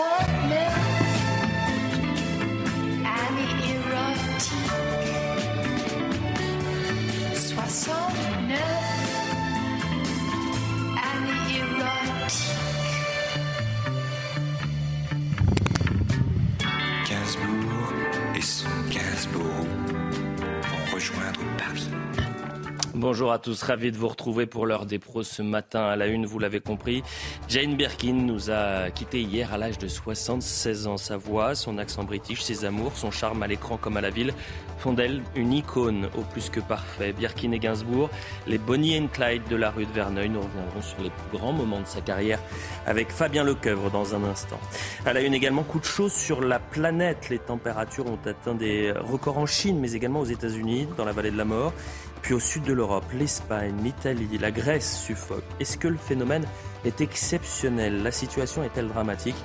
année Bonjour à tous, ravi de vous retrouver pour l'heure des pros ce matin à la une, vous l'avez compris. Jane Birkin nous a quitté hier à l'âge de 76 ans. Sa voix, son accent british, ses amours, son charme à l'écran comme à la ville font d'elle une icône au plus que parfait. Birkin et Gainsbourg, les Bonnie and Clyde de la rue de Verneuil, nous reviendrons sur les plus grands moments de sa carrière avec Fabien Lecoeuvre dans un instant. À la une également, coup de chaud sur la planète. Les températures ont atteint des records en Chine, mais également aux États-Unis, dans la vallée de la mort. Puis au sud de l'Europe, l'Espagne, l'Italie, la Grèce suffoquent. Est-ce que le phénomène est exceptionnel? La situation est-elle dramatique?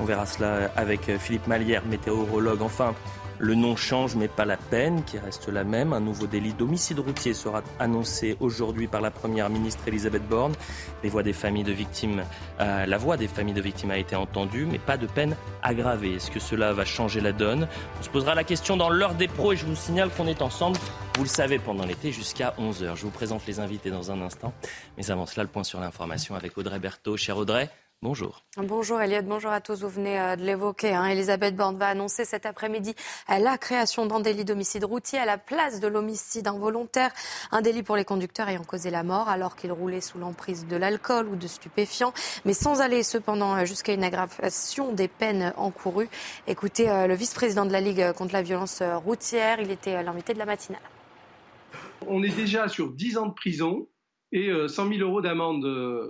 On verra cela avec Philippe Malière, météorologue. Enfin, le nom change, mais pas la peine, qui reste la même. Un nouveau délit d'homicide routier sera annoncé aujourd'hui par la première ministre Elisabeth Borne. Les voix des familles de victimes, euh, la voix des familles de victimes a été entendue, mais pas de peine aggravée. Est-ce que cela va changer la donne? On se posera la question dans l'heure des pros et je vous signale qu'on est ensemble, vous le savez, pendant l'été jusqu'à 11h. Je vous présente les invités dans un instant. Mais avant cela, le point sur l'information avec Audrey Berthaud. Cher Audrey, Bonjour. Bonjour Elliot, bonjour à tous. Vous venez euh, de l'évoquer. Hein. Elisabeth Borne va annoncer cet après-midi euh, la création d'un délit d'homicide routier à la place de l'homicide involontaire. Un délit pour les conducteurs ayant causé la mort alors qu'ils roulaient sous l'emprise de l'alcool ou de stupéfiants, mais sans aller cependant euh, jusqu'à une aggravation des peines encourues. Écoutez le vice-président de la Ligue contre la violence routière. Il était l'invité de la matinale. On est déjà sur 10 ans de prison et 100 000 euros d'amende.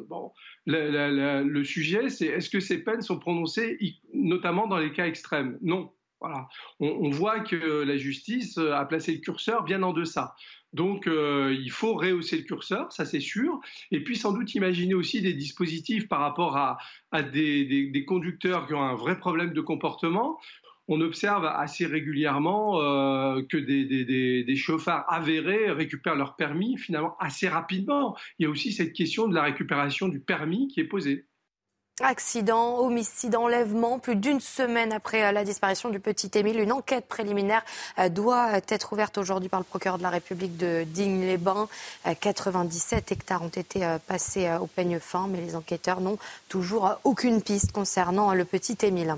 Bon, le, sujet, c'est est-ce que ces peines sont prononcées notamment dans les cas extrêmes? Non. Voilà. On, voit que la justice a placé le curseur bien en deçà. Donc euh, il faut rehausser le curseur, ça c'est sûr, et puis sans doute imaginer aussi des dispositifs par rapport à, des, conducteurs qui ont un vrai problème de comportement on observe assez régulièrement euh, que des, des, des, chauffards avérés récupèrent leur permis finalement assez rapidement. Il y a aussi cette question de la récupération du permis qui est posée. Accident, homicide, enlèvement, plus d'une semaine après la disparition du petit Émile, une enquête préliminaire euh, doit être ouverte aujourd'hui par le procureur de la République de Digne-les-Bains. 97 hectares ont été euh, passés au peigne fin, mais les enquêteurs n'ont toujours aucune piste concernant le petit Émile.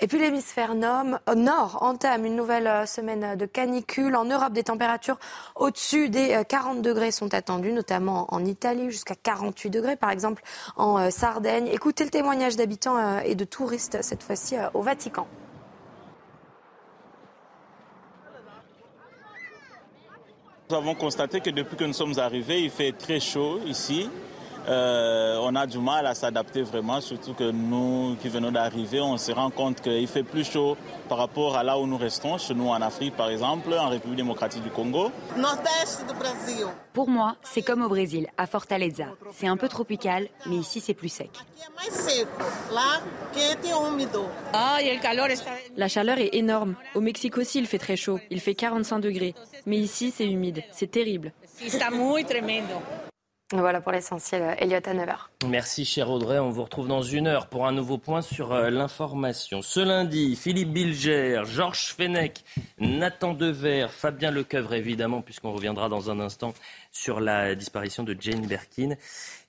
Et puis l'hémisphère nord entame une nouvelle semaine de canicule. En Europe, des températures au-dessus des 40 degrés sont attendues, notamment en Italie, jusqu'à 48 degrés, par exemple en Sardaigne. Écoutez le témoignage d'habitants et de touristes, cette fois-ci au Vatican. Nous avons constaté que depuis que nous sommes arrivés, il fait très chaud ici. Euh, on a du mal à s'adapter vraiment, surtout que nous qui venons d'arriver, on se rend compte qu'il fait plus chaud par rapport à là où nous restons, chez nous en Afrique par exemple, en République démocratique du Congo. Pour moi, c'est comme au Brésil, à Fortaleza. C'est un peu tropical, mais ici c'est plus sec. La chaleur est énorme. Au Mexique aussi, il fait très chaud. Il fait 45 degrés. Mais ici, c'est humide. C'est terrible. Voilà pour l'essentiel, Elliot à 9h. Merci, cher Audrey. On vous retrouve dans une heure pour un nouveau point sur euh, l'information. Ce lundi, Philippe Bilger, Georges Fenech, Nathan Dever, Fabien Lecoeuvre, évidemment, puisqu'on reviendra dans un instant sur la disparition de Jane Birkin.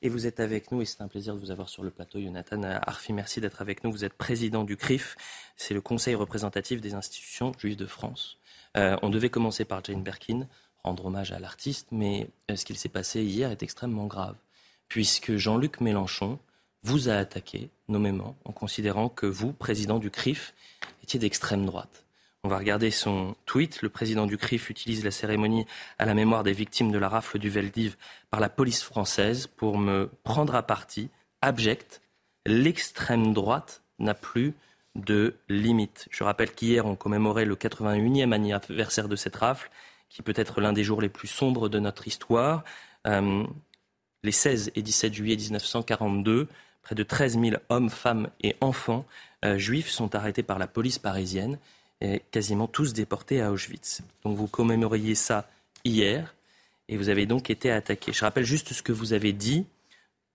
Et vous êtes avec nous et c'est un plaisir de vous avoir sur le plateau. Jonathan Arfi, merci d'être avec nous. Vous êtes président du CRIF, c'est le Conseil représentatif des institutions juives de France. Euh, on devait commencer par Jane Birkin rendre hommage à l'artiste, mais euh, ce qu'il s'est passé hier est extrêmement grave, puisque Jean-Luc Mélenchon vous a attaqué nommément en considérant que vous, président du CRIF, étiez d'extrême droite. On va regarder son tweet. Le président du CRIF utilise la cérémonie à la mémoire des victimes de la rafle du Veldiv par la police française pour me prendre à partie, abject. L'extrême droite n'a plus de limite. Je rappelle qu'hier, on commémorait le 81e anniversaire de cette rafle qui peut être l'un des jours les plus sombres de notre histoire. Euh, les 16 et 17 juillet 1942, près de 13 000 hommes, femmes et enfants euh, juifs sont arrêtés par la police parisienne et quasiment tous déportés à Auschwitz. Donc vous commémoriez ça hier et vous avez donc été attaqué. Je rappelle juste ce que vous avez dit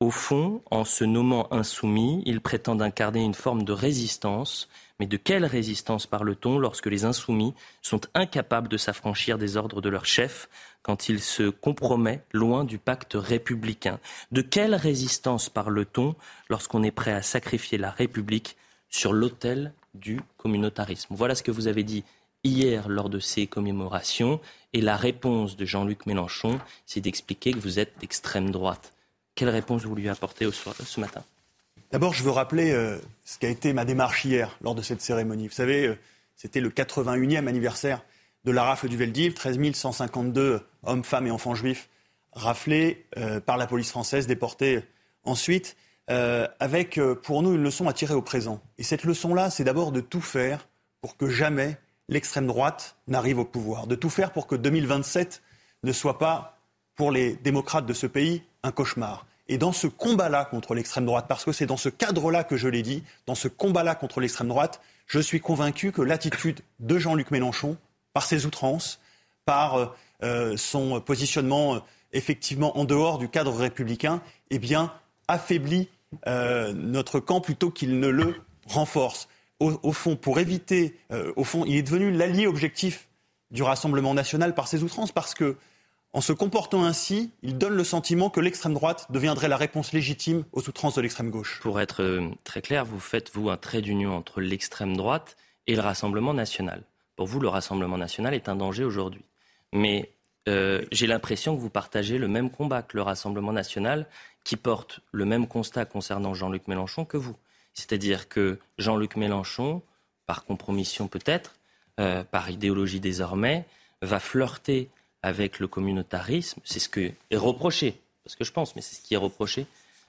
Au fond, en se nommant insoumis, ils prétendent incarner une forme de résistance. Mais de quelle résistance parle-t-on lorsque les insoumis sont incapables de s'affranchir des ordres de leur chef quand il se compromet loin du pacte républicain? De quelle résistance parle-t-on lorsqu'on est prêt à sacrifier la République sur l'autel du communautarisme? Voilà ce que vous avez dit hier lors de ces commémorations. Et la réponse de Jean-Luc Mélenchon, c'est d'expliquer que vous êtes d'extrême droite. Quelle réponse vous lui apportez ce matin? D'abord, je veux rappeler euh, ce qu'a été ma démarche hier lors de cette cérémonie. Vous savez, euh, c'était le 81e anniversaire de la rafle du Veldiv, 13 152 hommes, femmes et enfants juifs raflés euh, par la police française, déportés ensuite, avec pour nous une leçon à tirer au présent. Et cette leçon-là, c'est d'abord de tout faire pour que jamais l'extrême droite n'arrive au pouvoir, de tout faire pour que 2027 ne soit pas, pour les démocrates de ce pays, un cauchemar. Et dans ce combat-là contre l'extrême droite, parce que c'est dans ce cadre-là que je l'ai dit, dans ce combat-là contre l'extrême droite, je suis convaincu que l'attitude de Jean-Luc Mélenchon, par ses outrances, par euh, euh, son positionnement euh, effectivement en dehors du cadre républicain, eh bien, affaiblit notre camp plutôt qu'il ne le renforce. Au, fond, pour éviter, au fond, il est devenu l'allié objectif du Rassemblement national par ses outrances, parce que en se comportant ainsi, il donne le sentiment que l'extrême droite deviendrait la réponse légitime aux outrances de l'extrême gauche. Pour être euh, très clair, vous faites, vous, un trait d'union entre l'extrême droite et le Rassemblement national. Pour vous, le Rassemblement national est un danger aujourd'hui. Mais euh, j'ai l'impression que vous partagez le même combat que le Rassemblement national, qui porte le même constat concernant Jean-Luc Mélenchon que vous. C'est-à-dire que Jean-Luc Mélenchon, par compromission peut-être, euh, par idéologie désormais, va flirter avec le communautarisme. C'est ce qui est reproché, parce que je pense, mais c'est ce qui est reproché,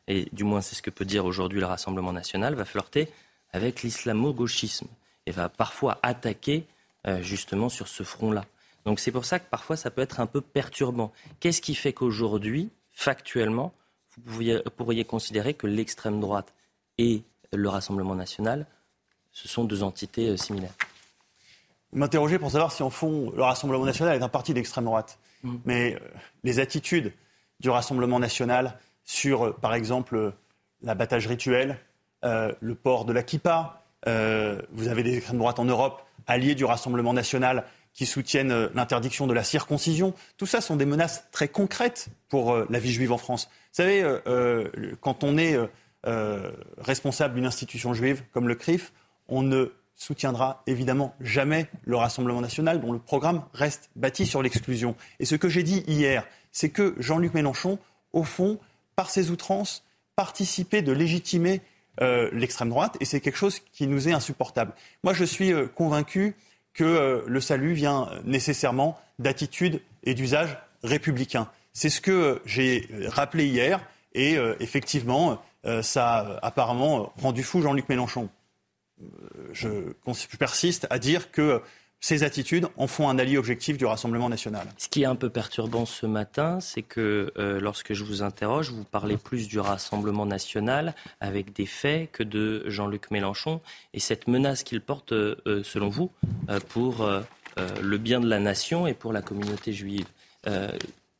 et du moins c'est ce que peut dire aujourd'hui le Rassemblement national, va flirter avec l'islamo-gauchisme et va parfois attaquer euh, justement sur ce front-là. Donc c'est pour ça que parfois ça peut être un peu perturbant. Qu'est-ce qui fait qu'aujourd'hui, factuellement, vous pourriez considérer que l'extrême droite et le Rassemblement national, ce sont deux entités euh, similaires? M'interroger pour savoir si, en fond, le Rassemblement national est un parti d'extrême droite. Mm. Mais euh, les attitudes du Rassemblement national sur, euh, par exemple, euh, l'abattage rituel, le port de la kippa, vous avez des extrêmes droites en Europe, alliés du Rassemblement national, qui soutiennent l'interdiction de la circoncision. Tout ça sont des menaces très concrètes pour la vie juive en France. Vous savez, quand on est responsable d'une institution juive comme le CRIF, on ne soutiendra évidemment jamais le Rassemblement national dont le programme reste bâti sur l'exclusion. Et ce que j'ai dit hier, c'est que Jean-Luc Mélenchon, au fond, par ses outrances, participait de légitimer euh, l'extrême droite, et c'est quelque chose qui nous est insupportable. Moi, je suis euh, convaincu que euh, le salut vient nécessairement d'attitudes et d'usages républicains. C'est ce que j'ai rappelé hier, et effectivement, ça a apparemment rendu fou Jean-Luc Mélenchon je, persiste à dire que ces attitudes en font un allié objectif du Rassemblement national. Ce qui est un peu perturbant ce matin, c'est que euh, lorsque je vous interroge, vous parlez plus du Rassemblement national avec des faits que de Jean-Luc Mélenchon et cette menace qu'il porte, euh, euh, selon vous, pour le bien de la nation et pour la communauté juive.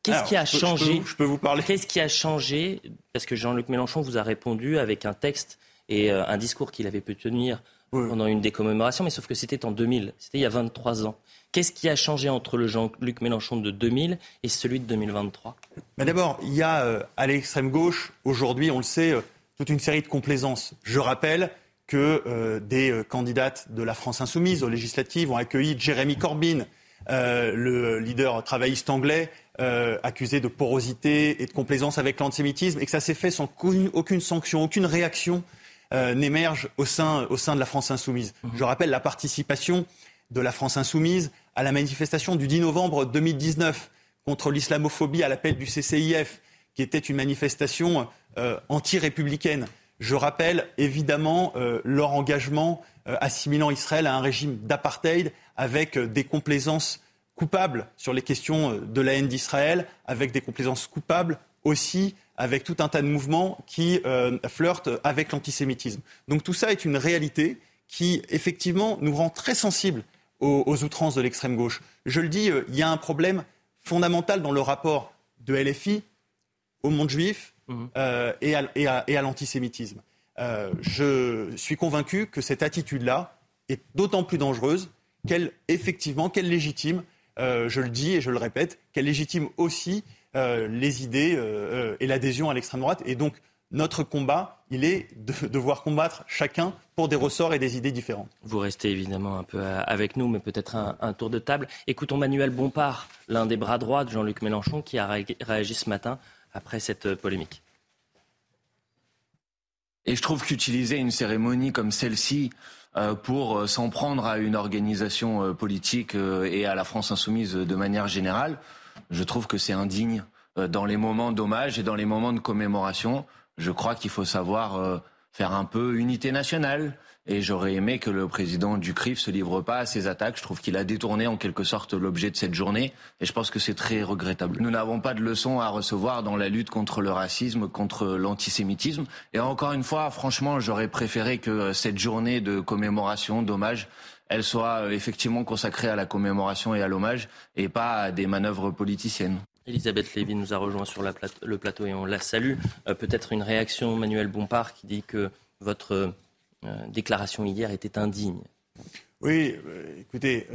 Qu'est-ce qui a changé je peux, vous parler Qu'est-ce qui a changé? Parce que Jean-Luc Mélenchon vous a répondu avec un texte et un discours qu'il avait pu tenir pendant une des commémorations, mais sauf que c'était en 2000, c'était il y a 23 ans. Qu'est-ce qui a changé entre le Jean-Luc Mélenchon de 2000 et celui de 2023 D'abord, il y a euh, à l'extrême gauche, aujourd'hui, on le sait, euh, toute une série de complaisances. Je rappelle que euh, des candidates de la France insoumise aux législatives ont accueilli Jérémy Corbyn, le leader travailliste anglais, accusé de porosité et de complaisance avec l'antisémitisme, et que ça s'est fait sans aucune sanction, aucune réaction euh, n'émerge au sein, au sein de la France insoumise. Mhm. Je rappelle la participation de la France insoumise à la manifestation du 10 novembre 2019 contre l'islamophobie à l'appel du CCIF, qui était une manifestation euh, anti-républicaine. Je rappelle évidemment euh, leur engagement assimilant Israël à un régime d'apartheid avec des complaisances coupables sur les questions de la haine d'Israël, avec des complaisances coupables aussi avec tout un tas de mouvements qui euh, flirtent avec l'antisémitisme. Donc tout ça est une réalité qui, effectivement, nous rend très sensibles aux, outrances de l'extrême gauche. Je le dis, euh, il y a un problème fondamental dans le rapport de LFI au monde juif mmh. et à, l'antisémitisme. je suis convaincu que cette attitude-là est d'autant plus dangereuse qu'elle, effectivement, qu'elle légitime, je le dis et je le répète, qu'elle légitime aussi les idées et l'adhésion à l'extrême droite. Et donc, notre combat, il est de devoir combattre chacun pour des ressorts et des idées différentes. Vous restez évidemment un peu avec nous, mais peut-être un, tour de table. Écoutons Manuel Bompard, l'un des bras droits de Jean-Luc Mélenchon, qui a réagi ce matin après cette polémique. Et je trouve qu'utiliser une cérémonie comme celle-ci euh, pour euh, s'en prendre à une organisation euh, politique et à la France insoumise de manière générale, je trouve que c'est indigne dans les moments d'hommage et dans les moments de commémoration je crois qu'il faut savoir euh, faire un peu unité nationale. Et j'aurais aimé que le président du CRIF se livre pas à ces attaques. Je trouve qu'il a détourné en quelque sorte l'objet de cette journée. Et je pense que c'est très regrettable. Nous n'avons pas de leçons à recevoir dans la lutte contre le racisme, contre l'antisémitisme. Et encore une fois, franchement, j'aurais préféré que cette journée de commémoration, d'hommage, elle soit euh, effectivement consacrée à la commémoration et à l'hommage et pas à des manœuvres politiciennes. Elisabeth Lévy nous a rejoint sur le plateau et on la salue. Euh, peut-être une réaction, Manuel Bompard, qui dit que votre euh, déclaration hier était indigne. Oui, euh, écoutez,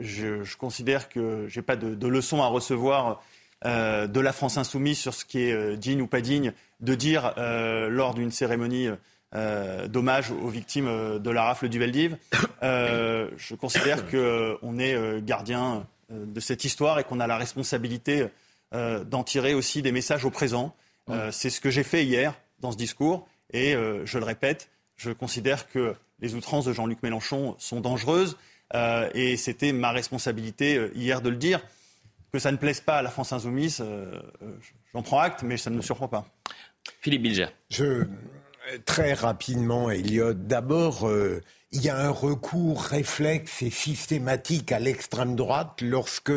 je, considère que je n'ai pas de, de, leçon à recevoir de la France insoumise sur ce qui est digne ou pas digne de dire lors d'une cérémonie d'hommage aux victimes de la rafle du Veldiv. je considère qu'on est gardien de cette histoire et qu'on a la responsabilité euh, d'en tirer aussi des messages au présent. Euh, c'est ce que j'ai fait hier dans ce discours. Et euh, je le répète, je considère que les outrances de Jean-Luc Mélenchon sont dangereuses. et c'était ma responsabilité hier de le dire. Que ça ne plaise pas à la France insoumise, j'en prends acte, mais ça ne me surprend pas. Philippe Bilger. Je, très rapidement, Elliot. D'abord, il y a un recours réflexe et systématique à l'extrême droite lorsque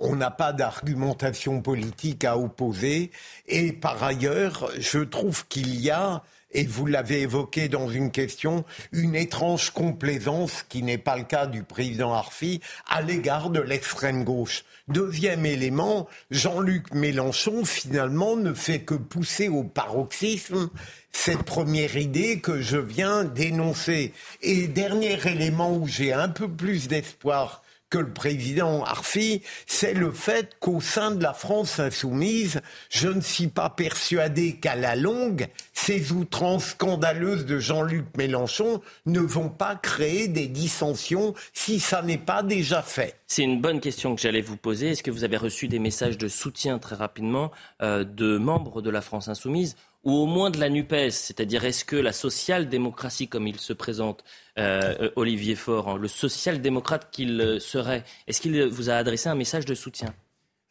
on n'a pas d'argumentation politique à opposer. Et par ailleurs, je trouve qu'il y a et vous l'avez évoqué dans une question, une étrange complaisance qui n'est pas le cas du président Arfi à l'égard de l'extrême gauche. Deuxième élément, Jean-Luc Mélenchon finalement ne fait que pousser au paroxysme cette première idée que je viens d'énoncer. Et dernier élément où j'ai un peu plus d'espoir que le président Arfi, c'est le fait qu'au sein de la France insoumise, je ne suis pas persuadé qu'à la longue, ces outrances scandaleuses de Jean-Luc Mélenchon ne vont pas créer des dissensions si ça n'est pas déjà fait. C'est une bonne question que j'allais vous poser. Est-ce que vous avez reçu des messages de soutien très rapidement euh, de membres de la France insoumise ou au moins de la NUPES C'est-à-dire, est-ce que la social-démocratie, comme il se présente, euh, Olivier Faure, hein, le social-démocrate qu'il serait, est-ce qu'il vous a adressé un message de soutien?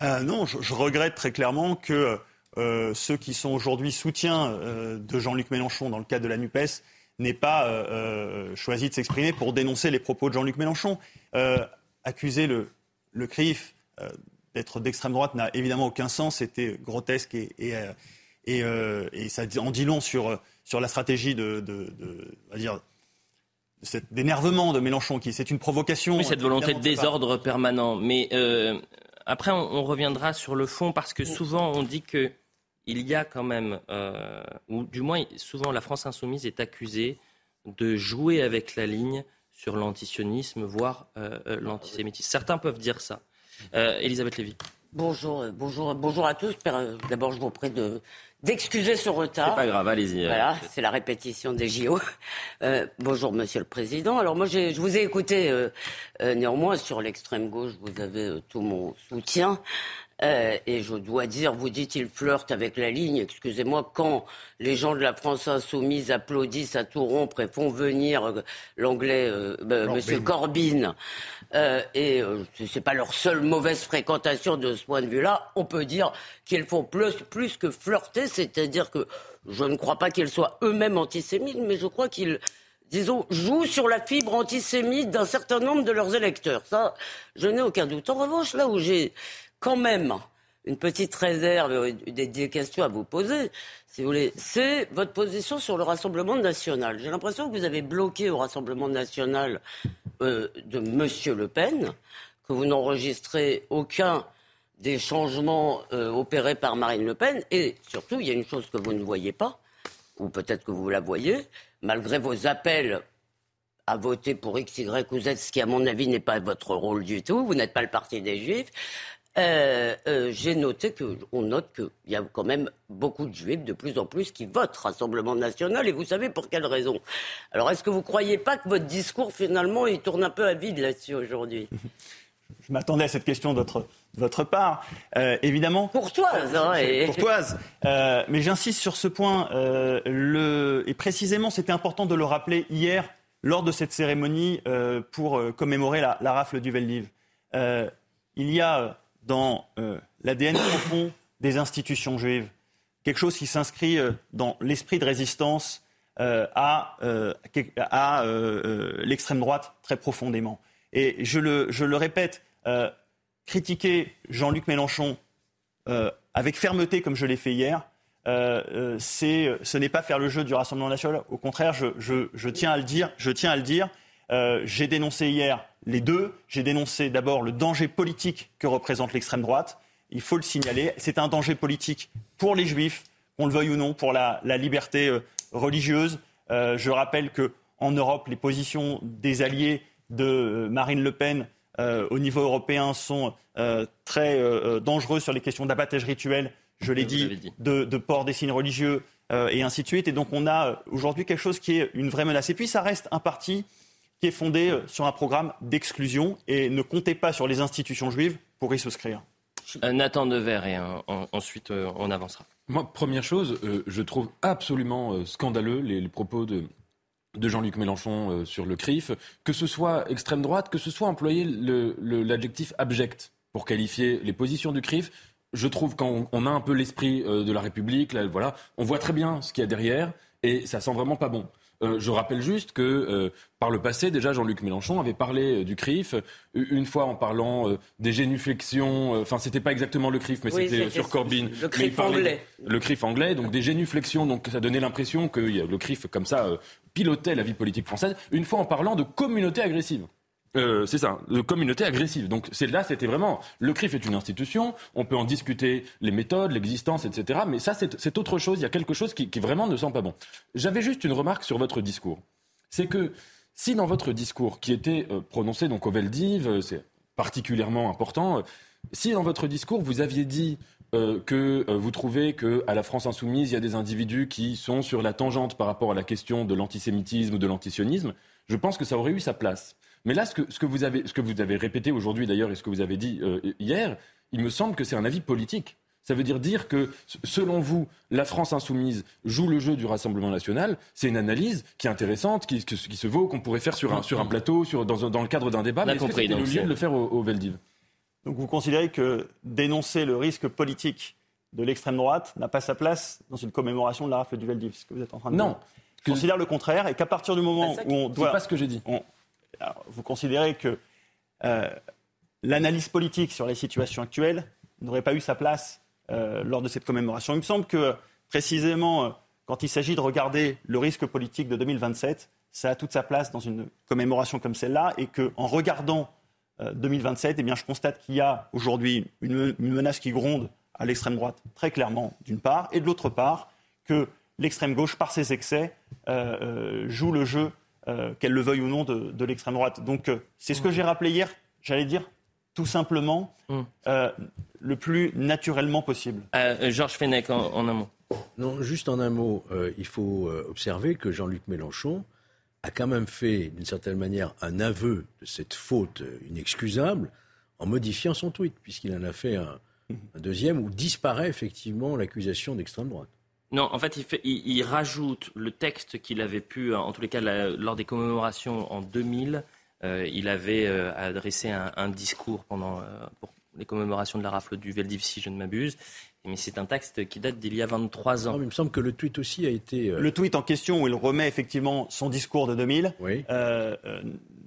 Euh, Non, je, regrette très clairement que euh, ceux qui sont aujourd'hui soutiens de Jean-Luc Mélenchon dans le cadre de la NUPES n'aient pas choisi de s'exprimer pour dénoncer les propos de Jean-Luc Mélenchon. accuser le, CRIF d'être d'extrême droite n'a évidemment aucun sens, c'était grotesque et euh, et, ça en dit long sur, sur la stratégie de, de, dire, d'énervement de Mélenchon, qui c'est une provocation. Oui, cette volonté de désordre permanent. Mais euh, après, on, reviendra sur le fond parce que souvent on dit que il y a quand même, euh, ou du moins souvent la France insoumise est accusée de jouer avec la ligne sur l'antisionisme, voire l'antisémitisme. Certains peuvent dire ça. Elisabeth Lévy. Bonjour, bonjour, bonjour à tous. D'abord, je vous prie de d'excuser ce retard. C'est pas grave, allez-y. Voilà, c'est la répétition des JO. Euh, bonjour, Monsieur le Président. Alors moi, je vous ai écouté euh, euh, néanmoins sur l'extrême gauche. Vous avez tout mon soutien. Euh, et je dois dire, vous dites, il flirte avec la ligne. Excusez-moi, quand les gens de la France insoumise applaudissent à tout rompre et font venir euh, l'anglais euh, bah, Monsieur Corbyn, euh, et c'est pas leur seule mauvaise fréquentation de ce point de vue-là, on peut dire qu'ils font plus, plus que flirter, c'est-à-dire que je ne crois pas qu'ils soient eux-mêmes antisémites, mais je crois qu'ils disons, jouent sur la fibre antisémite d'un certain nombre de leurs électeurs. Ça, je n'ai aucun doute. En revanche, là où j'ai quand même une petite réserve, des, questions à vous poser, si vous voulez, c'est votre position sur le Rassemblement national. J'ai l'impression que vous avez bloqué au Rassemblement national euh, de M. Le Pen, que vous n'enregistrez aucun des changements euh, opérés par Marine Le Pen. Et surtout, il y a une chose que vous ne voyez pas, ou peut-être que vous la voyez, malgré vos appels à voter pour X, Y ou Z, ce qui, à mon avis, n'est pas votre rôle du tout. Vous n'êtes pas le parti des Juifs. Euh, euh, j'ai noté que, on note qu'il y a quand même beaucoup de juifs de plus en plus qui votent Rassemblement national et vous savez pour quelle raison? Alors est-ce que vous ne croyez pas que votre discours finalement il tourne un peu à vide là-dessus aujourd'hui? Je m'attendais à cette question de votre, de votre part, euh, évidemment. Courtoise, hein, et... Courtoise. Euh, mais j'insiste sur ce point. Le... Et précisément, c'était important de le rappeler hier lors de cette cérémonie pour commémorer la, la, rafle du Veldiv. Il y a dans euh, l'ADN profond des institutions juives, quelque chose qui s'inscrit euh, dans l'esprit de résistance euh, à, l'extrême droite très profondément. Et je le, répète, critiquer Jean-Luc Mélenchon avec fermeté comme je l'ai fait hier, ce n'est pas faire le jeu du Rassemblement national. Au contraire. Je tiens à le dire. Euh, j'ai dénoncé hier les deux. J'ai dénoncé d'abord le danger politique que représente l'extrême droite. Il faut le signaler. C'est un danger politique pour les juifs, qu'on le veuille ou non, pour la, la liberté euh, religieuse. Euh, je rappelle qu'en Europe, les positions des alliés de Marine Le Pen euh, au niveau européen sont euh, très dangereuses sur les questions d'abattage rituel, je l'ai dit, dit, de, de port des signes religieux et ainsi de suite. Et donc on a aujourd'hui quelque chose qui est une vraie menace. Et puis ça reste un parti qui est fondé sur un programme d'exclusion et ne comptez pas sur les institutions juives pour y souscrire. Nathan Dever et un, en, ensuite euh, on avancera. Moi, première chose, euh, je trouve absolument euh, scandaleux les, les, propos de, de Jean-Luc Mélenchon euh, sur le CRIF, que ce soit extrême droite, que ce soit employer l'adjectif abject pour qualifier les positions du CRIF. Je trouve qu'on on a un peu l'esprit de la République, là, voilà, on voit très bien ce qu'il y a derrière et ça sent vraiment pas bon. Euh, je rappelle juste que euh, par le passé, déjà, Jean-Luc Mélenchon avait parlé euh, du CRIF, une fois en parlant euh, des génuflexions, enfin, c'était pas exactement le CRIF, mais oui, c'était sur Corbyn. Le CRIF anglais. Le CRIF anglais, donc des génuflexions, donc ça donnait l'impression que le CRIF, comme ça, pilotait la vie politique française, une fois en parlant de communauté agressive. Euh, c'est ça, de communauté agressive. Donc c'est là, c'était vraiment le CRIF est une institution. On peut en discuter les méthodes, l'existence, etc. Mais ça, c'est autre chose. Il y a quelque chose qui, qui vraiment ne sent pas bon. J'avais juste une remarque sur votre discours. C'est que si dans votre discours, qui était euh, prononcé donc au Veldiv, euh, c'est particulièrement important. euh, si dans votre discours vous aviez dit euh, que euh, vous trouvez qu'à la France insoumise, il y a des individus qui sont sur la tangente par rapport à la question de l'antisémitisme ou de l'antisionisme, je pense que ça aurait eu sa place. Mais là, ce que, ce que, vous, avez, ce que vous avez répété aujourd'hui d'ailleurs et ce que vous avez dit euh, hier, il me semble que c'est un avis politique. Ça veut dire dire que, selon vous, la France insoumise joue le jeu du Rassemblement national. C'est une analyse qui est intéressante, qui, qui, qui se vaut, qu'on pourrait faire sur un, sur un plateau, sur, dans, dans le cadre d'un débat. Mais compris, c'est le lieu de le faire au, au Veldiv? Donc vous considérez que dénoncer le risque politique de l'extrême droite n'a pas sa place dans une commémoration de la rafle du Veldiv, ce que vous êtes en train de Non. dire? Je considère le contraire et qu'à partir du moment où on doit... C'est pas ce que j'ai dit. on- vous considérez que euh, l'analyse politique sur les situations actuelles n'aurait pas eu sa place euh, lors de cette commémoration. Il me semble que précisément, euh, quand il s'agit de regarder le risque politique de 2027, ça a toute sa place dans une commémoration comme celle-là et qu'en regardant euh, 2027, eh bien, je constate qu'il y a aujourd'hui une, menace qui gronde à l'extrême droite, très clairement, d'une part, et de l'autre part, que l'extrême gauche, par ses excès, joue le jeu, euh, qu'elle le veuille ou non, de, de l'extrême droite. Donc, euh, c'est ce que j'ai rappelé hier, j'allais dire, tout simplement, euh, le plus naturellement possible. Euh, Georges Fenech, en, en un mot. Non, juste en un mot, euh, il faut observer que Jean-Luc Mélenchon a quand même fait, d'une certaine manière, un aveu de cette faute inexcusable en modifiant son tweet, puisqu'il en a fait un, un deuxième où disparaît effectivement l'accusation d'extrême droite. Non, en fait, il, fait, il, il rajoute le texte qu'il avait pu, en tous les cas, la- lors des commémorations en 2000, euh, il avait euh, adressé un, un discours pendant euh, pour les commémorations de la rafle du Veldiv, si je ne m'abuse. Mais c'est un texte qui date d'il y a 23 ans. il me semble que le tweet aussi a été. euh, Le tweet en question où il remet effectivement son discours de 2000 Oui.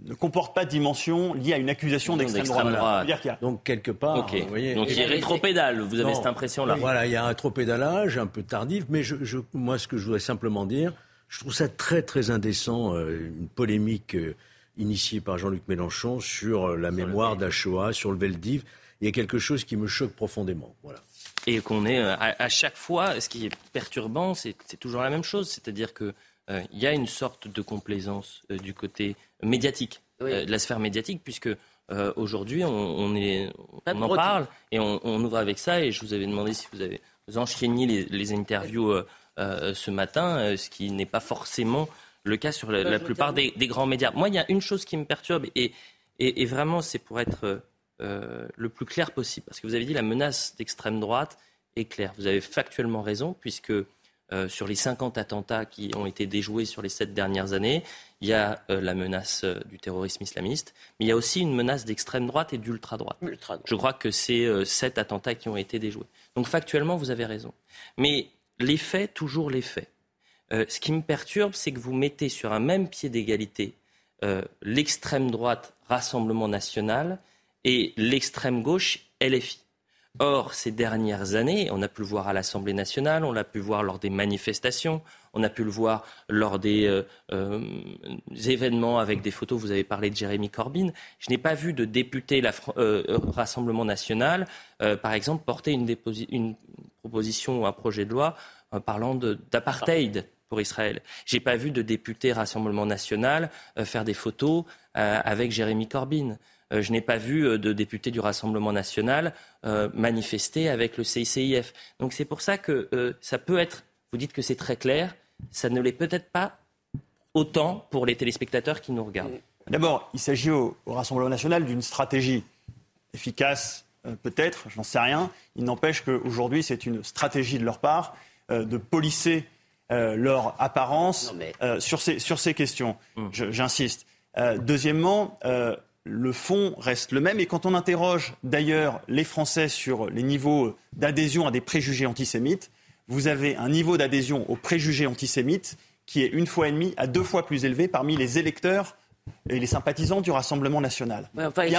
Ne comporte pas de dimension liée à une accusation d'extrême droite. a- Donc quelque part, vous voyez, Donc il y a rétropédale, vous avez Non. cette impression-là. Voilà, il y a un trop pédalage, un peu tardif, mais je, je- moi, ce que je voudrais simplement dire, je trouve ça très, très indécent, euh, une polémique euh, initiée par Jean-Luc Mélenchon sur euh, la mémoire d'Achoa, sur le Veldiv. il y a quelque chose qui me choque profondément. Voilà. Et qu'on est euh, à, à, chaque fois, ce qui est perturbant, c'est toujours la même chose, c'est-à-dire que euh, il y a une sorte de complaisance euh, du côté médiatique, de la sphère médiatique, puisque aujourd'hui on, on, est, on en parle et on, on, ouvre avec ça. Et je vous avais demandé si vous avez vous enchaîniez les, les interviews ce matin, ce qui n'est pas forcément le cas sur la, la plupart des, des, grands médias. Moi, il y a une chose qui me perturbe et, et, et vraiment, c'est pour être euh, le plus clair possible. Parce que vous avez dit la menace d'extrême droite est claire. Vous avez factuellement raison, puisque euh, sur les 50 attentats qui ont été déjoués sur les sept dernières années, il y a euh, la menace euh, du terrorisme islamiste, mais il y a aussi une menace d'extrême droite et d'ultra-droite. Je crois que c'est euh, sept attentats qui ont été déjoués. Donc factuellement, vous avez raison. Mais les faits, toujours les faits. ce qui me perturbe, c'est que vous mettez sur un même pied d'égalité l'extrême droite Rassemblement national et l'extrême gauche LFI. Or, ces dernières années, on a pu le voir à l'Assemblée nationale, on l'a pu voir lors des manifestations, on a pu le voir lors des euh, euh, événements avec des photos. Vous avez parlé de Jérémy Corbyn. Je n'ai pas vu de député euh, Rassemblement national, par exemple, porter une, proposition ou un projet de loi parlant d'apartheid pour Israël. J'ai pas vu de député Rassemblement national faire des photos avec Jérémy Corbyn. Euh, je n'ai pas vu euh, de députés du Rassemblement national euh, manifester avec le CICIF. Donc c'est pour ça que ça peut être, vous dites que c'est très clair, ça ne l'est peut-être pas autant pour les téléspectateurs qui nous regardent. D'abord, il s'agit au, Rassemblement national d'une stratégie efficace, peut-être, je n'en sais rien. Il n'empêche qu'aujourd'hui, c'est une stratégie de leur part de polisser leur apparence sur, ces, sur ces questions. Hum. J'insiste. deuxièmement, le fond reste le même. Et quand on interroge d'ailleurs les Français sur les niveaux d'adhésion à des préjugés antisémites, vous avez un niveau d'adhésion aux préjugés antisémites qui est une fois et demie à deux fois plus élevé parmi les électeurs et les sympathisants du Rassemblement national. il, y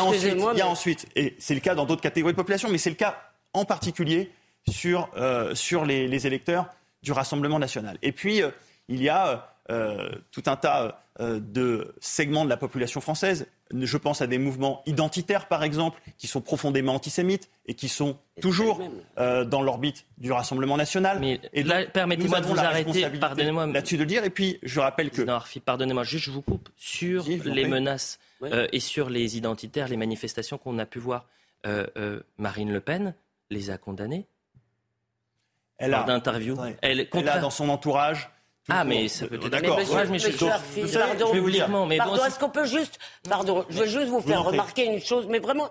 a ensuite, et c'est le cas dans d'autres catégories de population, mais c'est le cas en particulier sur, euh, sur les, électeurs du Rassemblement national. Et puis, euh, il y a euh, tout un tas de segments de la population française, je pense à des mouvements identitaires, par exemple, qui sont profondément antisémites et qui sont toujours euh, dans l'orbite du Rassemblement national. Mais et permettez-moi de vous arrêter, pardonnez-moi. Là-dessus de le dire. Et puis, je rappelle que. pardonnez-moi, juste je vous coupe sur les menaces euh, et sur les identitaires, les manifestations qu'on a pu voir. Euh, Marine Le Pen les a condamnées. Elle a, d'interview. Elle, elle a dans son entourage ah, mais ça peut être d'accord. Mais je, pardon, vais vous dire. Mais pardon, est-ce qu'on peut juste, pardon, je veux juste vous faire remarquer une chose, mais vraiment,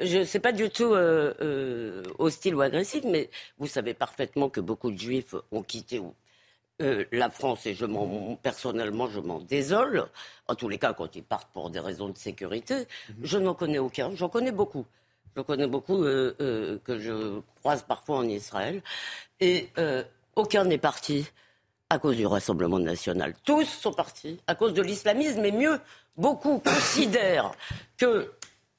je sais pas du tout euh, euh, hostile ou agressif, mais vous savez parfaitement que beaucoup de Juifs ont quitté euh, la France et je m'en, personnellement, je m'en désole. En tous les cas, quand ils partent pour des raisons de sécurité, mhm. je n'en connais aucun. J'en connais beaucoup. J'en connais beaucoup euh, euh, que je croise parfois en Israël, et euh, aucun n'est parti à cause du Rassemblement national. Tous sont partis à cause de l'islamisme, mais mieux, beaucoup considèrent que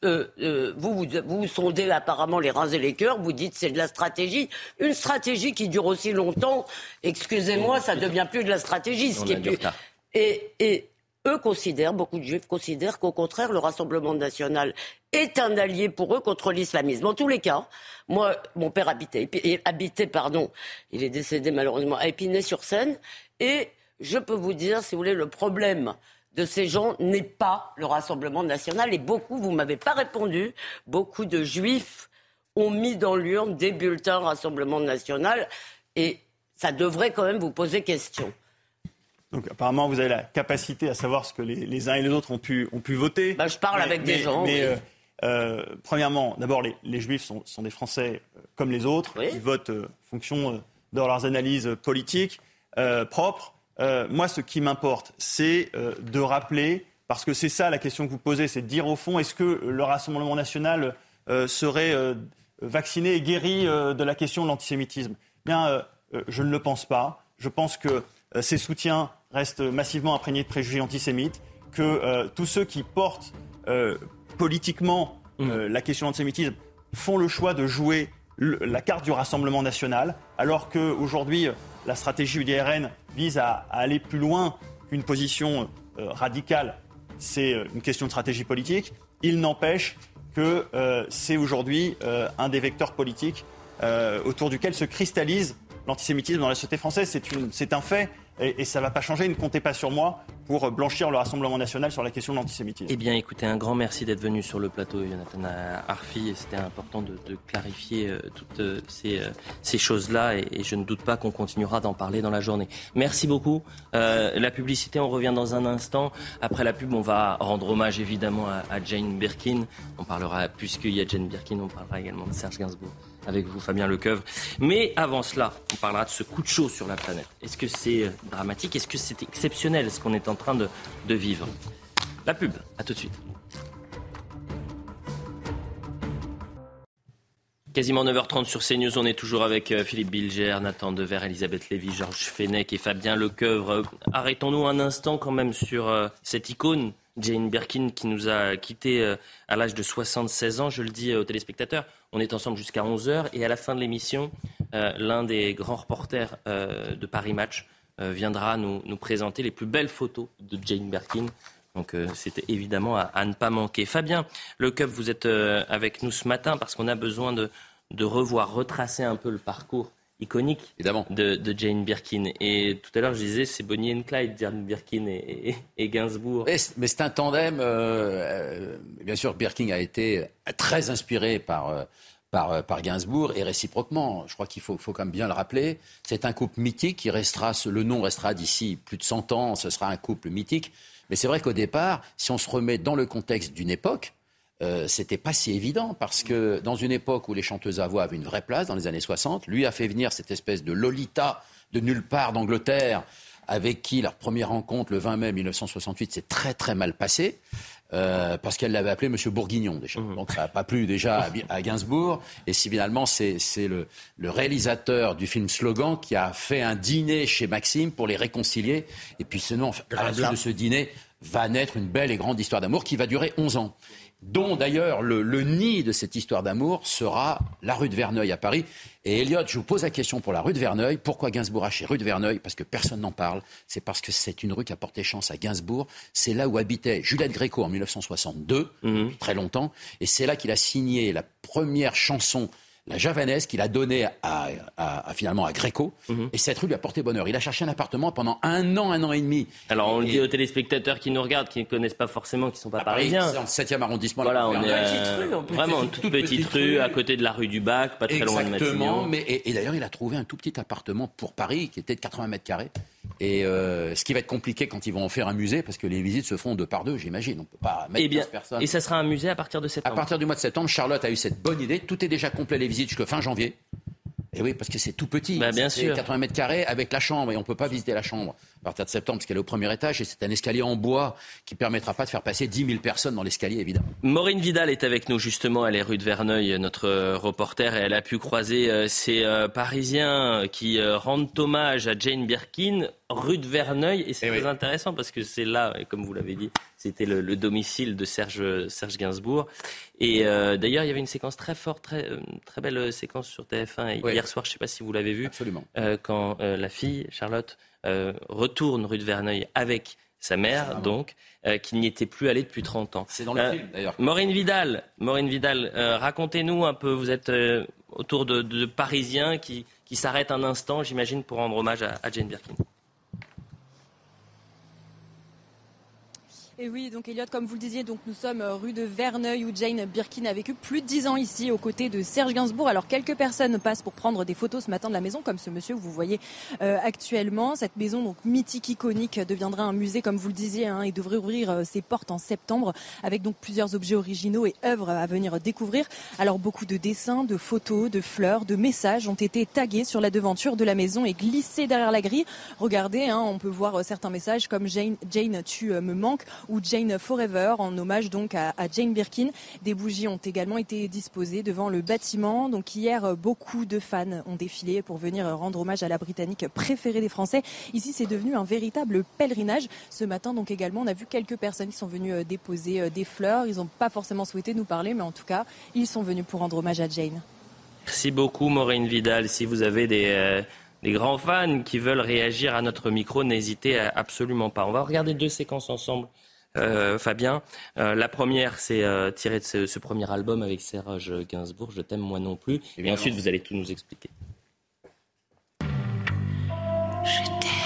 euh, euh, vous, vous, sondez apparemment les reins et les cœurs, vous dites c'est de la stratégie. Une stratégie qui dure aussi longtemps, excusez-moi, ça devient plus de la stratégie. Ce qui est plus... et, et, eux considèrent, beaucoup de juifs considèrent qu'au contraire, le Rassemblement national est un allié pour eux contre l'islamisme. En tous les cas, moi, mon père habitait, habitait il est décédé malheureusement à Épinay-sur-Seine, et je peux vous dire, si vous voulez, le problème de ces gens n'est pas le Rassemblement national, et beaucoup, vous m'avez pas répondu, beaucoup de juifs ont mis dans l'urne des bulletins Rassemblement national, et ça devrait quand même vous poser question. Donc apparemment, vous avez la capacité à savoir ce que les, uns et les autres ont pu, ont pu voter. Bah, je parle avec des gens. Mais, euh, euh, premièrement, d'abord, les, Juifs sont, des Français euh, comme les autres. Ils votent en fonction de leurs analyses politiques propres. moi, ce qui m'importe, c'est de rappeler, parce que c'est ça la question que vous posez, c'est de dire au fond, est-ce que le Rassemblement national serait vacciné et guéri de la question de l'antisémitisme? Bien, je ne le pense pas. Je pense que ses soutiens restent massivement imprégnés de préjugés antisémites, que euh, tous ceux qui portent euh, politiquement mm. euh, la question de l'antisémitisme font le choix de jouer la carte du Rassemblement national, alors qu'aujourd'hui, la stratégie UDRN vise à, aller plus loin qu'une position radicale. C'est une question de stratégie politique. Il n'empêche que c'est aujourd'hui un des vecteurs politiques autour duquel se cristallise l'antisémitisme dans la société française. C'est un fait et, ça ne va pas changer. Ne comptez pas sur moi pour blanchir le Rassemblement national sur la question de l'antisémitisme. Eh bien, écoutez, un grand merci d'être venu sur le plateau, Jonathan Arfi. C'était important de, clarifier euh, toutes euh, ces, euh, choses-là. Et, je ne doute pas qu'on continuera d'en parler dans la journée. Merci beaucoup. Euh, la publicité, on revient dans un instant. Après la pub, on va rendre hommage évidemment à, à Jane Birkin. On parlera, puisqu'il y a Jane Birkin, on parlera également de Serge Gainsbourg avec vous, Fabien Lecoeuvre. Mais avant cela, on parlera de ce coup de chaud sur la planète. Est-ce que c'est dramatique? Est-ce que c'est exceptionnel ce qu'on est en train de, vivre? La pub, à tout de suite. Quasiment 9h30 sur CNews, on est toujours avec euh, Philippe Bilger, Nathan Dever, Elisabeth Lévy, Georges Fenech et Fabien Lecoeuvre. Arrêtons-nous un instant quand même sur euh, cette icône, Jane Birkin, qui nous a quittés euh, à l'âge de 76 ans. Je le dis aux téléspectateurs, on est ensemble jusqu'à 11h et à la fin de l'émission, euh, l'un des grands reporters euh, de Paris Match euh, viendra nous, nous présenter les plus belles photos de Jane Birkin. Donc euh, c'était évidemment à, ne pas manquer. Fabien Le Cup, vous êtes euh, avec nous ce matin parce qu'on a besoin de revoir, retracer un peu le parcours iconique de, de Jane Birkin. Et tout à l'heure, je disais, c'est Bonnie and Clyde, Jane Birkin et, et- et Gainsbourg. Mais c'est- mais c'est un tandem. euh, euh, bien sûr, Birkin a été très inspiré par, euh, par, euh, par Gainsbourg et réciproquement. Je crois qu'il faut, faut quand même bien le rappeler. C'est un couple mythique qui restera, le nom restera d'ici plus de 100 ans. Ce sera un couple mythique. Mais c'est vrai qu'au départ, si on se remet dans le contexte d'une époque, euh, c'était pas si évident parce que dans une époque où les chanteuses à voix avaient une vraie place, dans les années 60, lui a fait venir cette espèce de Lolita de nulle part d'Angleterre avec qui leur première rencontre le 20 mai 1968 s'est très très mal passée. euh, parce qu'elle l'avait appelé Monsieur Bourguignon déjà. Donc ça n'a pas plu déjà à, Gainsbourg. Et si finalement c'est c'est le, le réalisateur du film Slogan qui a fait un dîner chez Maxime pour les réconcilier. Et puis sinon, à la suite de ce dîner, va naître une belle et grande histoire d'amour qui va durer 11 ans dont d'ailleurs le, le nid de cette histoire d'amour sera la rue de Verneuil à Paris. Et Elliot, je vous pose la question pour la rue de Verneuil. Pourquoi Gainsbourg a chez rue de Verneuil? Parce que personne n'en parle. C'est parce que c'est une rue qui a porté chance à Gainsbourg. C'est là où habitait Juliette Gréco en 1962, depuis très longtemps. Et c'est là qu'il a signé la première chanson la javanaise qu'il a donnée à, à- à, finalement à Gréco. Et cette rue lui a porté bonheur. Il a cherché un appartement pendant un an, un an et demi. Alors on le dit aux téléspectateurs qui nous regardent, qui ne connaissent pas forcément, qui ne sont pas Paris, parisiens. c'est dans le 7e arrondissement. Voilà, on rue est euh, vraiment une toute, petite, rue, à côté de la rue du Bac, pas très loin de Matignon. mais et, et d'ailleurs il a trouvé un tout petit appartement pour Paris qui était de 80 mètres carrés. Et euh, ce qui va être compliqué quand ils vont en faire un musée, parce que les visites se font deux par deux, j'imagine. On peut pas mettre Eh bien, 15 personnes. et ça sera un musée à partir de À septembre. partir du mois de septembre, Charlotte a eu cette bonne idée. Tout est déjà complet les visites jusqu'au fin janvier. Et oui, parce que c'est tout petit. Bah, bien sûr. 80 mètres carrés avec la chambre et on peut pas visiter la chambre à partir de septembre parce qu'elle est au premier étage et c'est un escalier en bois qui permettra pas de faire passer 10 000 personnes dans l'escalier évidemment. Maureen Vidal est avec nous justement, elle est rue de Verneuil, notre reporter, et elle a pu croiser euh, ces euh, Parisiens qui euh, rendent hommage à Jane Birkin, rue de Verneuil, et c'est très intéressant parce que c'est là, et comme vous l'avez dit, c'était le, le domicile de Serge, Serge Gainsbourg. Et euh, d'ailleurs, il y avait une séquence très forte, très, très belle séquence sur TF1 Oui. hier soir, je ne sais pas si vous l'avez vu, Absolument. euh, quand euh, la fille, Charlotte, euh, retourne rue de Verneuil avec sa mère, donc, euh, qui n'y était plus allée depuis 30 ans. C'est dans le Euh, film d'ailleurs. Maureen Vidal, Maureen Vidal, racontez-nous un peu. Vous êtes autour de, de Parisiens qui, qui s'arrêtent un instant, j'imagine, pour rendre hommage à, à Jane Birkin. Et oui, donc Elliot, comme vous le disiez, donc nous sommes euh, rue de Verneuil où Jane Birkin a vécu plus de 10 ans ici aux côtés de Serge Gainsbourg. Alors quelques personnes passent pour prendre des photos ce matin de la maison, comme ce monsieur que vous voyez euh, actuellement. Cette maison donc mythique, iconique, deviendra un musée, comme vous le disiez, hein, et devrait ouvrir euh, ses portes en septembre avec donc plusieurs objets originaux et œuvres à venir découvrir. Alors beaucoup de dessins, de photos, de fleurs, de messages ont été tagués sur la devanture de la maison et glissés derrière la grille. Regardez, hein, on peut voir euh, certains messages comme Jane, Jane tu me manques ou Jane Forever en hommage donc à, Jane Birkin. Des bougies ont également été disposées devant le bâtiment. Donc hier, beaucoup de fans ont défilé pour venir rendre hommage à la Britannique préférée des Français. Ici, c'est devenu un véritable pèlerinage. Ce matin, donc également, on a vu quelques personnes qui sont venues euh, déposer euh, des fleurs. Ils n'ont pas forcément souhaité nous parler, mais en tout cas, ils sont venus pour rendre hommage à Jane. Merci beaucoup, Maureen Vidal. Si vous avez des, euh, grands fans qui veulent réagir à notre micro, n'hésitez absolument pas. On va regarder deux séquences ensemble euh, Fabien. Euh, la première, c'est euh, tiré de ce, ce premier album avec Serge Gainsbourg, Je t'aime moi non plus. Et ensuite, vous allez tout nous expliquer. Je t'aime,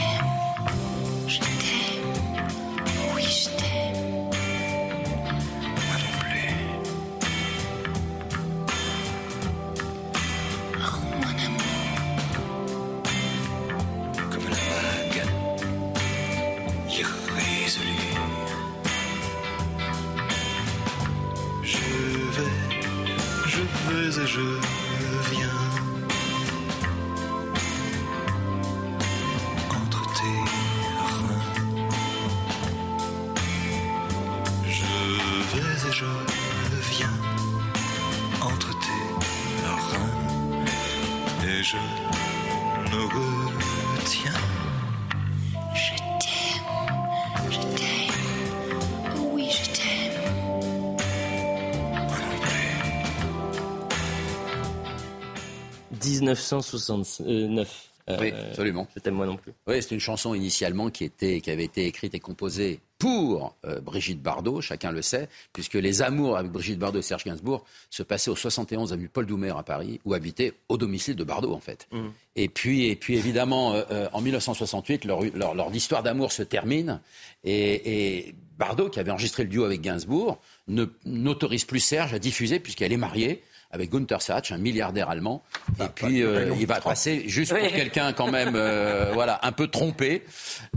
1969. Euh, Oui, absolument. Je t'aime moi non plus. Oui, c'est une chanson initialement qui, était, qui avait été écrite et composée pour euh, Brigitte Bardot, chacun le sait, puisque les amours avec Brigitte Bardot et Serge Gainsbourg se passaient au 71 avenue Paul Doumer à Paris, où habitait au domicile de Bardot en fait. Mhm. Et puis, et puis évidemment, euh, en 1968, leur, leur, leur histoire d'amour se termine et, et Bardot, qui avait enregistré le duo avec Gainsbourg, ne- n'autorise plus Serge à diffuser puisqu'elle est mariée avec Gunther Satch, un milliardaire allemand. et puis, euh, il va passer juste pour quelqu'un quand même, euh, voilà, un peu trompé.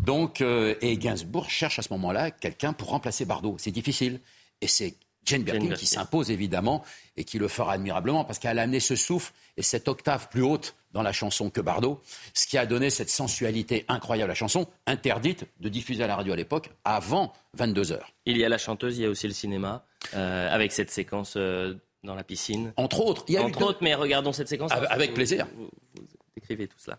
Donc, euh, et Gainsbourg cherche à ce moment-là quelqu'un pour remplacer Bardot. C'est difficile. Et c'est Jane Birkin qui s'impose évidemment et qui le fera admirablement parce qu'elle a amené ce souffle et cette octave plus haute dans la chanson que Bardot, ce qui a donné cette sensualité incroyable à la chanson, interdite de diffuser à la radio à l'époque avant 22 heures. Il y a la chanteuse, il y a aussi le cinéma, euh, avec cette séquence euh, dans la piscine. Entre autres, il y a eu Entre deux- autres, mais regardons cette séquence. Avec- avec Vous- plaisir. Vous, vous décrivez tout cela.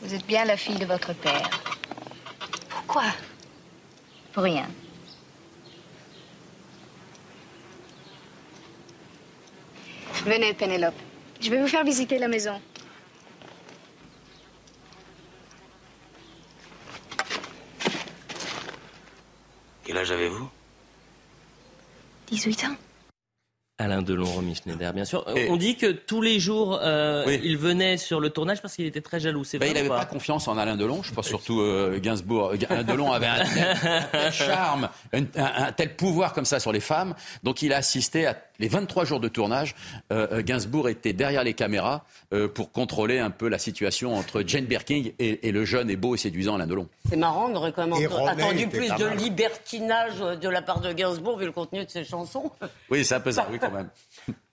Vous êtes bien la fille de votre père. Pourquoi Pour rien. Venez, Pénélope. Je vais vous faire visiter la maison. Quel âge avez-vous? 18 ans. Alain Delon, Romy Schneider, bien sûr. Et- On dit que tous les jours, euh, Oui. il venait sur le tournage parce qu'il était très jaloux. C'est Ben, vrai il n'avait pas pas confiance en Alain Delon. Je pense surtout euh, Gainsbourg. Alain Delon avait un tel, un tel charme, un, un- un tel pouvoir comme ça sur les femmes. Donc il a assisté à les 23 jours de tournage. Euh, euh, Gainsbourg était derrière les caméras euh, pour contrôler un peu la situation entre Jane Birkin et, et le jeune et beau et séduisant Alain Delon. C'est marrant, on aurait quand même attendu plus de libertinage de la part de Gainsbourg vu le contenu de ses chansons. Oui, c'est un peu ça, oui,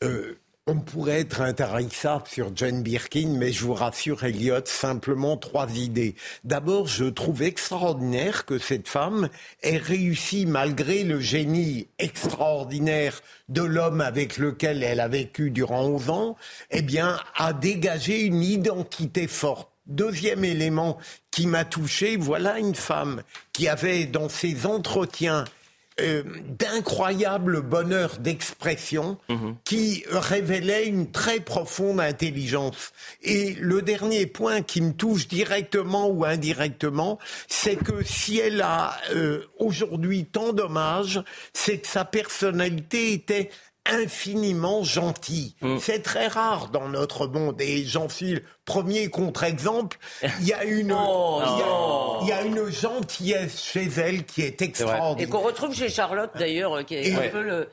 Euh, on pourrait être intarissable sur Jane Birkin, mais je vous rassure, Elliot, simplement trois idées. D'abord, je trouve extraordinaire que cette femme ait réussi, malgré le génie extraordinaire de l'homme avec lequel elle a vécu durant 11 ans, eh bien, à dégager une identité forte. Deuxième élément qui m'a touché, voilà une femme qui avait dans ses entretiens euh, d'incroyable bonheur d'expression qui révélait une très profonde intelligence. Et le dernier point qui me touche directement ou indirectement, c'est que si elle a euh, aujourd'hui tant d'hommages, c'est que sa personnalité était infiniment gentille. C'est très rare dans notre monde et j'en suis le premier contre-exemple. Il y a une, Oh, il y a- non. il y a une gentillesse chez elle qui est Et extraordinaire. qu'on retrouve chez Charlotte d'ailleurs, euh, qui est Et- un Ouais. peu le.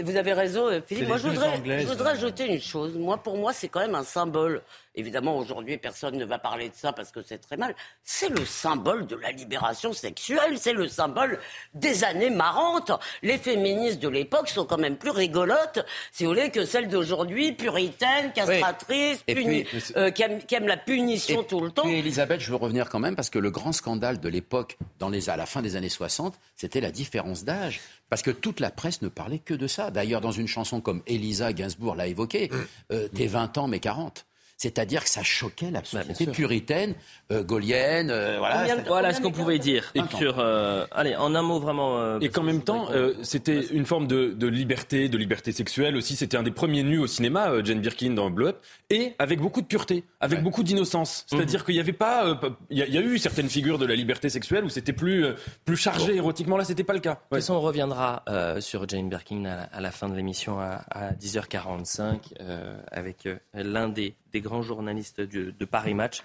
Vous avez raison, euh, Philippe. Moi, je voudrais, je voudrais hein. ajouter une chose. Moi, pour moi, c'est quand même un symbole. Évidemment, aujourd'hui, personne ne va parler de ça parce que c'est très mal. C'est le symbole de la libération sexuelle. C'est le symbole des années marrantes. Les féministes de l'époque sont quand même plus rigolotes, si vous voulez, que celles d'aujourd'hui, puritaines, castratrices, puni- monsieur- euh, qui, aiment, qui aiment la punition tout le temps. Puis Elisabeth, je veux revenir quand même parce que le grand scandale de l'époque, dans les, à la fin des années 60, c'était la différence d'âge. Parce que toute la presse ne parlait que de ça. D'ailleurs, dans une chanson comme Elisa Gainsbourg l'a évoqué, euh, t'es 20 ans mais 40. C'est-à-dire que ça choquait la société puritaine, euh, gaulienne. euh, voilà, Voilà, ce qu'on pouvait dire. Et sur, euh, allez, en un mot vraiment. euh, Et qu'en même temps, euh, c'était une forme de, de liberté, de liberté sexuelle aussi. C'était un des premiers nus au cinéma, euh, Jane Birkin dans Blow Up, et avec beaucoup de pureté, avec beaucoup d'innocence. C'est-à-dire qu'il n'y avait pas, euh, il y, a- il y a eu certaines figures de la liberté sexuelle où c'était plus euh, plus chargé érotiquement. Là, c'était pas le cas. De toute façon, on reviendra euh, sur Jane Birkin à, la- à la fin de l'émission à, à 10h45 euh, avec euh, l'un des, des grands journalistes de, Paris Match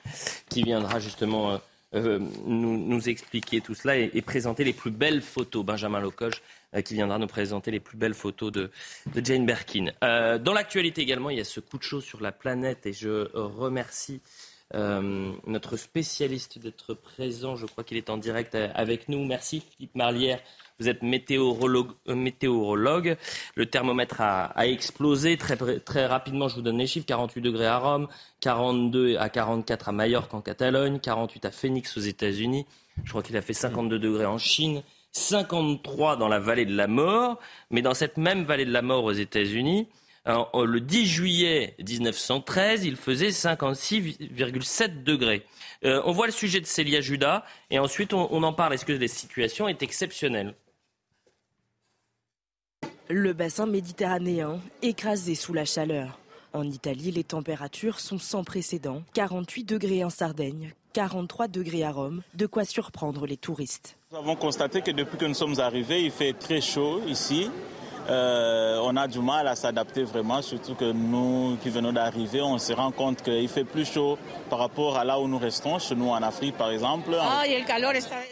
qui viendra justement euh, euh, nous, expliquer tout cela et, présenter les plus belles photos. Benjamin Locoge euh, qui viendra nous présenter les plus belles photos de, Jane Birkin. Dans l'actualité également, il y a ce coup de chaud sur la planète et je remercie notre spécialiste d'être présent. Je crois qu'il est en direct avec nous. Merci Philippe Marlière. Vous êtes météorologue. euh, météorologue. Le thermomètre a, explosé très, très rapidement. Je vous donne les chiffres 48 degrés à Rome, 42 à 44 à Majorque en Catalogne, 48 à Phoenix aux États-Unis. Je crois qu'il a fait 52 degrés en Chine. 53 dans la vallée de la mort, mais dans cette même vallée de la mort aux États-Unis, le 10 juillet 1913, il faisait 56,7 degrés. Euh, on voit le sujet de Célia Judas et ensuite on, on en parle. Est-ce que la situation est exceptionnelle Le bassin méditerranéen écrasé sous la chaleur. En Italie, les températures sont sans précédent. 48 degrés en Sardaigne, 43 degrés à Rome, de quoi surprendre les touristes. Nous avons constaté que depuis que nous sommes arrivés, il fait très chaud ici. Euh, on a du mal à s'adapter vraiment, surtout que nous qui venons d'arriver, on se rend compte qu'il fait plus chaud par rapport à là où nous restons, chez nous en Afrique par exemple.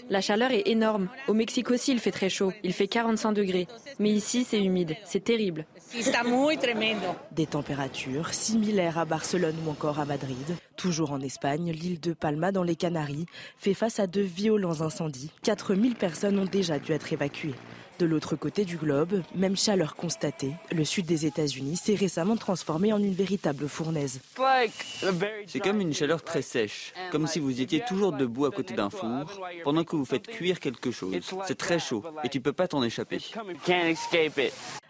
La chaleur est énorme. Au Mexique aussi, il fait très chaud. Il fait 45 degrés. Mais ici, c'est humide. C'est terrible. Des températures similaires à Barcelone ou encore à Madrid. Toujours en Espagne, l'île de Palma dans les Canaries fait face à de violents incendies. 4000 personnes ont déjà dû être évacuées. De l'autre côté du globe, même chaleur constatée, le sud des États-Unis s'est récemment transformé en une véritable fournaise. C'est comme une chaleur très sèche, comme si vous étiez toujours debout à côté d'un four pendant que vous faites cuire quelque chose. C'est très chaud et tu peux pas t'en échapper.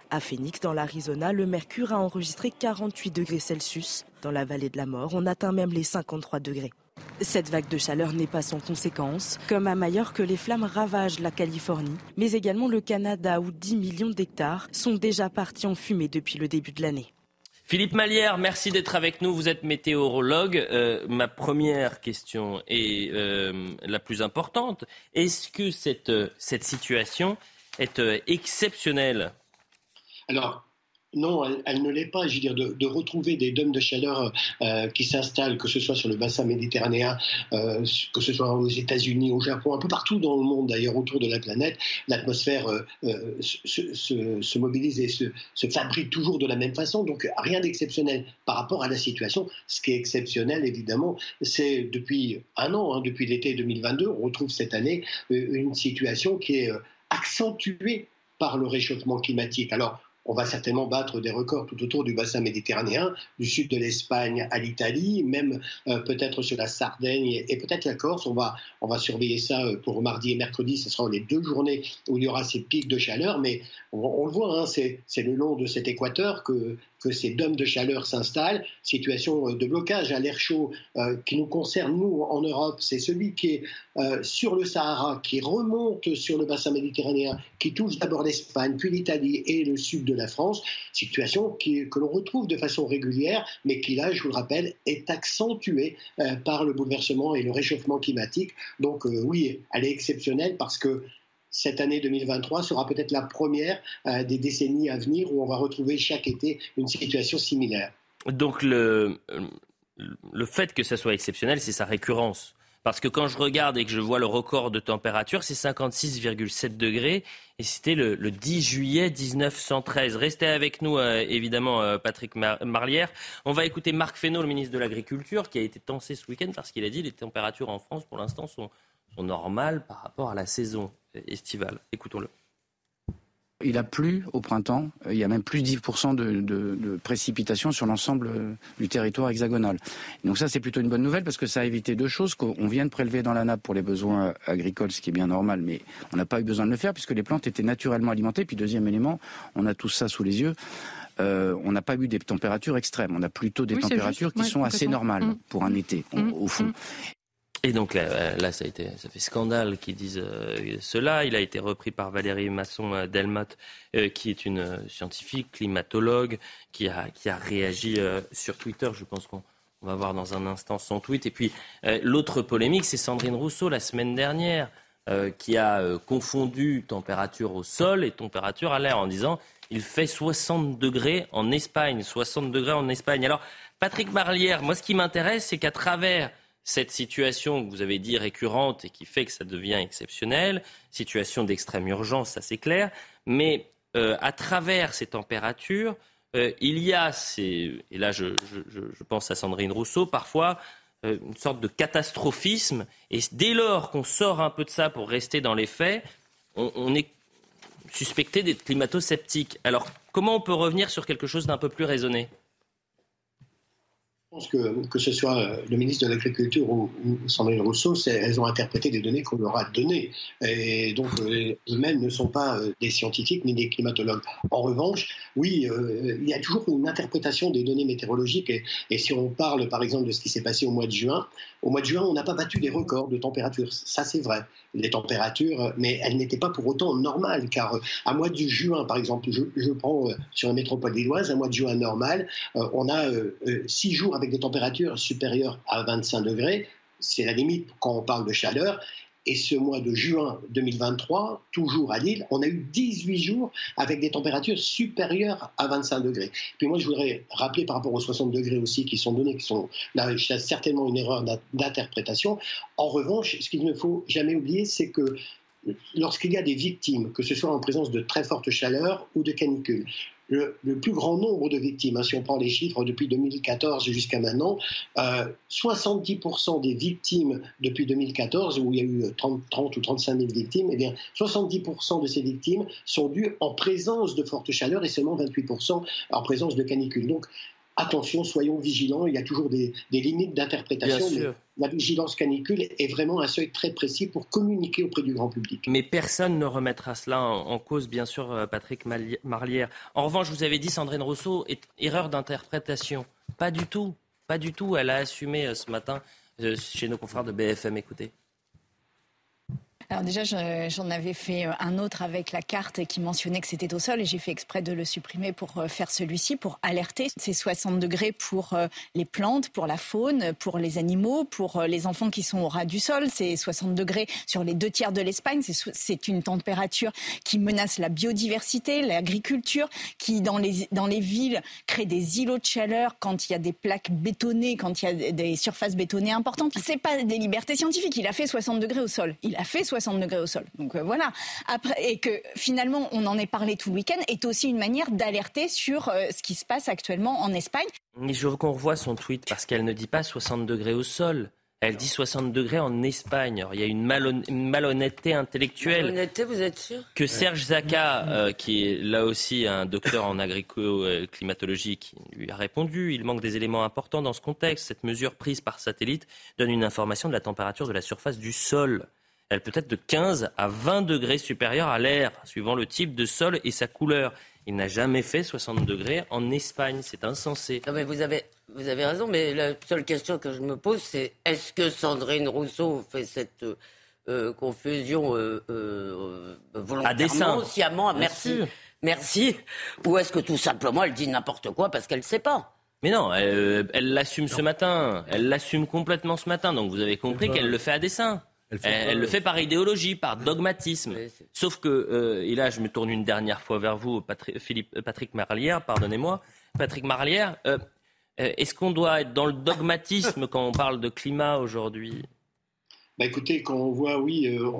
À Phoenix, dans l'Arizona, le mercure a enregistré 48 degrés Celsius. Dans la vallée de la mort, on atteint même les 53 degrés. Cette vague de chaleur n'est pas sans conséquences. Comme à Majorque, les flammes ravagent la Californie, mais également le Canada où 10 millions d'hectares sont déjà partis en fumée depuis le début de l'année. Philippe Malière, merci d'être avec nous. Vous êtes météorologue. Euh, ma première question est euh, la plus importante. Est-ce que cette, cette situation est euh, exceptionnelle? Alors, non, elle, ne l'est pas. Je veux dire, de, retrouver des dômes de chaleur euh, qui s'installent, que ce soit sur le bassin méditerranéen, euh, que ce soit aux États-Unis, au Japon, un peu partout dans le monde d'ailleurs, autour de la planète, l'atmosphère euh, se, se- se mobilise et se, fabrique toujours de la même façon. Donc, rien d'exceptionnel par rapport à la situation. Ce qui est exceptionnel, évidemment, c'est depuis un an, hein, depuis l'été 2022, on retrouve cette année une situation qui est accentuée par le réchauffement climatique. Alors, on va certainement battre des records tout autour du bassin méditerranéen, du sud de l'Espagne à l'Italie, même euh, peut-être sur la Sardaigne et peut-être la Corse. On va, on va surveiller ça euh, pour mardi et mercredi. Ce seront les deux journées où il y aura ces pics de chaleur. Mais on, le voit, hein, c'est le long de cet équateur que, que ces dômes de chaleur s'installent. Situation euh, de blocage à l'air chaud euh, qui nous concerne, nous, en Europe, c'est celui qui est euh, sur le Sahara, qui remonte sur le bassin méditerranéen, qui touche d'abord l'Espagne, puis l'Italie et le sud de la France. Situation que l'on retrouve de façon régulière, mais qui, là, je vous le rappelle, est accentuée par le bouleversement et le réchauffement climatique. Donc, oui, elle est exceptionnelle parce que cette année 2023 sera peut-être la première euh, des décennies à venir où on va retrouver chaque été une situation similaire. Donc le, le fait que ça soit exceptionnel, c'est sa récurrence. Parce que quand je regarde et que je vois le record de température, c'est 56,7 degrés et c'était le, le 10 juillet 1913. Restez avec nous, euh, évidemment, euh, Patrick Mar- Marlière. On va écouter Marc Fesneau, le ministre de l'Agriculture, qui a été tensé ce week-end parce qu'il a dit que les températures en France, pour l'instant, sont, sont normales par rapport à la saison estivale. Écoutons-le. Il a plu au printemps, il y a même plus de 10% de, de, de précipitations sur l'ensemble euh, du territoire hexagonal. Donc ça c'est plutôt une bonne nouvelle parce que ça a évité deux choses, qu'on vient de prélever dans la nappe pour les besoins agricoles, ce qui est bien normal, mais on n'a pas eu besoin de le faire puisque les plantes étaient naturellement alimentées. Puis deuxième élément, on a tout ça sous les yeux. euh, on n'a pas eu des températures extrêmes. On a plutôt des Oui, températures juste, qui ouais, sont assez normales Mm. pour un été, au- Mm, au fond. mm. Et donc là, euh, là, ça, a été, ça fait scandale qu'ils disent euh, cela. Il a été repris par Valérie Masson-Delmotte, euh, qui est une scientifique, climatologue, qui a, qui a réagi sur Twitter. Je pense qu'on on va voir dans un instant son tweet. Et puis l'autre polémique, c'est Sandrine Rousseau la semaine dernière, qui a confondu température au sol et température à l'air en disant il fait 60 degrés en Espagne, 60 degrés en Espagne. Alors Patrick Marlière, moi ce qui m'intéresse, c'est qu'à travers cette situation que vous avez dit récurrente et qui fait que ça devient exceptionnel, situation d'extrême urgence, ça c'est clair, mais euh, à travers ces températures, euh, il y a, et là je pense à Sandrine Rousseau, parfois euh, une sorte de catastrophisme, et dès lors qu'on sort un peu de ça pour rester dans les faits, on, on est suspecté d'être climato-sceptique. Alors comment on peut revenir sur quelque chose d'un peu plus raisonné? Je pense que, que ce soit euh, le ministre de l'Agriculture ou, Sandrine Rousseau, elles ont interprété des données qu'on leur a données. Et donc, eux-mêmes ne sont pas euh, des scientifiques ni des climatologues. En revanche, oui, euh, il y a toujours une interprétation des données météorologiques. Et, si on parle, par exemple, de ce qui s'est passé au mois de juin, au mois de juin, on n'a pas battu des records de température. Ça, c'est vrai. Les températures, mais elles n'étaient pas pour autant normales, car à mois de juin, par exemple, je, prends sur la métropole lilloise, un mois de juin normal, on a six jours avec des températures supérieures à 25 degrés. C'est la limite quand on parle de chaleur. Et ce mois de juin 2023, toujours à Lille, on a eu 18 jours avec des températures supérieures à 25 degrés. Puis moi, je voudrais rappeler par rapport aux 60 degrés aussi qui sont donnés, qui sont là, a certainement une erreur d'in- d'interprétation. En revanche, ce qu'il ne faut jamais oublier, c'est que lorsqu'il y a des victimes, que ce soit en présence de très forte chaleur ou de canicule, le, plus grand nombre de victimes, hein, si on prend les chiffres depuis 2014 jusqu'à maintenant, euh, 70% des victimes depuis 2014, où il y a eu 30, 30 ou 35 000 victimes, eh bien 70% de ces victimes sont dues en présence de forte chaleur et seulement 28% en présence de canicule. Donc attention, soyons vigilants, il y a toujours des, des limites d'interprétation, mais la vigilance canicule est vraiment un seuil très précis pour communiquer auprès du grand public. Mais personne ne remettra cela en, en cause, bien sûr, euh, Patrick Marlière. En revanche, vous avez dit, Sandrine Rousseau, est- erreur d'interprétation. Pas du tout. Pas du tout. Elle a assumé euh, ce matin euh, chez nos confrères de BFM. Écoutez. Alors déjà, je- j'en avais fait euh, un autre avec la carte qui mentionnait que c'était au sol et j'ai fait exprès de le supprimer pour euh, faire celui-ci, pour alerter. C'est 60 degrés pour euh, les plantes, pour la faune, pour les animaux, pour les enfants qui sont au ras du sol. C'est 60 degrés sur les deux tiers de l'Espagne. C'est une température qui menace la biodiversité, l'agriculture, qui dans les, dans les villes crée des îlots de chaleur quand il y a des plaques bétonnées, quand il y a des- des surfaces bétonnées importantes. C'est pas des libertés scientifiques. Il a fait 60 degrés au sol. Il a fait 60 degrés au sol. Donc euh, voilà. Après, et que finalement, on en est parlé tout le week-end, est aussi une manière d'alerter sur euh, ce qui se passe actuellement en Espagne. Mais je veux qu'on revoie son tweet parce qu'elle ne dit pas 60 degrés au sol. Elle dit 60 degrés en Espagne. Alors, il y a une, malhon- une malhonnêteté intellectuelle. Honnêteté, vous êtes sûr? que Serge Zaka, euh, qui est là aussi un docteur en agrico-climatologie, qui lui a répondu, il manque des éléments importants dans ce contexte. Cette mesure prise par satellite donne une information de la température de la surface du sol. Elle peut être de 15 à 20 degrés supérieure à l'air, suivant le type de sol et sa couleur. Il n'a jamais fait 60 degrés en Espagne, c'est insensé. Non, mais vous avez, vous avez raison, mais la seule question que je me pose, c'est est-ce que Sandrine Rousseau fait cette euh, confusion euh, euh, volontairement, À sciemment Merci. Merci. Ou est-ce que tout simplement elle dit n'importe quoi parce qu'elle ne sait pas? Mais non, elle l'assume ce matin. Elle l'assume complètement ce matin. Donc vous avez compris qu'elle le fait à dessein. Elle fait le fait par idéologie, par dogmatisme. Sauf que, euh, et là je me tourne une dernière fois vers vous, Patri- Philippe, euh, Patrick Marlière, pardonnez-moi. Patrick Marlière, euh, euh, est-ce qu'on doit être dans le dogmatisme quand on parle de climat aujourd'hui? Bah écoutez, quand on voit, oui, euh,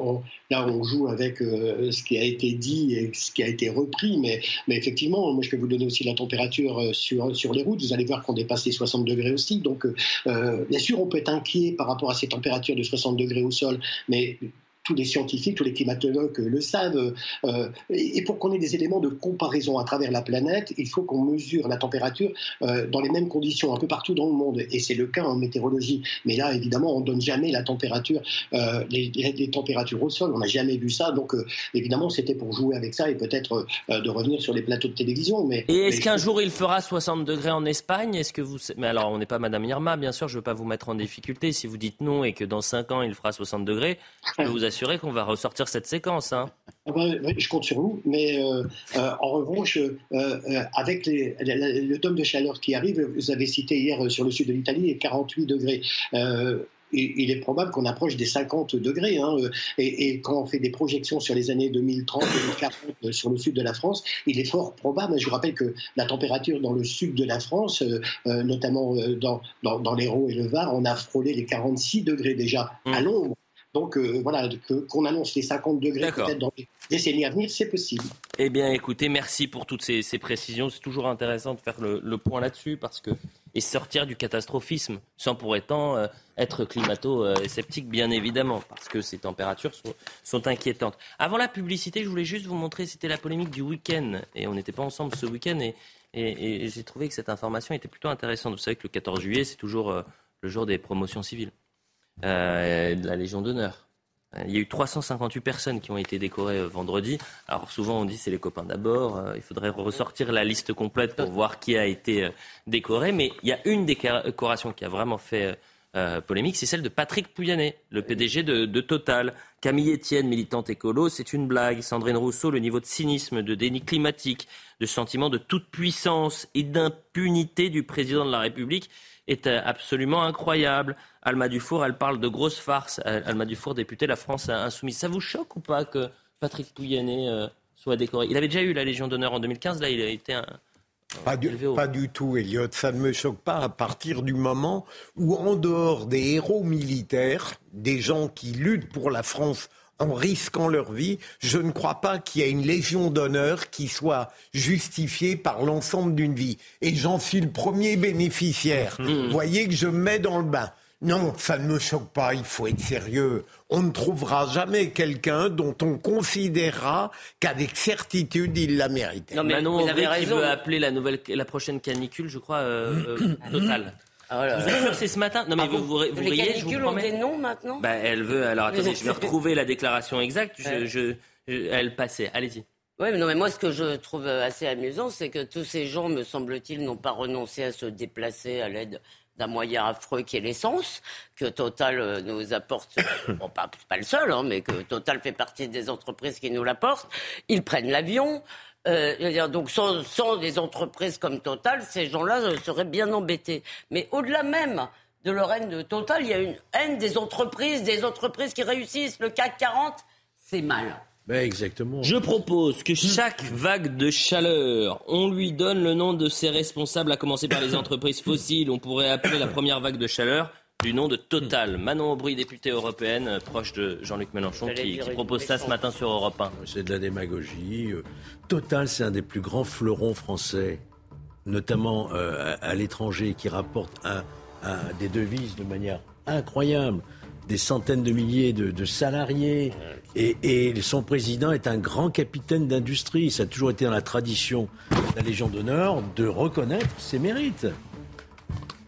là on joue avec euh, ce qui a été dit et ce qui a été repris, mais, mais effectivement, moi je peux vous donner aussi la température euh, sur, sur les routes, vous allez voir qu'on dépasse les 60 degrés aussi, donc bien sûr on peut être inquiet par rapport à ces températures de 60 degrés au sol, mais tous les scientifiques, tous les climatologues le savent. Euh, et pour qu'on ait des éléments de comparaison à travers la planète, il faut qu'on mesure la température euh, dans les mêmes conditions un peu partout dans le monde. Et c'est le cas en météorologie. Mais là, évidemment, on ne donne jamais la température, euh, les, les, températures au sol. On n'a jamais vu ça. Donc, évidemment, c'était pour jouer avec ça et peut-être de revenir sur les plateaux de télévision. Mais, et est-ce qu'un jour il fera 60 degrés en Espagne? Est-ce que vous Mais alors, on n'est pas Madame Irma, bien sûr. Je ne veux pas vous mettre en difficulté. Si vous dites non et que dans 5 ans il fera 60 degrés, je peux vous assurer qu'on va ressortir cette séquence. Hein. Ah ben, je compte sur vous, mais euh, euh, en revanche, euh, avec les, le dôme de chaleur qui arrive, vous avez cité hier sur le sud de l'Italie, et 48 degrés il est probable qu'on approche des 50 degrés. Hein, et, et, quand on fait des projections sur les années 2030, 2040 sur le sud de la France, il est fort probable. Je vous rappelle que la température dans le sud de la France, notamment dans, dans, dans l'Hérault et le Var, on a frôlé les 46 degrés déjà à mmh. l'ombre. Donc euh, voilà, qu'on annonce les 50 degrés peut-être dans les décennies à venir, c'est possible. Eh bien écoutez, merci pour toutes ces, précisions. C'est toujours intéressant de faire le, point là-dessus parce que et sortir du catastrophisme sans pour autant euh, être climato-sceptique, bien évidemment, parce que ces températures sont, inquiétantes. Avant la publicité, je voulais juste vous montrer, c'était la polémique du week-end, et on n'était pas ensemble ce week-end, et, et, j'ai trouvé que cette information était plutôt intéressante. Vous savez que le 14 juillet, c'est toujours euh, le jour des promotions civiles. Euh, de la Légion d'honneur. Euh, il y a eu 358 personnes qui ont été décorées euh, vendredi. Alors souvent on dit c'est les copains d'abord. il faudrait ressortir la liste complète pour voir qui a été décoré. Mais il y a une décoration qui a vraiment fait polémique, c'est celle de Patrick Pouyanné, le PDG de, de Total. Camille Etienne, militante écolo, c'est une blague. Sandrine Rousseau, le niveau de cynisme, de déni climatique, de sentiment de toute puissance et d'impunité du président de la République est absolument incroyable. Alma Dufour, elle parle de grosses farces. Alma Dufour, députée La France Insoumise. Ça vous choque ou pas que Patrick Pouyanné euh, soit décoré? Il avait déjà eu la Légion d'honneur en 2015. Là, il a été un. Pas du, pas du, tout, Elliot. Ça ne me choque pas à partir du moment où, en dehors des héros militaires, des gens qui luttent pour la France en risquant leur vie, je ne crois pas qu'il y ait une légion d'honneur qui soit justifiée par l'ensemble d'une vie. Et j'en suis le premier bénéficiaire. Vous voyez que je me mets dans le bain. Non, ça ne me choque pas, il faut être sérieux. On ne trouvera jamais quelqu'un dont on considérera qu'avec certitude il l'a mérité. Non, mais Manon, vous avez raison. veut appeler la, nouvelle, la prochaine canicule, je crois, euh, euh totale. Oh là vous sûr c'est ce matin Non mais ah, vous, vous, vous, les riez, je vous promets. Ont des noms maintenant bah, Elle veut. Alors attendez, je vais retrouver la déclaration exacte. Je, je, elle passait. Allez-y. Oui, mais non, mais moi, ce que je trouve assez amusant, c'est que tous ces gens, me semble-t-il, n'ont pas renoncé à se déplacer à l'aide d'un moyen affreux qui est l'essence, que Total euh, nous apporte, bon, pas, pas le seul, hein, mais que Total fait partie des entreprises qui nous l'apportent. Ils prennent l'avion. Euh, donc sans, sans, des entreprises comme Total, ces gens-là euh, seraient bien embêtés. Mais au-delà même de leur haine de Total, il y a une haine des entreprises, des entreprises qui réussissent. Le CAC 40, c'est mal. Ben exactement. Je propose que chaque vague de chaleur, on lui donne le nom de ses responsables, à commencer par les entreprises fossiles. On pourrait appeler la première vague de chaleur du nom de Total. Manon Aubry, députée européenne, euh, proche de Jean-Luc Mélenchon, qui, propose ça ce matin sur Europe 1. C'est de la démagogie. Euh, Total, c'est un des plus grands fleurons français, notamment euh, à, l'étranger, qui rapporte un, des devises de manière incroyable des centaines de milliers de, salariés. Et, et, son président est un grand capitaine d'industrie. Ça a toujours été dans la tradition de la Légion d'honneur de reconnaître ses mérites.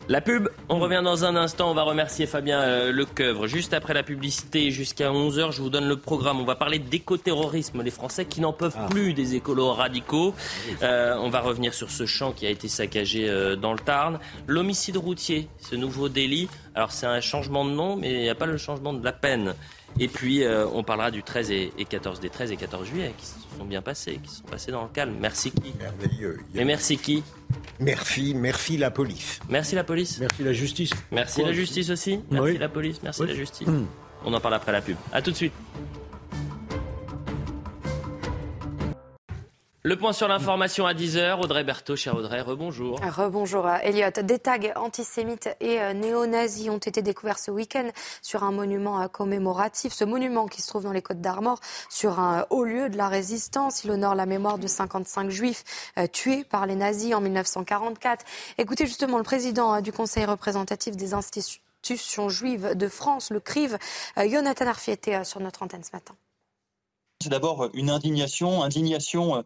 La pub, on revient dans un instant. On va remercier Fabien euh, Lecoeuvre. Juste après la publicité, jusqu'à 11h, je vous donne le programme. On va parler d'écoterrorisme, les Français qui n'en peuvent ah. plus des écolos radicaux. Euh, on va revenir sur ce champ qui a été saccagé euh, dans le Tarn. L'homicide routier, ce nouveau délit. Alors c'est un changement de nom, mais il n'y a pas le changement de la peine. Et puis, on parlera du 13 et, 14, des 13 et 14 juillet, qui se sont bien passés, qui se sont passés dans le calme. Merci qui Merveilleux. Et merci qui Merci, merci la police. Merci la police. Merci la justice. Merci la justice aussi. Merci la police, merci la justice. Hmm. On en parle après la pub. A tout de suite. Le point sur l'information à 10h. Audrey Berthaud, cher Audrey, rebonjour. Rebonjour Elliot. Des tags antisémites et euh, néo-nazis ont été découverts ce week-end sur un monument euh, commémoratif. Ce monument qui se trouve dans les Côtes d'Armor, sur un euh, haut lieu de la résistance. Il honore la mémoire de 55 juifs tués par les nazis en 1944. Écoutez justement le président du Conseil représentatif des institutions institution juive de France, le CRIV. Euh, Jonathan Arfi était euh, sur notre antenne ce matin. C'est d'abord une indignation, indignation euh,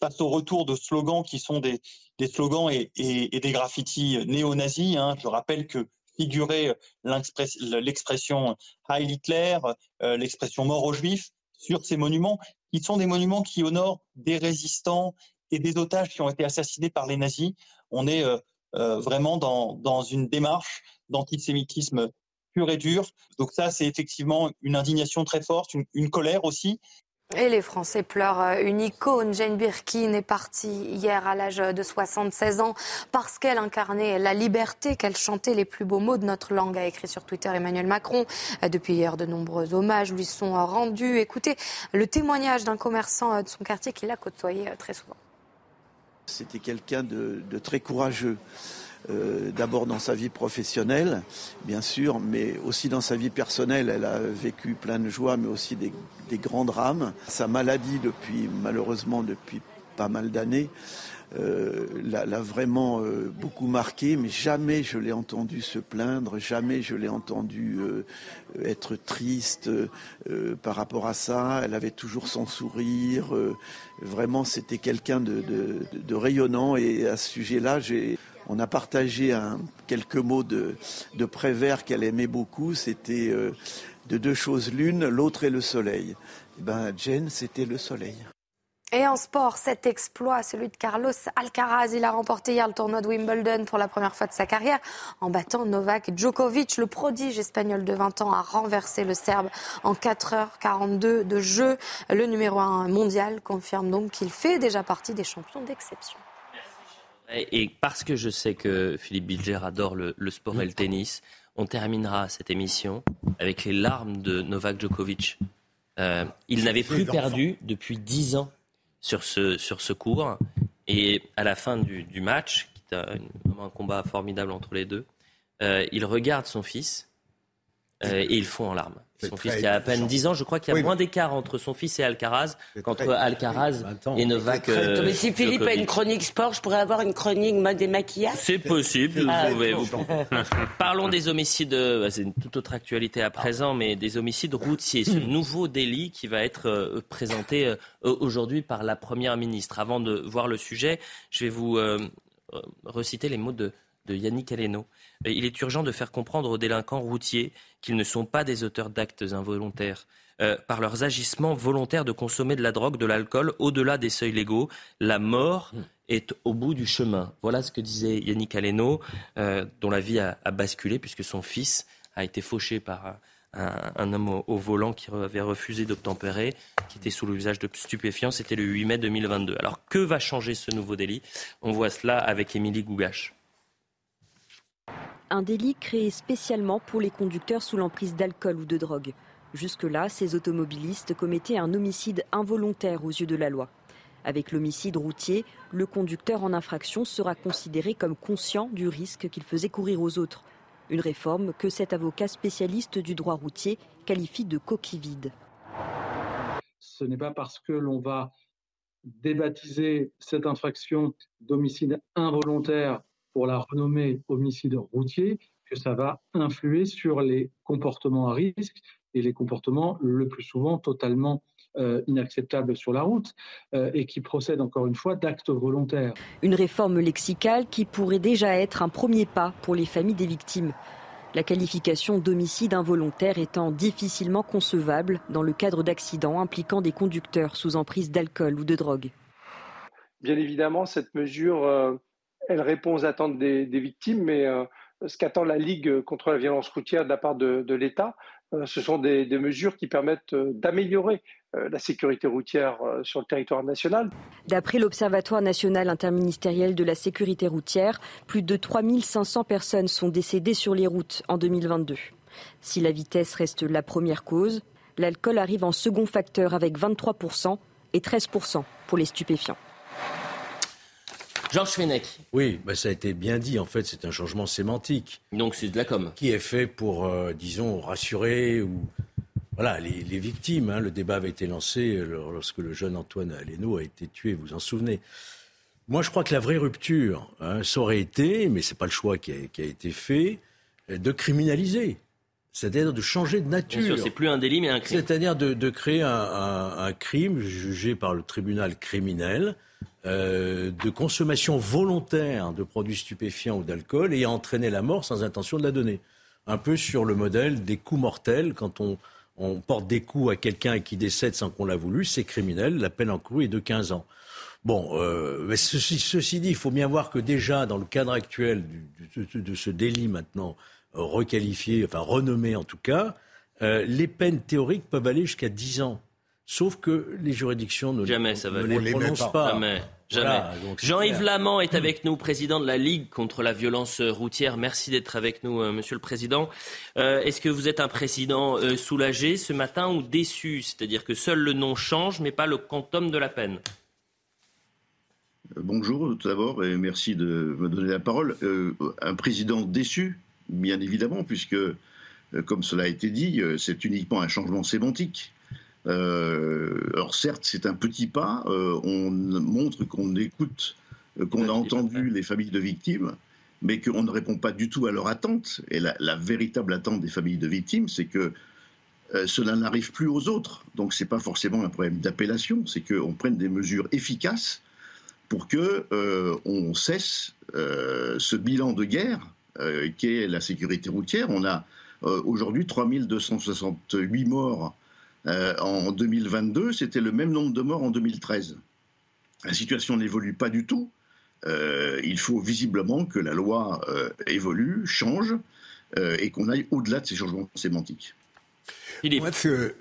face au retour de slogans qui sont des, slogans et, des graffitis néo-nazis. hein. Je rappelle que figurait l'express- l'expression Heil Hitler, euh, l'expression mort aux juifs sur ces monuments, qui sont des monuments qui honorent des résistants et des otages qui ont été assassinés par les nazis. On est euh, euh, vraiment dans, dans une démarche d'antisémitisme pur et dur. Donc ça, c'est effectivement une indignation très forte, une colère aussi. Et les Français pleurent euh, une icône. Jane Birkin est partie hier à l'âge de 76 ans parce qu'elle incarnait la liberté, qu'elle chantait les plus beaux mots de notre langue, a écrit sur Twitter Emmanuel Macron. Euh, Depuis hier, de nombreux hommages lui sont rendus. Écoutez le témoignage d'un commerçant euh, de son quartier qui l'a côtoyé très souvent. C'était quelqu'un de très courageux. Euh, D'abord dans sa vie professionnelle, bien sûr, mais aussi dans sa vie personnelle. Elle a vécu plein de joies, mais aussi des, grands drames. Sa maladie, depuis malheureusement depuis pas mal d'années, euh, l'a vraiment euh, beaucoup marqué, mais jamais je l'ai entendu se plaindre, jamais je l'ai entendu euh, être triste par rapport à ça. Elle avait toujours son sourire. vraiment, c'était quelqu'un de, de- de rayonnant. Et à ce sujet-là, j'ai on a partagé quelques mots de, Prévert qu'elle aimait beaucoup. C'était euh, de deux choses l'une, l'autre est le soleil. Eh ben, Jane, c'était le soleil. Et en sport, cet exploit, celui de Carlos Alcaraz, il a remporté hier le tournoi de Wimbledon pour la première fois de sa carrière en battant Novak Djokovic. Le prodige espagnol de 20 ans a renversé le Serbe en 4h42 de jeu. Le numéro 1 mondial confirme donc qu'il fait déjà partie des champions d'exception. Et parce que je sais que Philippe Bilger adore le, sport et le tennis, on terminera cette émission avec les larmes de Novak Djokovic. Euh, il n'avait plus perdu depuis 10 ans sur ce, sur ce cours. Et à la fin du, du match, qui est un, combat formidable entre les deux, euh, il regarde son fils euh, et ils font en larmes. Son fils qui a à peine touchant. 10 ans, je crois qu'il y a Oui, moins d'écart entre son fils et Alcaraz qu'entre Alcaraz Oui, 20 ans. et Novak. Euh, mais si Philippe a une chronique sport, je pourrais avoir une chronique mode et maquillage C'est possible, vous Ah, pouvez. vous- Parlons des homicides, euh, c'est une toute autre actualité à présent, mais des homicides routiers. Ce nouveau délit qui va être euh, présenté aujourd'hui par la Première ministre. Avant de voir le sujet, je vais vous reciter les mots de, de Yannick Aleno. Il est urgent de faire comprendre aux délinquants routiers qu'ils ne sont pas des auteurs d'actes involontaires. Euh, par leurs agissements volontaires de consommer de la drogue, de l'alcool, au-delà des seuils légaux, la mort est au bout du chemin. Voilà ce que disait Yannick Aleno, euh, dont la vie a, a basculé puisque son fils a été fauché par un, un homme au, au volant qui avait refusé d'obtempérer, qui était sous l'usage de stupéfiants. C'était le 8 mai 2022. Alors que va changer ce nouveau délit? On voit cela avec Émilie Gougache. Un délit créé spécialement pour les conducteurs sous l'emprise d'alcool ou de drogue. Jusque-là, ces automobilistes commettaient un homicide involontaire aux yeux de la loi. Avec l'homicide routier, le conducteur en infraction sera considéré comme conscient du risque qu'il faisait courir aux autres. Une réforme que cet avocat spécialiste du droit routier qualifie de coquille vide. Ce n'est pas parce que l'on va débaptiser cette infraction d'homicide involontaire pour la renommer homicide routier que ça va influer sur les comportements à risque et les comportements le plus souvent totalement euh, inacceptables sur la route euh, et qui procèdent encore une fois d'actes volontaires. Une réforme lexicale qui pourrait déjà être un premier pas pour les familles des victimes. La qualification d'homicide involontaire étant difficilement concevable dans le cadre d'accidents impliquant des conducteurs sous emprise d'alcool ou de drogue. Bien évidemment, cette mesure, euh, elle répond aux attentes des, victimes, mais euh, ce qu'attend la Ligue contre la violence routière de la part de, l'État, euh, ce sont des, des mesures qui permettent euh, d'améliorer la sécurité routière sur le territoire national. D'après l'Observatoire national interministériel de la sécurité routière, plus de 3500 personnes sont décédées sur les routes en 2022. Si la vitesse reste la première cause, l'alcool arrive en second facteur avec 23% et 13% pour les stupéfiants. Georges Fenech. Oui, bah, ça a été bien dit. En fait, c'est un changement sémantique. Donc c'est de la com. Qui est fait pour, euh, disons, rassurer ou voilà les, les victimes. hein. Le débat avait été lancé lor- lorsque le jeune Antoine Aleno a été tué. Vous vous en souvenez Moi, je crois que la vraie rupture, hein, ça aurait été, mais c'est pas le choix qui a, qui a été fait, de criminaliser. C'est-à-dire de changer de nature. C'est plus un délit, mais un crime. C'est-à-dire de, de créer un, un- un crime jugé par le tribunal criminel euh, de consommation volontaire de produits stupéfiants ou d'alcool et entraîner la mort sans intention de la donner. Un peu sur le modèle des coups mortels. Quand on, on porte des coups à quelqu'un qui décède sans qu'on l'a voulu, c'est criminel. La peine encourue est de 15 ans. Bon, euh, mais ceci, ceci dit, il faut bien voir que déjà, dans le cadre actuel du- du- de, ce délit maintenant euh, requalifié, enfin renommé en tout cas, euh, les peines théoriques peuvent aller jusqu'à 10 ans. Sauf que les juridictions ne, Jamais ça va ne les prononcent pas. Jamais. Jamais. Voilà, Jean-Yves. Lamant est avec nous, président de la Ligue contre la violence routière. Merci d'être avec nous, euh, monsieur le président. Euh, Est-ce que vous êtes un président euh, soulagé ce matin ou déçu? C'est-à-dire que seul le nom change, mais pas le quantum de la peine Euh, Bonjour tout d'abord et merci de me donner la parole. Euh, un président déçu, bien évidemment, puisque, euh, comme cela a été dit, euh, c'est uniquement un changement sémantique. Euh, alors certes, c'est un petit pas. euh, on montre qu'on écoute, qu'on a entendu les familles de victimes, mais qu'on ne répond pas du tout à leur attente. Et la, la véritable attente des familles de victimes, c'est que euh, cela n'arrive plus aux autres. Donc c'est pas forcément un problème d'appellation, c'est qu'on prenne des mesures efficaces pour que on cesse ce bilan de guerre euh, qu'est la sécurité routière. On a euh, aujourd'hui 3268 morts euh, en 2022, c'était le même nombre de morts en 2013. La situation n'évolue pas du tout. Euh, il faut visiblement que la loi euh, évolue, change, euh, et qu'on aille au-delà de ces changements sémantiques. Moi, ce-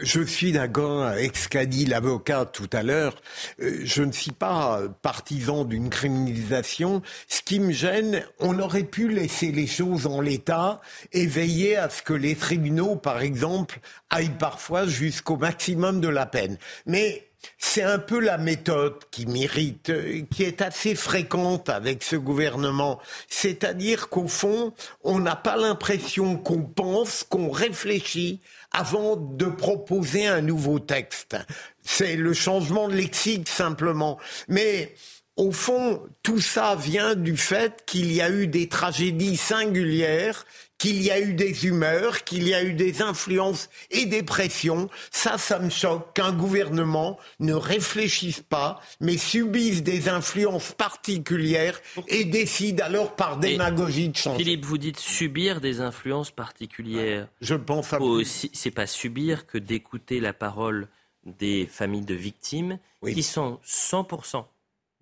je suis d'accord avec ce qu'a dit l'avocat tout à l'heure. Euh, Je ne suis pas partisan d'une criminalisation. Ce qui me gêne, on aurait pu laisser les choses en l'état et veiller à ce que les tribunaux, par exemple, aillent parfois jusqu'au maximum de la peine. Mais c'est un peu la méthode qui m'irrite, euh, qui est assez fréquente avec ce gouvernement. C'est-à-dire qu'au fond, on n'a pas l'impression qu'on pense, qu'on réfléchit avant de proposer un nouveau texte. C'est le changement de lexique simplement. Mais au fond, tout ça vient du fait qu'il y a eu des tragédies singulières, qu'il y a eu des humeurs, qu'il y a eu des influences et des pressions. Ça, ça me choque qu'un gouvernement ne réfléchisse pas, mais subisse des influences particulières et décide alors par démagogie de changer. Philippe, vous dites subir des influences particulières. Je pense à aussi, c'est pas subir que d'écouter la parole des familles de victimes qui sont 100%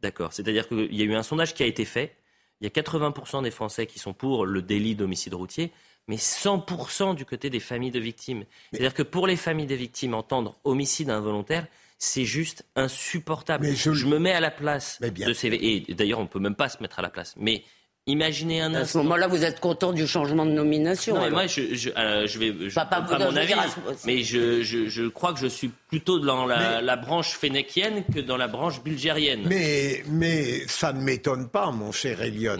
d'accord. C'est-à-dire qu'il y a eu un sondage qui a été fait. Il y a 80% des Français qui sont pour le délit d'homicide routier, mais 100% du côté des familles de victimes. C'est-à-dire que pour les familles des victimes, entendre homicide involontaire, c'est juste insupportable. je... me mets à la place de ces... Et d'ailleurs, on peut même pas se mettre à la place. Mais imaginez un À instant... ce moment-là, vous êtes content du changement de nomination Non, mais moi, je, je, euh, je vais, je, Pas- pas mon avis, à ce- mais je, je, je crois que je suis plutôt dans la, la branche fénéquienne que dans la branche bulgérienne. Mais, mais ça ne m'étonne pas, mon cher Elliot.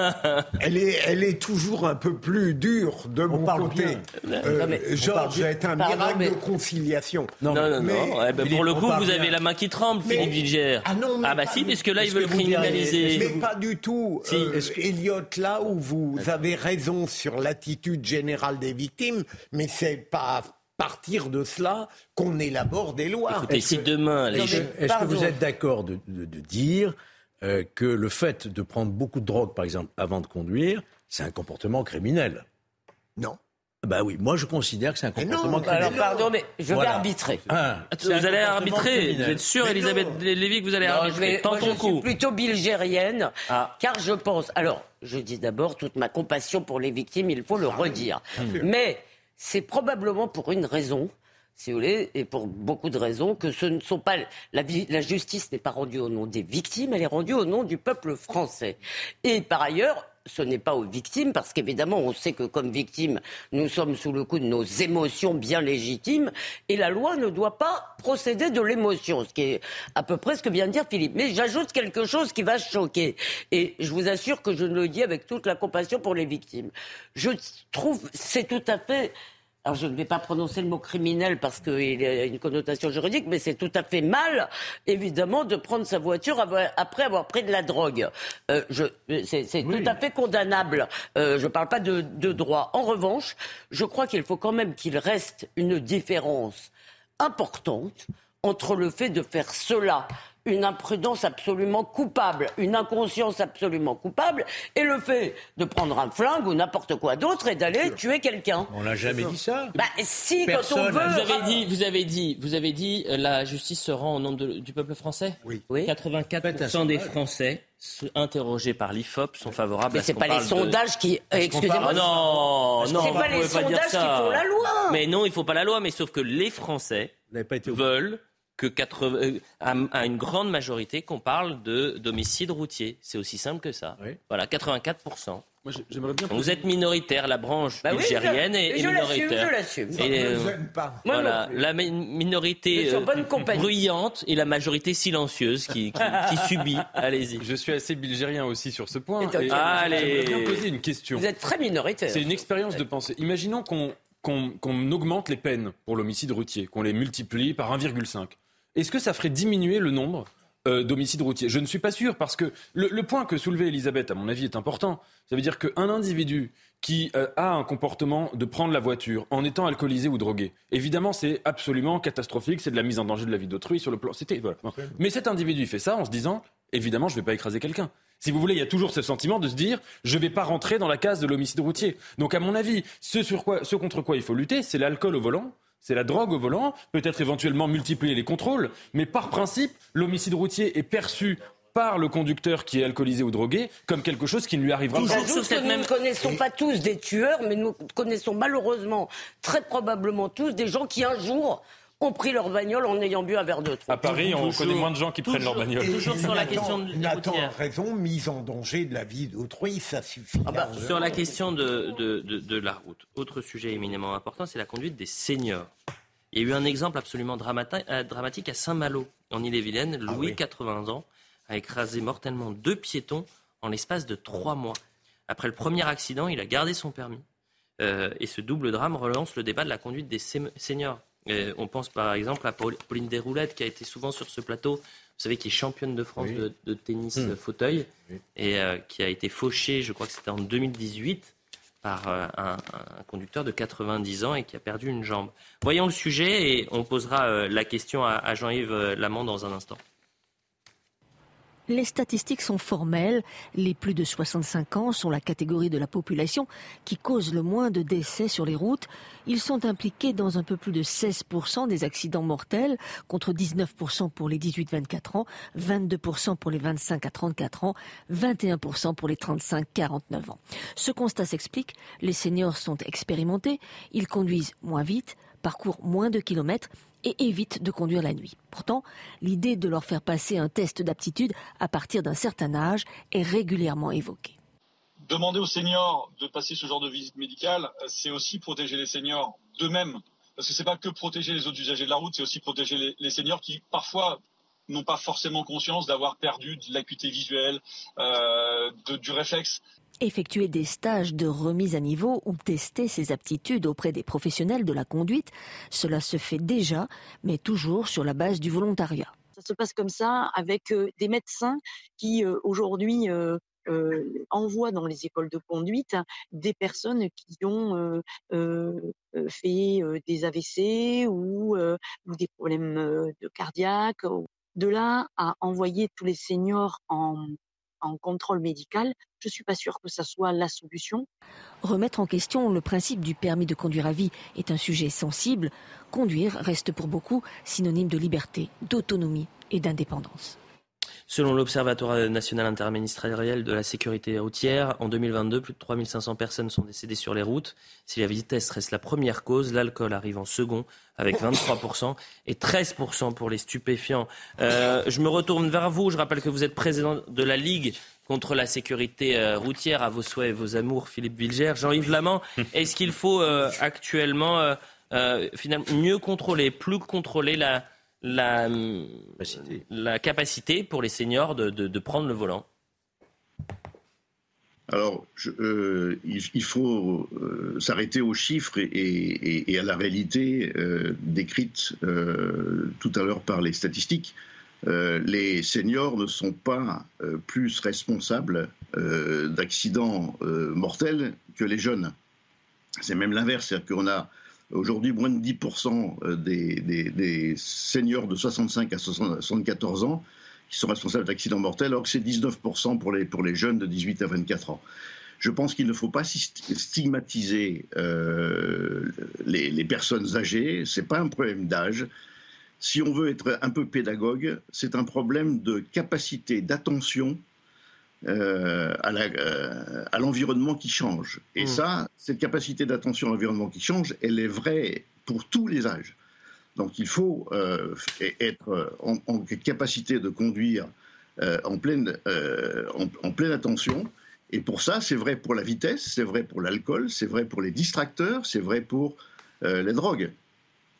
elle, est, elle est toujours un peu plus dure de mon côté. Euh, Non, mais- Georges est un miracle mais- de conciliation. Non, non, non. Mais- Eh ben, pour le coup, vous avez la main qui tremble, Mais- Philippe Vilger. Ah non, mais bah si, puisque là, ils veulent criminaliser. Mais pas du tout. Si. Euh, Elliot, là où vous avez raison sur l'attitude générale des victimes, mais c'est pas à partir de cela qu'on élabore des lois. Écoutez, si demain, les Est-ce que, est-ce que vous êtes d'accord de, de- de dire euh, que le fait de prendre beaucoup de drogue, par exemple, avant de conduire, c'est un comportement criminel? Non. Bah oui, moi je considère que c'est un comportement criminel. alors, pardon, mais je vais Voilà. arbitrer. Ah, Vous c'est un allez arbitrer. Vous êtes sûr, Mais Elisabeth Lévy, que vous allez Non, je arbitrer vais- moi, Tentons je coup. suis plutôt bilgérienne, car je pense. Alors, je dis d'abord toute ma compassion pour les victimes, il faut le redire. Bien sûr. Mais c'est probablement pour une raison, si vous voulez, et pour beaucoup de raisons, que ce ne sont pas. La, la justice n'est pas rendue au nom des victimes, elle est rendue au nom du peuple français. Et par ailleurs, ce n'est pas aux victimes, parce qu'évidemment, on sait que comme victimes, nous sommes sous le coup de nos émotions bien légitimes, et la loi ne doit pas procéder de l'émotion, ce qui est à peu près ce que vient de dire Philippe. Mais j'ajoute quelque chose qui va choquer, et je vous assure que je le dis avec toute la compassion pour les victimes. Je trouve, c'est tout à fait alors je ne vais pas prononcer le mot criminel parce qu'il a une connotation juridique, mais c'est tout à fait mal, évidemment, de prendre sa voiture après avoir pris de la drogue. Euh, c'est tout à fait condamnable. Euh, je ne parle pas de, de droit. En revanche, je crois qu'il faut quand même qu'il reste une différence importante entre le fait de faire cela une imprudence absolument coupable, une inconscience absolument coupable, et le fait de prendre un flingue ou n'importe quoi d'autre et d'aller tuer quelqu'un. On n'a jamais dit ça. Bah, si, quand on veut. Vous avez dit, vous avez dit, vous avez dit, euh, la justice se rend au nom du peuple français. Oui. 84% des Français interrogés par l'IFOP sont favorables. Mais c'est pas les sondages qui. Excusez-moi. Non, non. C'est pas les sondages qui font la loi. Mais non, il faut pas la loi. Mais sauf que les Français veulent que 80, euh, à, une grande majorité qu'on parle de d'homicide routier. C'est aussi simple que ça. Voilà, 84%. Moi, j'aimerais bien. Vous êtes minoritaire, la branche bah algérienne est, minoritaire. Je l'assume. Euh, voilà, la minorité euh, bruyante et la majorité silencieuse qui, qui, subit. Allez-y. Je suis assez bilgérien aussi sur ce point. Et, Allez. bien poser une question. Vous êtes très minoritaire. C'est une expérience de pensée. Imaginons qu'on qu'on augmente les peines pour l'homicide routier, qu'on les multiplie par 1,5 est-ce que ça ferait diminuer le nombre euh, d'homicides routiers? Je ne suis pas sûr, parce que le, point que soulevait Elisabeth, à mon avis, est important. Ça veut dire qu'un individu qui euh, a un comportement de prendre la voiture en étant alcoolisé ou drogué, évidemment, c'est absolument catastrophique, c'est de la mise en danger de la vie d'autrui sur le plan. C'était voilà. Mais cet individu fait ça en se disant, évidemment, je ne vais pas écraser quelqu'un. Si vous voulez, il y a toujours ce sentiment de se dire je ne vais pas rentrer dans la case de l'homicide routier. Donc à mon avis, ce, sur quoi, ce contre quoi il faut lutter, c'est l'alcool au volant c'est la drogue au volant, peut-être éventuellement multiplier les contrôles, mais par principe, l'homicide routier est perçu par le conducteur qui est alcoolisé ou drogué comme quelque chose qui ne lui arrivera pas. Nous ne connaissons pas tous des tueurs, mais nous connaissons malheureusement, très probablement tous, des gens qui un jour ont pris leur bagnole en ayant bu un verre de trop. À Paris, on connaît moins de gens qui prennent leur bagnole. toujours sur la question de Nathan a raison, mise en danger de la vie d'autrui, ça suffit. Ah bah, sur la question de, de, de, la route, autre sujet éminemment important, c'est la conduite des seniors. Il y a eu un exemple absolument euh, dramatique à Saint-Malo, en Ille-et-Vilaine. Ah Louis, 80 ans, a écrasé mortellement deux piétons en l'espace de trois mois. Après le premier accident, il a gardé son permis. Euh, et ce double drame relance le débat de la conduite des seniors on pense par exemple à Pauline Desroulettes qui a été souvent sur ce plateau, vous savez, qui est championne de France de, tennis hmm. fauteuil et euh, qui a été fauchée, je crois que c'était en 2018, par euh, un, conducteur de 90 ans et qui a perdu une jambe. Voyons le sujet et on posera euh, la question à Jean-Yves Lamont dans un instant. Les statistiques sont formelles. Les plus de 65 ans sont la catégorie de la population qui cause le moins de décès sur les routes. Ils sont impliqués dans un peu plus de 16% des accidents mortels, contre 19% pour les 18-24 ans, 22% pour les 25 à 34 ans, 21% pour les 35-49 ans. Ce constat s'explique. Les seniors sont expérimentés. Ils conduisent moins vite, parcourent moins de kilomètres et évite de conduire la nuit. Pourtant, l'idée de leur faire passer un test d'aptitude à partir d'un certain âge est régulièrement évoquée. Demander aux seniors de passer ce genre de visite médicale, c'est aussi protéger les seniors d'eux-mêmes. Parce que ce n'est pas que protéger les autres usagers de la route, c'est aussi protéger les, seniors qui parfois n'ont pas forcément conscience d'avoir perdu de l'acuité visuelle, euh, du réflexe effectuer des stages de remise à niveau ou tester ses aptitudes auprès des professionnels de la conduite. Cela se fait déjà, mais toujours sur la base du volontariat. Ça se passe comme ça avec euh, des médecins qui euh, aujourd'hui euh, envoient dans les écoles de conduite des personnes qui ont fait des AVC ou, ou des problèmes de cardiaque. De là à envoyer tous les seniors en, contrôle médical, je ne suis pas sûre que ça soit la solution. Remettre en question le principe du permis de conduire à vie est un sujet sensible. Conduire reste pour beaucoup synonyme de liberté, d'autonomie et d'indépendance. Selon l'Observatoire national interministériel de la sécurité routière, en 2022, plus de 3500 personnes sont décédées sur les routes. Si la vitesse reste la première cause, l'alcool arrive en second avec 23% et 13% pour les stupéfiants. Euh, je me retourne vers vous. Je rappelle que vous êtes président de la Ligue contre la sécurité euh, routière. À vos souhaits et vos amours, Philippe Bilger. Jean-Yves Lamant, est-ce qu'il faut euh, actuellement finalement mieux contrôler, plus contrôler la la capacité, la capacité pour les seniors de, prendre le volant Alors, euh, il, faut euh, s'arrêter aux chiffres et, à la réalité euh, décrite tout à l'heure par les statistiques. les seniors ne sont pas plus responsables d'accidents mortels que les jeunes. C'est même l'inverse, c'est-à-dire qu'on a aujourd'hui moins de 10% des, des, seniors de 65 à 74 ans qui sont responsables d'accidents mortels, alors que c'est 19% pour les, les jeunes de 18 à 24 ans. Je pense qu'il ne faut pas stigmatiser euh, les, personnes âgées. Ce n'est pas un problème d'âge. Si on veut être un peu pédagogue, c'est un problème de capacité d'attention euh, euh, à l'environnement qui change. Et mmh. ça, cette capacité d'attention à l'environnement qui change, elle est vraie pour tous les âges. Donc il faut euh, être en, capacité de conduire en, pleine, en, pleine attention. Et pour ça, c'est vrai pour la vitesse, c'est vrai pour l'alcool, c'est vrai pour les distracteurs, c'est vrai pour les drogues.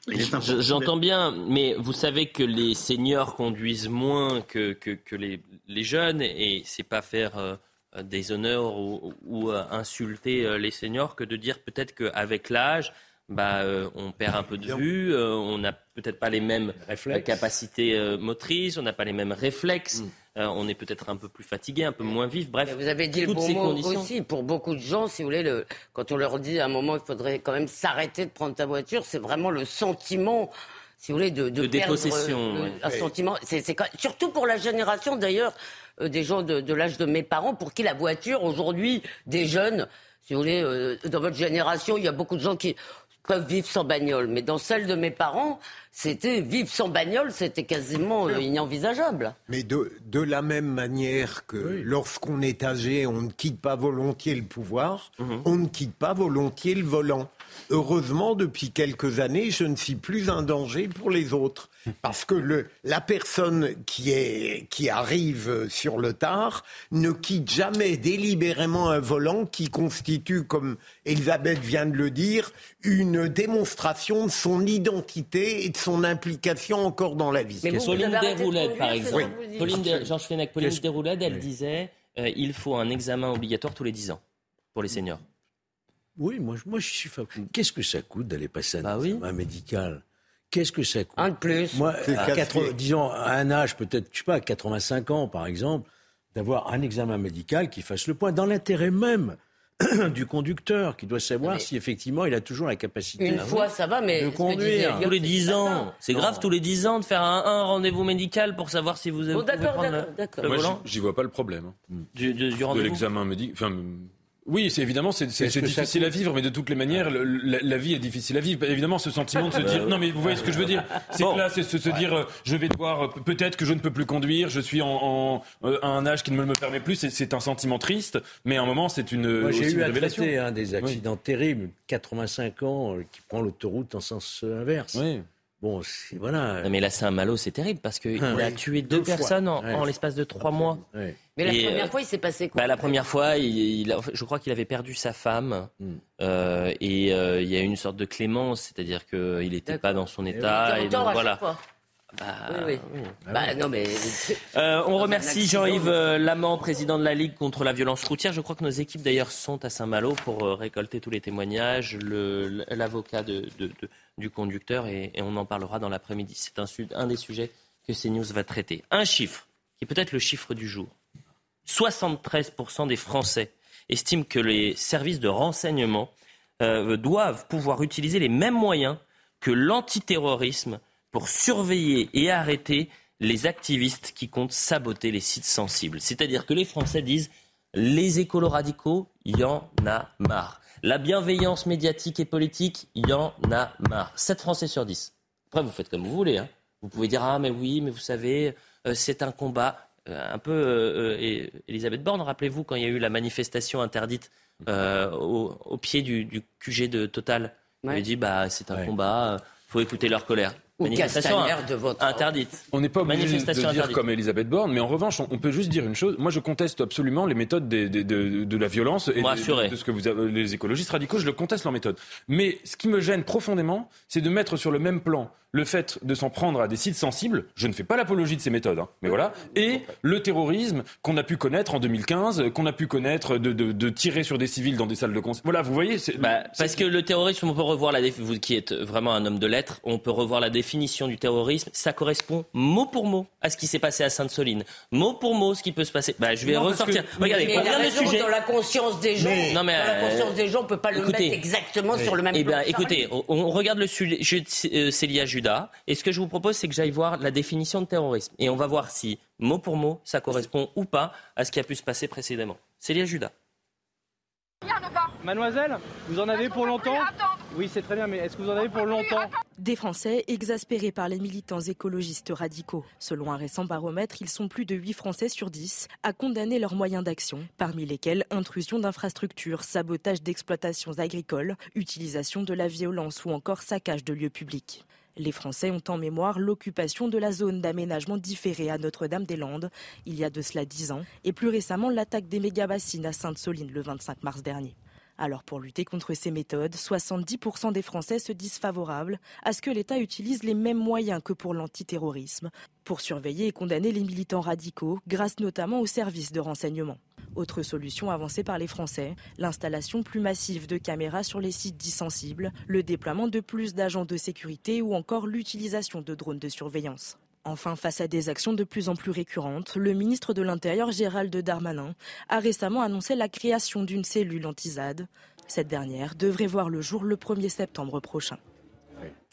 J'entends bien, mais vous savez que les seniors conduisent moins que, que, les, les, jeunes, et c'est pas faire des honneurs ou, ou insulter les seniors que de dire peut-être qu'avec l'âge, bah, euh, on perd un peu de vue, euh, on n'a peut-être pas les mêmes euh, capacités motrices, on n'a pas les mêmes réflexes. Mm. on est peut-être un peu plus fatigué, un peu moins vif. Bref, vous avez dit le bon mot aussi. Pour beaucoup de gens, si vous voulez, le, quand on leur dit à un moment, il faudrait quand même s'arrêter de prendre ta voiture, c'est vraiment le sentiment si vous voulez, de, de, dépossession. un sentiment. C'est, surtout pour la génération d'ailleurs des gens de, de, l'âge de mes parents, pour qui la voiture aujourd'hui, des jeunes, si vous voulez, dans votre génération, il y a beaucoup de gens qui peuvent vivre sans bagnole. Mais dans celle de mes parents, c'était vivre sans bagnole, c'était quasiment euh, inenvisageable. Mais de, de, la même manière que lorsqu'on est âgé, on ne quitte pas volontiers le pouvoir, mhm. on ne quitte pas volontiers le volant. Heureusement, depuis quelques années, je ne suis plus un danger pour les autres. Parce que le, la personne qui, est, qui arrive sur le tard ne quitte jamais délibérément un volant qui constitue, comme Elisabeth vient de le dire, une démonstration de son identité et de son implication encore dans la vie. Mais Pauline Desroulettes, par exemple. Pauline Georges Fenech, Pauline Desroulettes, elle disait euh, il faut un examen obligatoire tous les 10 ans pour les seniors. Oui, moi, moi je suis favorable. Qu'est-ce que ça coûte d'aller passer un bah examen médical? Qu'est-ce que ça coûte? Un de plus. Moi, à disons, à un âge, peut-être, je sais pas, à 85 ans, par exemple, d'avoir un examen médical qui fasse le point, dans l'intérêt même du conducteur, qui doit savoir si effectivement il a toujours la capacité Une fois, ça va, mais de conduire. Tous les 10 ans. C'est grave, tous les 10 ans, de faire un, rendez-vous médical pour savoir si vous avez. Oh, d'accord, d'accord. Moi, j'y vois pas le problème. Hein. Du, du, de l'examen médical. Oui, c'est évidemment c'est difficile à vivre, mais de toutes les manières, la, vie est difficile à vivre. Évidemment, ce sentiment de se dire non, mais vous voyez ce que je veux dire. C'est que là, c'est se, se, dire euh, je vais devoir euh, peut-être que je ne peux plus conduire, je suis en, euh, à un âge qui ne me le permet plus. C'est un sentiment triste, mais à un moment, c'est une. J'ai eu à traiter hein, des accidents terribles, 85 ans, qui prend l'autoroute en sens inverse. Oui. Bon, voilà. mais là, c'est un malo, c'est terrible parce qu'il ah, a tué deux, personnes en, l'espace de trois mois. Mais la première fois, il s'est passé quoi bah, La première fois, il, je crois qu'il avait perdu sa femme hmm. euh, et euh, il y a eu une sorte de clémence, c'est-à-dire qu'il n'était pas dans son état. Et, donc, voilà. Bah, oui, oui. Bah, non, mais... Euh, on remercie Jean-Yves Lamant, président de la Ligue contre la violence routière. Je crois que nos équipes d'ailleurs sont à Saint-Malo pour récolter tous les témoignages. L'avocat de, de, du conducteur et, on en parlera dans l'après-midi. C'est un, des sujets que CNews va traiter. Un chiffre, qui est peut-être le chiffre du jour. 73% des Français estiment que les services de renseignement euh, doivent pouvoir utiliser les mêmes moyens que l'antiterrorisme pour surveiller et arrêter les activistes qui comptent saboter les sites sensibles. C'est-à-dire que les Français disent les écolos radicaux, il y en a marre. La bienveillance médiatique et politique, il y en a marre. 7 Français sur 10. Après, vous faites comme vous voulez. Hein. Vous pouvez dire Ah, mais oui, mais vous savez, euh, c'est un combat. Euh, un peu, euh, Elisabeth Borne, rappelez-vous quand il y a eu la manifestation interdite au, pied du, QG de Total. Elle a dit bah, C'est un combat, il faut écouter leur colère. Manifestation de votre... interdite. On n'est pas obligé de dire interdite. comme Elisabeth Borne, mais en revanche, on, on peut juste dire une chose. Moi, je conteste absolument les méthodes des- des- de, de la violence et de, de ce que vous avez, les écologistes radicaux. Je le conteste leur méthode. Mais ce qui me gêne profondément, c'est de mettre sur le même plan le fait de s'en prendre à des sites sensibles. Je ne fais pas l'apologie de ces méthodes, hein, mais voilà. Et le terrorisme qu'on a pu connaître en 2015, qu'on a pu connaître de, de- de tirer sur des civils dans des salles de concert. Voilà, vous voyez. Bah, parce que le terrorisme, on peut revoir la déf- vous qui êtes vraiment un homme de lettres, on peut revoir la définition du terrorisme. Ça correspond mot pour mot à ce qui s'est passé à Sainte-Soline. Mot pour mot, ce qui peut se passer. Bah, je vais Non, ressortir. que- Regardez, mais on il a regarde le raison, sujet. dans la conscience des gens, non, mais, dans la euh, conscience des gens, on peut pas le écoutez, mettre exactement sur le même Eh plan. bien, écoutez, on, on regarde le sujet euh, Célia Judas, et ce que je vous propose, c'est que j'aille voir la définition de terrorisme. Et on va voir si, mot pour mot, ça correspond ou pas à ce qui a pu se passer précédemment. Célia Judas. Mademoiselle, vous en avez pour longtemps? Oui, c'est très bien, mais est-ce que vous en avez pour longtemps Des Français exaspérés par les militants écologistes radicaux. Selon un récent baromètre, ils sont plus de 8 Français sur 10 à condamner leurs moyens d'action, parmi lesquels intrusion d'infrastructures, sabotage d'exploitations agricoles, utilisation de la violence ou encore saccage de lieux publics. Les Français ont en mémoire l'occupation de la zone d'aménagement différé à Notre-Dame-des-Landes il y a de cela 10 ans et plus récemment l'attaque des méga-bassines à Sainte-Soline le 25 mars dernier. Alors pour lutter contre ces méthodes, 70% des Français se disent favorables à ce que l'État utilise les mêmes moyens que pour l'antiterrorisme, pour surveiller et condamner les militants radicaux, grâce notamment aux services de renseignement. Autre solution avancée par les Français, l'installation plus massive de caméras sur les sites dits sensibles, le déploiement de plus d'agents de sécurité ou encore l'utilisation de drones de surveillance. Enfin, face à des actions de plus en plus récurrentes, le ministre de l'Intérieur Gérald Darmanin a récemment annoncé la création d'une cellule anti-ZAD. Cette dernière devrait voir le jour le 1er septembre prochain.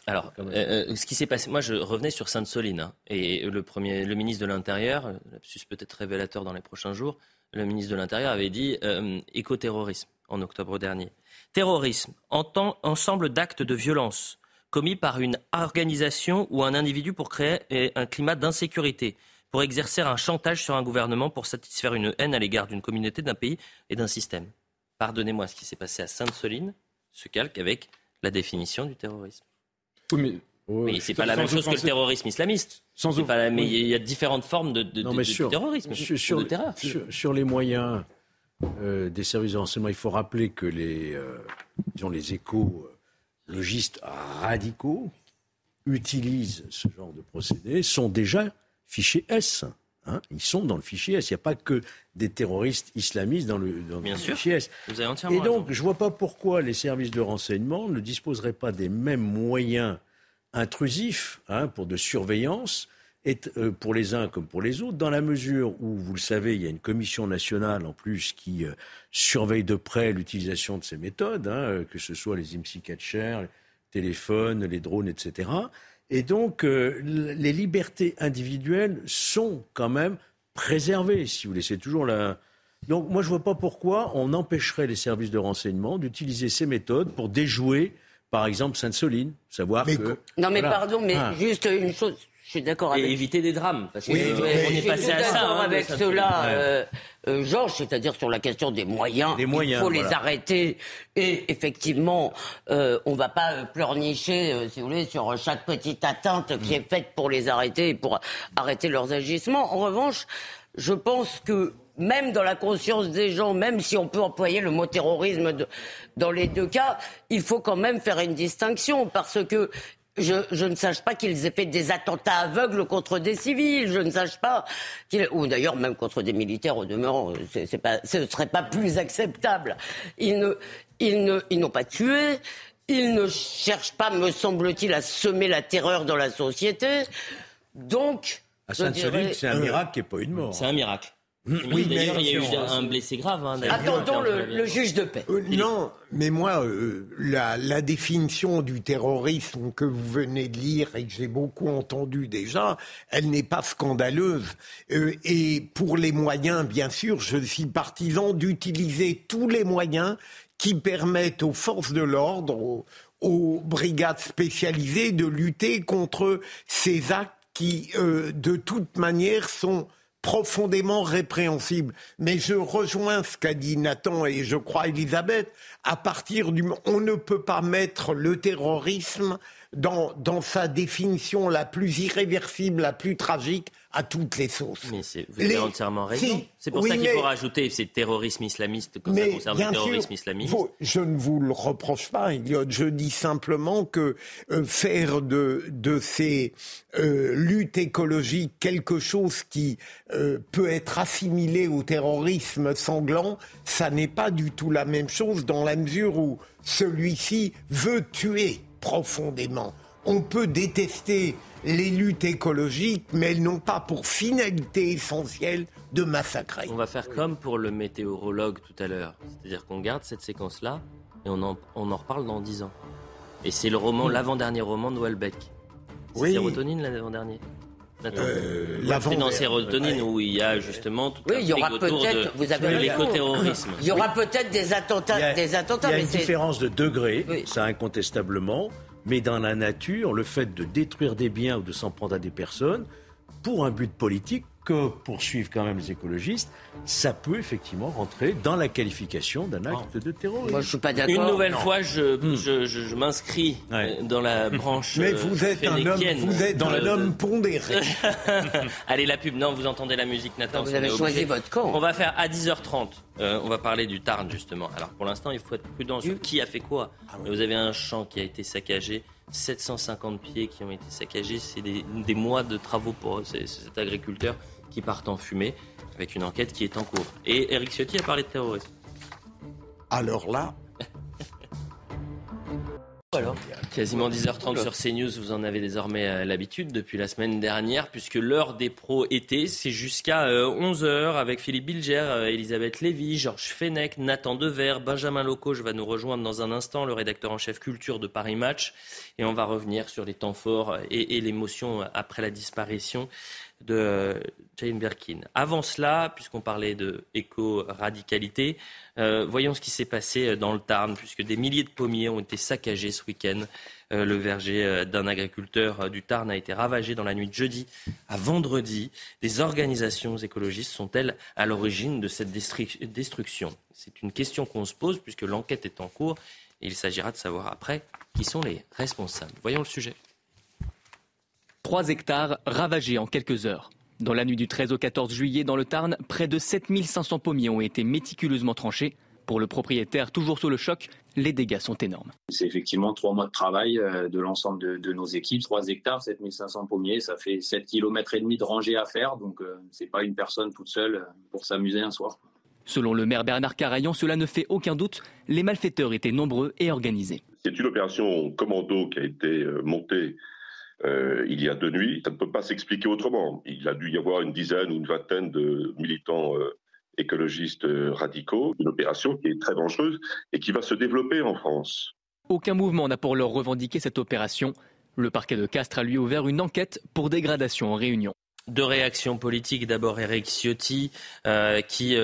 Alors, euh, euh, ce qui s'est passé, moi je revenais sur Sainte-Soline, hein, et le, premier, le ministre de l'Intérieur, euh, lapsus peut-être révélateur dans les prochains jours, le ministre de l'Intérieur avait dit euh, écoterrorisme en octobre dernier. Terrorisme, entend ensemble d'actes de violence commis par une organisation ou un individu pour créer un climat d'insécurité, pour exercer un chantage sur un gouvernement, pour satisfaire une haine à l'égard d'une communauté, d'un pays et d'un système. Pardonnez-moi, ce qui s'est passé à Sainte-Soline se calque avec la définition du terrorisme. Oui, mais Oui, c'est pas la même chose que le terrorisme islamiste. Sans pas la- mais oui. il y a différentes formes de, de- Non, de- mais de sur, terrorisme, sur, de terreur. sur- sur les moyens euh, des services de renseignement, il faut rappeler que les, euh, disons, les écologistes radicaux utilisent ce genre de procédés, sont déjà fichés S. hein. Ils sont dans le fichier S. Il n'y a pas que des terroristes islamistes dans le, dans Bien le sûr. fichier S. Vous avez entièrement Et donc, raison. je ne vois pas pourquoi les services de renseignement ne disposeraient pas des mêmes moyens intrusifs hein, pour de surveillance, et, euh, pour les uns comme pour les autres, dans la mesure où, vous le savez, il y a une commission nationale en plus qui euh, surveille de près l'utilisation de ces méthodes, hein, euh, que ce soit les IMSI catchers, les téléphones, les drones, etc. Et donc, euh, les libertés individuelles sont quand même préservées, si vous. C'est toujours la, donc moi, je ne vois pas pourquoi on empêcherait les services de renseignement d'utiliser ces méthodes pour déjouer, par exemple, Sainte-Soline. Savoir que... Non mais Voilà. pardon, mais Ah. juste une chose, je suis d'accord Et avec éviter des drames, parce qu'on Oui, on est passé à ça. d'accord hein, avec cela, euh, euh, Georges, c'est-à-dire sur la question des moyens. Des moyens, il faut les arrêter. Et effectivement, euh, on ne va pas euh, pleurnicher, euh, si vous voulez, sur chaque petite atteinte qui est faite pour les arrêter et pour arrêter leurs agissements. En revanche, je pense que même dans la conscience des gens, même si on peut employer le mot terrorisme de- dans les deux cas, il faut quand même faire une distinction parce que je, je ne sache pas qu'ils aient fait des attentats aveugles contre des civils. Je ne sache pas qu'ils, ou d'ailleurs même contre des militaires au demeurant. C'est, c'est pas, ce serait pas plus acceptable. Ils ne, ils ne, ils n'ont pas tué. Ils ne cherchent pas, me semble-t-il, à semer la terreur dans la société. Donc, À dirais- c'est un miracle qui n'est pas une mort. C'est un miracle. Oui, D'ailleurs, mais- il y a eu un blessé grave. hein, d'ailleurs. Attendons le, le juge de paix. Euh, non, mais moi, euh, la, la définition du terrorisme que vous venez de lire et que j'ai beaucoup entendu déjà, elle n'est pas scandaleuse. Euh, et pour les moyens, bien sûr, je suis partisan d'utiliser tous les moyens qui permettent aux forces de l'ordre, aux, aux brigades spécialisées de lutter contre ces actes qui, euh, de toute manière, sont profondément répréhensible. Mais je rejoins ce qu'a dit Nathan et je crois Elisabeth. À partir du, on ne peut pas mettre le terrorisme dans, dans sa définition la plus irréversible, la plus tragique, à toutes les sauces. Mais vous avez entièrement raison. c'est pour ça qu'il faut rajouter ces terrorisme islamiste quand mais ça concerne le terrorisme islamiste. je ne vous le reproche pas, Elliot. Je dis simplement que euh, faire de, de ces euh, luttes écologiques quelque chose qui euh, peut être assimilé au terrorisme sanglant, ça n'est pas du tout la même chose dans la mesure où celui-ci veut tuer profondément. On peut détester les luttes écologiques, mais elles n'ont pas pour finalité essentielle de massacrer. On va faire comme pour le météorologue tout à l'heure. C'est-à-dire qu'on garde cette séquence-là et on en, on en reparle dans dix ans. Et c'est le roman, l'avant-dernier roman de Welbeck. Oui. Sérotonine, l'avant-dernier euh, l'avant sérotonine où il y a justement tout oui, il y aura peut-être vous avez l'écoterrorisme. Il y aura peut-être des attentats, il y a, des attentats. Il y a une différence de degré, ça incontestablement. Mais dans la nature, le fait de détruire des biens ou de s'en prendre à des personnes, pour un but politique, que poursuivent quand même les écologistes, ça peut effectivement rentrer dans la qualification d'un acte de terrorisme. Moi, je suis pas d'accord. Une nouvelle fois, je, hmm. je, je, m'inscris dans la branche. Mais vous êtes un homme, vous êtes dans un homme pondéré. Allez, la pub. Non, vous entendez la musique, Nathan. Vous avez choisi votre camp. On va faire à 10h30. Euh, on va parler du Tarn, justement. Alors, pour l'instant, il faut être prudent sur qui a fait quoi. Ah vous avez un champ qui a été saccagé. 750 pieds qui ont été saccagés. C'est des, des, mois de travaux pour cet agriculteur qui partent en fumée, avec une enquête qui est en cours. Et Eric Ciotti a parlé de terrorisme. Alors là. Alors, quasiment 10h30 sur CNews, vous en avez désormais euh, l'habitude depuis la semaine dernière, puisque l'heure des pros était, c'est jusqu'à 11h euh, avec Philippe Bilger, euh, Elisabeth Lévy, Georges Fenech, Nathan Dever, Benjamin je va nous rejoindre dans un instant, le rédacteur en chef culture de Paris Match, et on va revenir sur les temps forts et, l'émotion après la disparition de Jane Birkin. Avant cela, puisqu'on parlait de éco-radicalité, euh, voyons ce qui s'est passé dans le Tarn, puisque des milliers de pommiers ont été saccagés ce week-end. Euh, le verger euh, d'un agriculteur du Tarn a été ravagé dans la nuit de jeudi à vendredi. Des organisations écologistes sont-elles à l'origine de cette destruction? C'est une question qu'on se pose, puisque l'enquête est en cours, et il s'agira de savoir après qui sont les responsables. Voyons le sujet. 3 hectares ravagés en quelques heures. Dans la nuit du 13 au 14 juillet, dans le Tarn, près de 7500 pommiers ont été méticuleusement tranchés. Pour le propriétaire, toujours sous le choc, les dégâts sont énormes. C'est effectivement trois mois de travail euh, de l'ensemble de, nos équipes. 3 hectares, 7500 pommiers, ça fait 7 km et demi de rangées à faire. Donc, euh, c'est pas une personne toute seule euh, pour s'amuser un soir. Selon le maire Bernard Carayon, cela ne fait aucun doute. Les malfaiteurs étaient nombreux et organisés. C'est une opération commando qui a été montée euh, il y a deux nuits. Ça ne peut pas s'expliquer autrement. Il a dû y avoir une dizaine ou une vingtaine de militants euh, écologistes euh, radicaux. Une opération qui est très dangereuse et qui va se développer en France. Aucun mouvement n'a pour l'heure revendiqué cette opération. Le parquet de Castres a lui ouvert une enquête pour dégradation en réunion. Deux réactions politiques. D'abord, Eric Ciotti, qui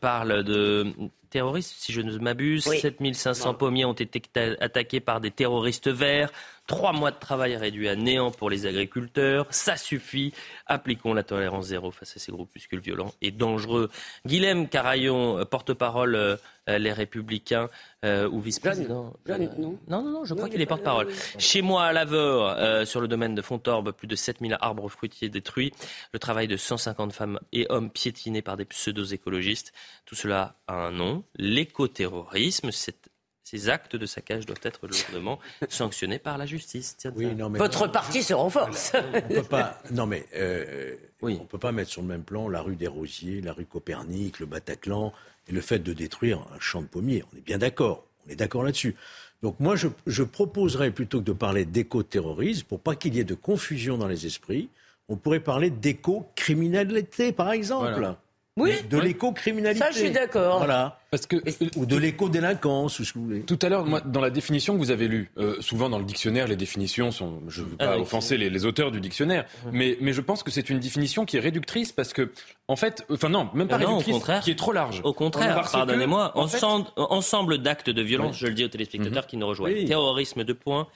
parle de terroristes, si je ne m'abuse. 7500 pommiers ont été attaqués par des terroristes verts. Trois mois de travail réduit à néant pour les agriculteurs. Ça suffit. Appliquons la tolérance zéro face à ces groupuscules violents et dangereux. Guilhem Carayon, porte-parole euh, Les Républicains euh, ou vice-président. non. non, non, je crois qu'il est porte-parole. Chez moi, à Laveur, euh, sur le domaine de Fontorbe, plus de 7000 arbres fruitiers détruits. Le travail de 150 femmes et hommes piétinés par des pseudo-écologistes. Tout cela a un nom, l'écoterrorisme. C'est ces actes de saccage doivent être lourdement sanctionnés par la justice. Votre parti se renforce. On peut pas, non mais euh, oui. on ne peut pas mettre sur le même plan la rue des Rosiers, la rue Copernic, le Bataclan et le fait de détruire un champ de pommiers. On est bien d'accord. On est d'accord là-dessus. Donc moi, je, je, proposerais plutôt que de parler d'éco-terrorisme, pour pas qu'il y ait de confusion dans les esprits, on pourrait parler d'éco-criminalité, par exemple. Oui. De l'éco-criminalité. Ça, je suis d'accord. Voilà. Parce que, ou de l'éco-délinquance, ou ce que vous voulez. Tout à l'heure, dans la définition que vous avez lue, euh, souvent dans le dictionnaire, les définitions sont. Je ne veux pas ah, offenser les, les, auteurs du dictionnaire, mais, mais je pense que c'est une définition qui est réductrice parce que, en fait, enfin non, même pas non, réductrice, au contraire. qui est trop large. Au contraire, pardonnez-moi, ensemble, ensemble d'actes de violence, je le dis aux téléspectateurs mhm. qui nous rejoignent. Terrorisme de points,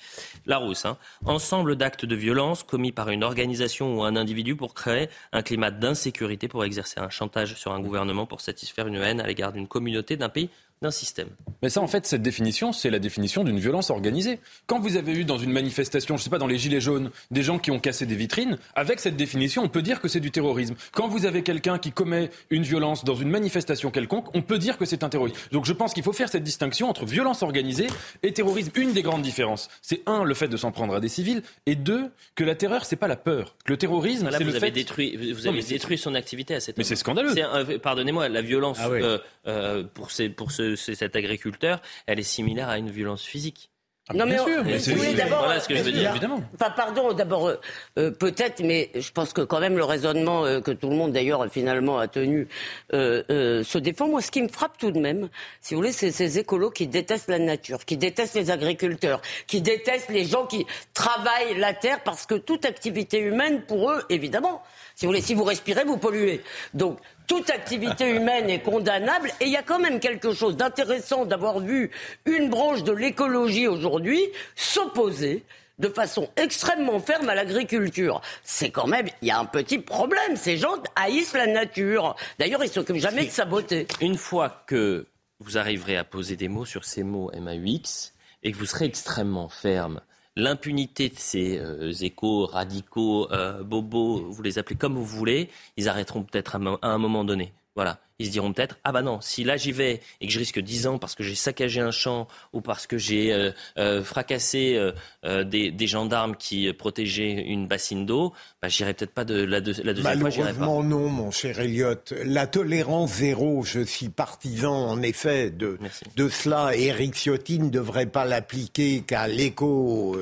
la rousse, hein. Ensemble d'actes de violence commis par une organisation ou un individu pour créer un climat d'insécurité, pour exercer un chantage sur un gouvernement, pour satisfaire une haine à l'égard d'une communauté, d'un pays d'un système. Mais ça, en fait, cette définition, c'est la définition d'une violence organisée. Quand vous avez eu dans une manifestation, je ne sais pas, dans les Gilets jaunes, des gens qui ont cassé des vitrines, avec cette définition, on peut dire que c'est du terrorisme. Quand vous avez quelqu'un qui commet une violence dans une manifestation quelconque, on peut dire que c'est un terroriste. Donc je pense qu'il faut faire cette distinction entre violence organisée et terrorisme. Une des grandes différences, c'est un, le fait de s'en prendre à des civils, et deux, que la terreur, c'est pas la peur. Que le terrorisme, c'est vous le avez fait... détruit, vous Non, avez détruit son activité à cette. Mais c'est scandaleux. Euh, Pardonnez-moi, la violence Ah oui. euh, euh, pour, ces- pour ce- ce- cet agriculteur, elle est similaire à une violence physique. Non, mais, on- mais voulez, d'abord, voilà ce que je veux dire. Enfin, pardon, d'abord, euh, euh, peut-être, mais je pense que quand même le raisonnement euh, que tout le monde d'ailleurs finalement a tenu euh, euh, se défend. Moi, ce qui me frappe tout de même, si vous voulez, c'est ces écolos qui détestent la nature, qui détestent les agriculteurs, qui détestent les gens qui travaillent la terre, parce que toute activité humaine, pour eux, évidemment, si vous voulez, si vous respirez, vous polluez. Donc, toute activité humaine est condamnable et il y a quand même quelque chose d'intéressant d'avoir vu une branche de l'écologie aujourd'hui s'opposer de façon extrêmement ferme à l'agriculture. C'est quand même, il y a un petit problème. Ces gens haïssent la nature. D'ailleurs, ils s'occupent jamais de sa beauté. Une fois que vous arriverez à poser des mots sur ces mots MAUX et que vous serez extrêmement ferme, l'impunité de ces euh, échos radicaux, euh, bobos, vous les appelez comme vous voulez, ils arrêteront peut-être à, un moment donné. Voilà. Ils se diront peut-être, ah bah non, si là j'y vais et que je risque 10 ans parce que j'ai saccagé un champ ou parce que j'ai euh, euh, fracassé euh, des, des gendarmes qui protégeaient une bassine d'eau, bah, j'irai peut-être pas de la, deux- la deuxième fois, j'irai pas. Non, mon cher Elliot. La tolérance zéro, je suis partisan, en effet, de, de cela. Eric Ciotti ne devrait pas l'appliquer qu'à l'écho,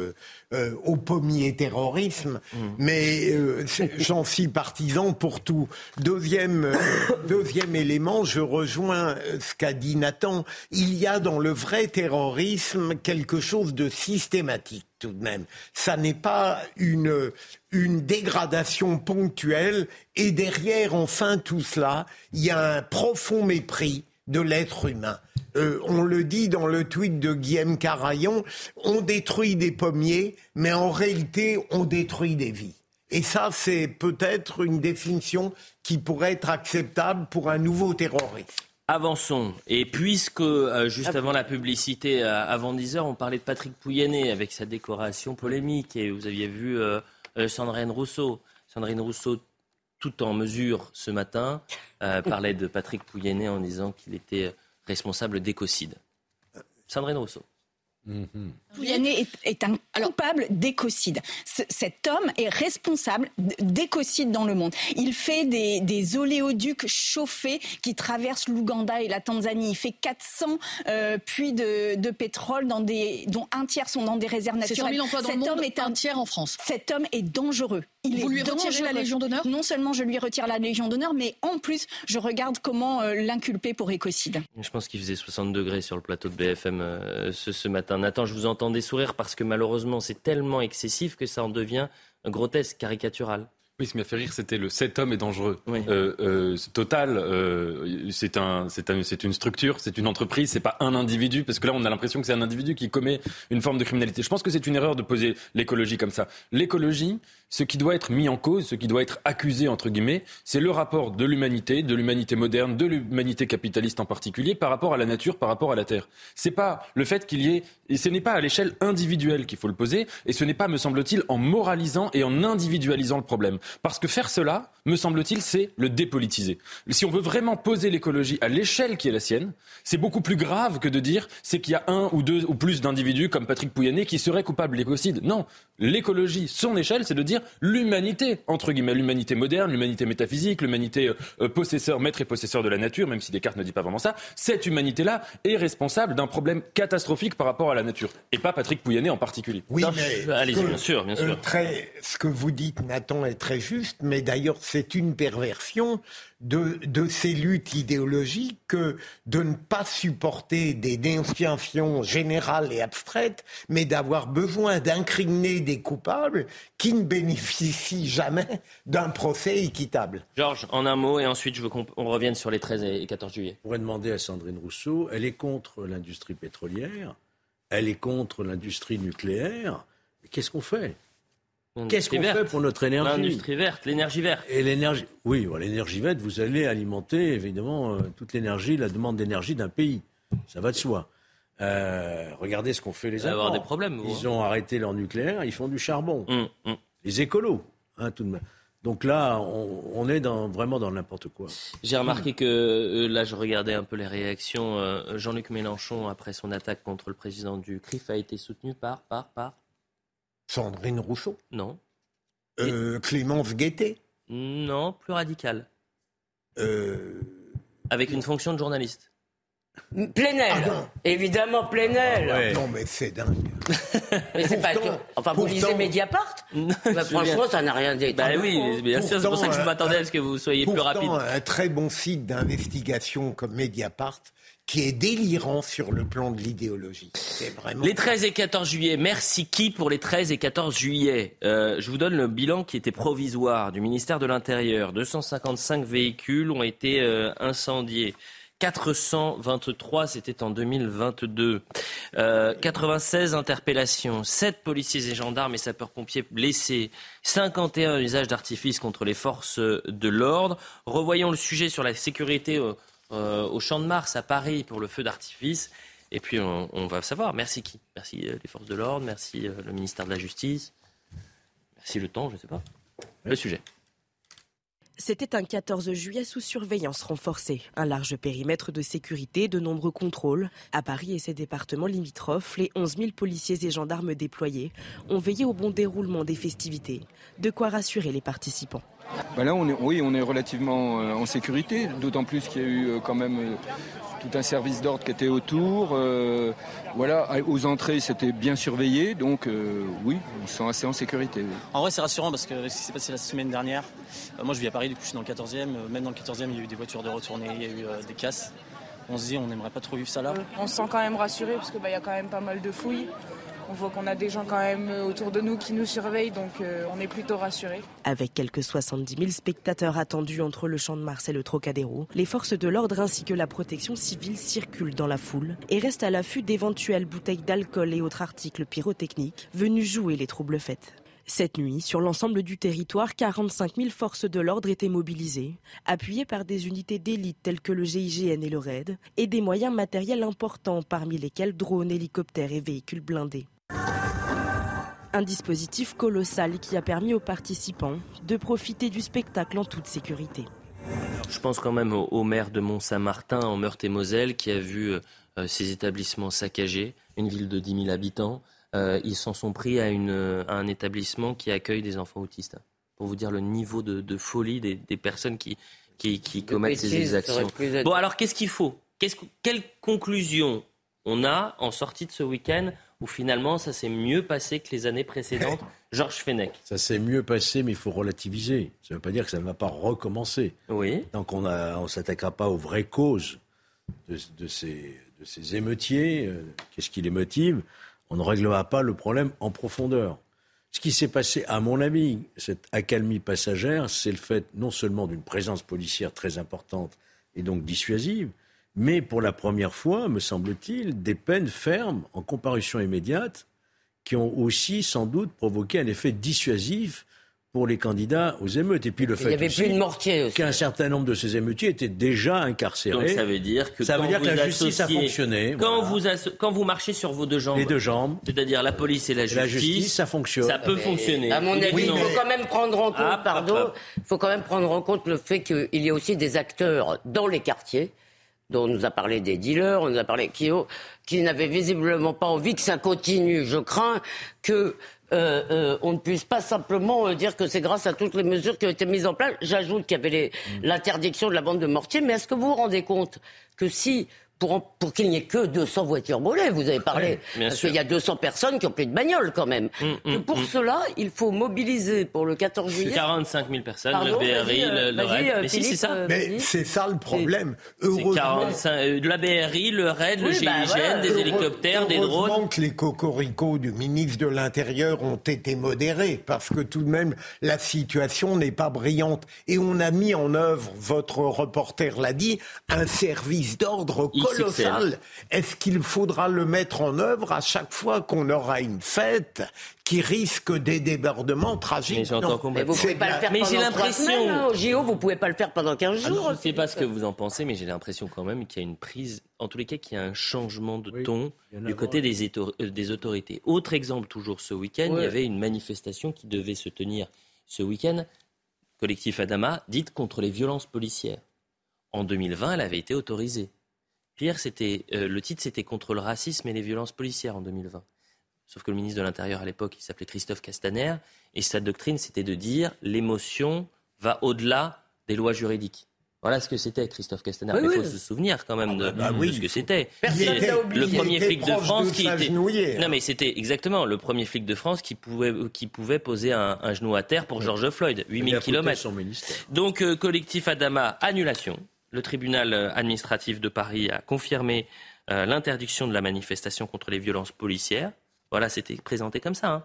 euh, au pommier terrorisme. Mm. Mais euh, j'en suis partisan pour tout. Deuxième, euh, deuxième élément, je rejoins euh, ce qu'a dit Nathan. Il y a dans le vrai terrorisme quelque chose de systématique tout de même. Ça n'est pas une, une dégradation ponctuelle. Et derrière, enfin, tout cela, il y a un profond mépris de l'être humain. Euh, on le dit dans le tweet de Guillaume Carayon, on détruit des pommiers, mais en réalité, on détruit des vies. Et ça, c'est peut-être une définition qui pourrait être acceptable pour un nouveau terroriste. Avançons. Et puisque, euh, juste avant la publicité, euh, avant 10 heures, on parlait de Patrick Pouyanné avec sa décoration polémique, et vous aviez vu Sandrine Rousseau. Sandrine Rousseau, tout en mesure ce matin, euh, parlait de Patrick Pouyanné en disant qu'il était responsable d'écocide. Sandrine Rousseau. Pouyanné est, est un coupable d'écocide. Ce- cet homme est responsable d'écocide dans le monde. Il fait des, des oléoducs chauffés qui traversent l'Ouganda et la Tanzanie. Il fait 400 euh, puits de, de pétrole dans des, dont un tiers sont dans des réserves C'est 100 naturelles. 000 emplois dans Cet le monde, homme est un, tiers en France. Cet homme est dangereux. Il Vous est lui retirez la. Légion d'honneur? Non seulement je lui retire la Légion d'honneur, mais en plus je regarde comment euh, l'inculper pour écocide. Je pense qu'il faisait 60 degrés sur le plateau de BFM euh, ce, ce matin. Nathan, je vous entendais sourire parce que malheureusement, c'est tellement excessif que ça en devient grotesque, caricatural. Oui, ce qui m'a fait rire, c'était le cet homme est dangereux. Euh, euh, Total, euh, c'est un, c'est un, c'est une structure, c'est une entreprise, c'est pas un individu, parce que là, on a l'impression que c'est un individu qui commet une forme de criminalité. Je pense que c'est une erreur de poser l'écologie comme ça. L'écologie, ce qui doit être mis en cause, ce qui doit être accusé entre guillemets, c'est le rapport de l'humanité, de l'humanité moderne, de l'humanité capitaliste en particulier, par rapport à la nature, par rapport à la terre. C'est pas le fait qu'il y ait, et ce n'est pas à l'échelle individuelle qu'il faut le poser, et ce n'est pas, me semble-t-il, en moralisant et en individualisant le problème. Parce que faire cela, me semble-t-il, c'est le dépolitiser. Si on veut vraiment poser l'écologie à l'échelle qui est la sienne, c'est beaucoup plus grave que de dire c'est qu'il y a un ou deux ou plus d'individus comme Patrick Pouyanné qui seraient coupables d'écocide. Non, l'écologie, son échelle, c'est de dire l'humanité, entre guillemets, l'humanité moderne, l'humanité métaphysique, l'humanité euh, possesseur, maître et possesseur de la nature, même si Descartes ne dit pas vraiment ça, cette humanité-là est responsable d'un problème catastrophique par rapport à la nature. Et pas Patrick Pouyanné en particulier. Oui, mais que- bien sûr, bien sûr. euh, très- ce que vous dites, Nathan, est très juste, mais d'ailleurs, c'est une perversion de, de ces luttes idéologiques que de ne pas supporter des dénonciations générales et abstraites, mais d'avoir besoin d'incriminer des coupables qui ne bénéficient jamais d'un procès équitable. Georges, en un mot, et ensuite je veux qu'on on revienne sur les 13 et 14 juillet. On pourrait demander à Sandrine Rousseau, elle est contre l'industrie pétrolière, elle est contre l'industrie nucléaire. Mais Qu'est-ce qu'on fait? Qu'est-ce qu'on fait pour notre énergie L'industrie verte, l'énergie verte. Et l'énergie, oui, bon, l'énergie verte, vous allez alimenter évidemment euh, toute l'énergie, la demande d'énergie d'un pays. Ça va de soi. Euh, regardez ce qu'ont fait les Allemands. des problèmes, vous, Ils hein. ont arrêté leur nucléaire, ils font du charbon. Hum, hum. Les écolos, hein, tout de même. Donc là, on, on est dans, vraiment dans n'importe quoi. J'ai remarqué que euh, là, je regardais un peu les réactions. Jean-Luc Mélenchon, après son attaque contre le président du CRIF, a été soutenu par, par, par. Sandrine Rousseau. Non. Euh, Clémence Guettet. Non, plus radical. Euh, Avec une fonction de journaliste. Plenel, évidemment Plenel. Ah Non, mais c'est dingue. Mais c'est pas que. Enfin, vous pourtant- lisez Mediapart Bah, Franchement, ça n'a rien dit. Bah oui, bien sûr, c'est pour ça que je m'attendais à ce que vous soyez plus rapide. un très bon site d'investigation comme Mediapart qui est délirant sur le plan de l'idéologie. Vraiment. Les 13 et 14 juillet, merci qui pour les 13 et 14 juillet Euh, Je vous donne le bilan qui était provisoire du ministère de l'Intérieur. 255 véhicules ont été euh, incendiés. 423, c'était en 2022. Euh, 96 interpellations, 7 policiers et gendarmes et sapeurs-pompiers blessés, 51 usages d'artifice contre les forces de l'ordre. Revoyons le sujet sur la sécurité au, euh, au Champ de Mars à Paris pour le feu d'artifice. Et puis on, on va savoir. Merci qui? Merci euh, les forces de l'ordre, merci euh, le ministère de la Justice, merci le temps, je ne sais pas. Le sujet. C'était un 14 juillet sous surveillance renforcée. Un large périmètre de sécurité, de nombreux contrôles. À Paris et ses départements limitrophes, les 11 000 policiers et gendarmes déployés ont veillé au bon déroulement des festivités. De quoi rassurer les participants. Bah là, on est, oui, on est relativement euh, en sécurité, d'autant plus qu'il y a eu euh, quand même euh, tout un service d'ordre qui était autour. euh, voilà, aux entrées, c'était bien surveillé, donc euh, oui, on se sent assez en sécurité. oui. En vrai, c'est rassurant parce que ce qui s'est passé la semaine dernière, euh, moi je vis à Paris, du coup je suis dans le 14e. euh, même dans le 14e, il y a eu des voitures de retournée, il y a eu euh, des casses. On se dit, on n'aimerait pas trop vivre ça là. On se sent quand même rassuré parce qu'il y a quand même pas mal de fouilles. On voit qu'on a des gens quand même autour de nous qui nous surveillent, donc euh, on est plutôt rassurés. Avec quelques 70 000 spectateurs attendus entre le Champ de Mars et le Trocadéro, les forces de l'ordre ainsi que la protection civile circulent dans la foule et restent à l'affût d'éventuelles bouteilles d'alcool et autres articles pyrotechniques venus jouer les troubles fêtes. Cette nuit, sur l'ensemble du territoire, 45 000 forces de l'ordre étaient mobilisées, appuyées par des unités d'élite telles que le GIGN et le RAID, et des moyens matériels importants, parmi lesquels drones, hélicoptères et véhicules blindés. Un dispositif colossal qui a permis aux participants de profiter du spectacle en toute sécurité. Je pense quand même au, au maire de Mont-Saint-Martin en Meurthe-et-Moselle qui a vu euh, ses établissements saccagés, une ville de 10 000 habitants. Euh, ils s'en sont pris à, une, à un établissement qui accueille des enfants autistes. Pour vous dire le niveau de, de folie des, des personnes qui, qui, qui commettent ces exactions. Bon, alors qu'est-ce qu'il faut? Quelle conclusion on a en sortie de ce week-end? Où finalement ça s'est mieux passé que les années précédentes Georges Fenech. Ça s'est mieux passé, mais il faut relativiser. Ça ne veut pas dire que ça ne va pas recommencer. Oui. Tant qu'on ne s'attaquera pas aux vraies causes de, de ces, de ces émeutiers, euh, qu'est-ce qui les motive, on ne réglera pas le problème en profondeur. Ce qui s'est passé, à mon avis, cette accalmie passagère, c'est le fait non seulement d'une présence policière très importante et donc dissuasive, mais pour la première fois, me semble-t-il, des peines fermes en comparution immédiate qui ont aussi sans doute provoqué un effet dissuasif pour les candidats aux émeutes. Et puis le fait y avait aussi plus de mortiers aussi. qu'un certain nombre de ces émeutiers étaient déjà incarcérés. Donc ça veut dire que Ça quand veut dire vous que la justice a fonctionné. Quand, voilà. vous asso- quand vous marchez sur vos deux jambes, Les deux jambes. c'est-à-dire la police et la justice, La justice, ça fonctionne. Ça peut Mais, fonctionner. À mon avis, Oui, il faut quand même prendre en compte, Ah, pardon, il faut quand même prendre en compte le fait qu'il y a aussi des acteurs dans les quartiers, dont on nous a parlé des dealers, on nous a parlé qui, qui n'avaient visiblement pas envie que ça continue. Je crains que euh, euh, on ne puisse pas simplement euh, dire que c'est grâce à toutes les mesures qui ont été mises en place. J'ajoute qu'il y avait Mm. l'interdiction de la vente de mortiers, mais est-ce que vous vous rendez compte que si pour, qu'il n'y ait que 200 voitures brûlées, vous avez parlé, Oui, bien parce qu'il y a 200 personnes qui ont plus de bagnole quand même. Mm, mm, pour mm. cela, il faut mobiliser pour le 14 juillet. 45 000 personnes, Pardon, le BRI, euh, le, le RAID. euh, Mais si, c'est Philippe, ça. euh, Mais c'est ça le problème. Heureusement, 45, euh, la BRI, le RAID, le GIGN, bah, voilà. des hélicoptères, des drones. Heureusement que les cocoricots du ministre de l'Intérieur ont été modérés, parce que tout de même, la situation n'est pas brillante. Et on a mis en œuvre, votre reporter l'a dit, un service d'ordre colossal. Est-ce qu'il faudra le mettre en œuvre à chaque fois qu'on aura une fête qui risque des débordements tragiques. Mais j'entends Mais vous pouvez pas le faire Mais j'ai pendant l'impression- hein, au JO, vous pouvez pas le faire pendant 15 Ah jours. je ne sais pas ce que vous en pensez, mais j'ai l'impression quand même qu'il y a une prise, en tous les cas, qu'il y a un changement de ton du côté des, éto- euh, des autorités. Autre exemple, toujours ce week-end, il y avait une manifestation qui devait se tenir ce week-end, collectif Adama, dite contre les violences policières. En 2020, elle avait été autorisée. Pire, c'était euh, le titre, c'était contre le racisme et les violences policières en 2020. Sauf que le ministre de l'Intérieur à l'époque, il s'appelait Christophe Castaner, et sa doctrine, c'était de dire l'émotion va au-delà des lois juridiques. Voilà ce que c'était, Christophe Castaner. Oui, Mais il oui. faut se souvenir quand même de, bah de oui, ce que c'était. Le premier flic de France de qui était. Non, mais c'était exactement le premier flic de France qui pouvait, qui pouvait poser un, un genou à terre pour George Floyd. 8000 à kilomètres. son. Donc, euh, collectif Adama, annulation. Le tribunal euh, administratif de Paris a confirmé euh, l'interdiction de la manifestation contre les violences policières. Voilà, c'était présenté comme ça. hein.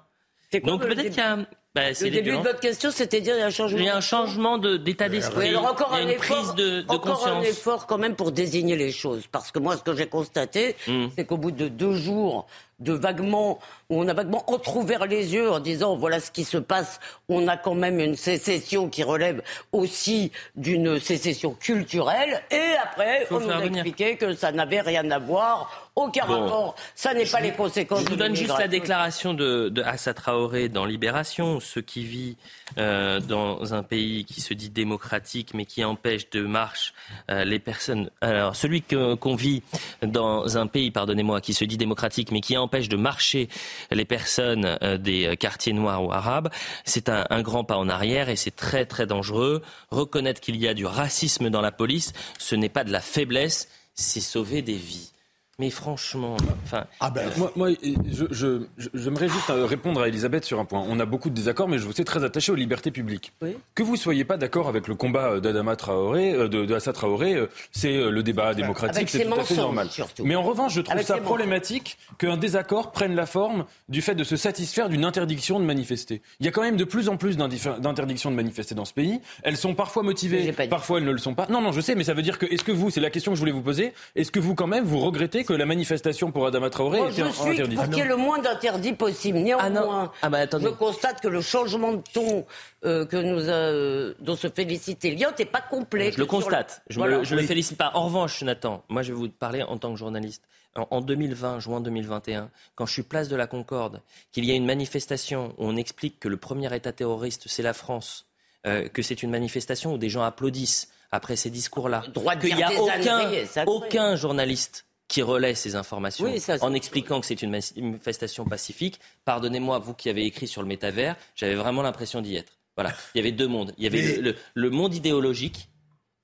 quoi Donc peut-être qu'il y a. bah, c'est Le début de votre question, c'était dire il y a un changement. Il y a un changement de- d'état d'esprit. Oui, alors encore il y a un une effort, prise de, de encore un effort quand même pour désigner les choses. Parce que moi, ce que j'ai constaté, Hmm. c'est qu'au bout de deux jours de vaguement, où on a vaguement entrouvert les yeux en disant voilà ce qui se passe, on a quand même une sécession qui relève aussi d'une sécession culturelle. Et après, Faut on nous a venir. expliqué que ça n'avait rien à voir, aucun Bon. rapport, ça n'est pas les conséquences Je vous donne juste la déclaration de, de Assa Traoré dans Libération, ce qui vit euh, dans un pays qui se dit démocratique mais qui empêche de marche euh, les personnes. Alors celui qu'on vit dans un pays, pardonnez-moi, qui se dit démocratique mais qui empêche de marcher les personnes euh, des quartiers noirs ou arabes, c'est un, un grand pas en arrière et c'est très très dangereux. Reconnaître qu'il y a du racisme dans la police, ce n'est pas de la faiblesse, c'est sauver des vies. Mais franchement, enfin, Moi, moi, je, je- je- j'aimerais juste euh, répondre à Elisabeth sur un point. On a beaucoup de désaccords, mais je vous sais très attaché aux libertés publiques. Que vous soyez pas d'accord avec le combat euh, d'Adama Traoré, euh, de, de Assa Traoré, c'est le débat démocratique, Avec c'est tout à fait normal. surtout. Mais en revanche, je trouve Avec ça mensonges. problématique qu'un désaccord prenne la forme du fait de se satisfaire d'une interdiction de manifester. Il y a quand même de plus en plus d'interdictions de manifester dans ce pays. Elles sont parfois motivées, parfois elles ne le sont pas. Non, non, je sais, mais ça veut dire que, est-ce que vous, c'est la question que je voulais vous poser, est-ce que vous, quand même, vous regrettez que la manifestation pour Adama Traoré Moi, je suis interdite pour qu'il y ait le moins d'interdits possible. Néanmoins, Ah bah, je constate que le changement de ton euh, que nous a, euh, dont se félicite Elliot n'est pas complet. Je le constate. Je, Voilà. je le félicite pas. En revanche, Nathan, moi je vais vous parler en tant que journaliste. En, en 2020, juin 2021, quand je suis place de la Concorde, qu'il y a une manifestation où on explique que le premier État terroriste, c'est la France, euh, que c'est une manifestation où des gens applaudissent après ces discours-là, qu'il n'y a aucun journaliste qui relaie ces informations Oui, ça, c'est- en expliquant que c'est une manifestation pacifique. Pardonnez-moi, vous qui avez écrit sur le métavers, j'avais vraiment l'impression d'y être. Voilà, il y avait deux mondes. Il y avait Mais- le, monde idéologique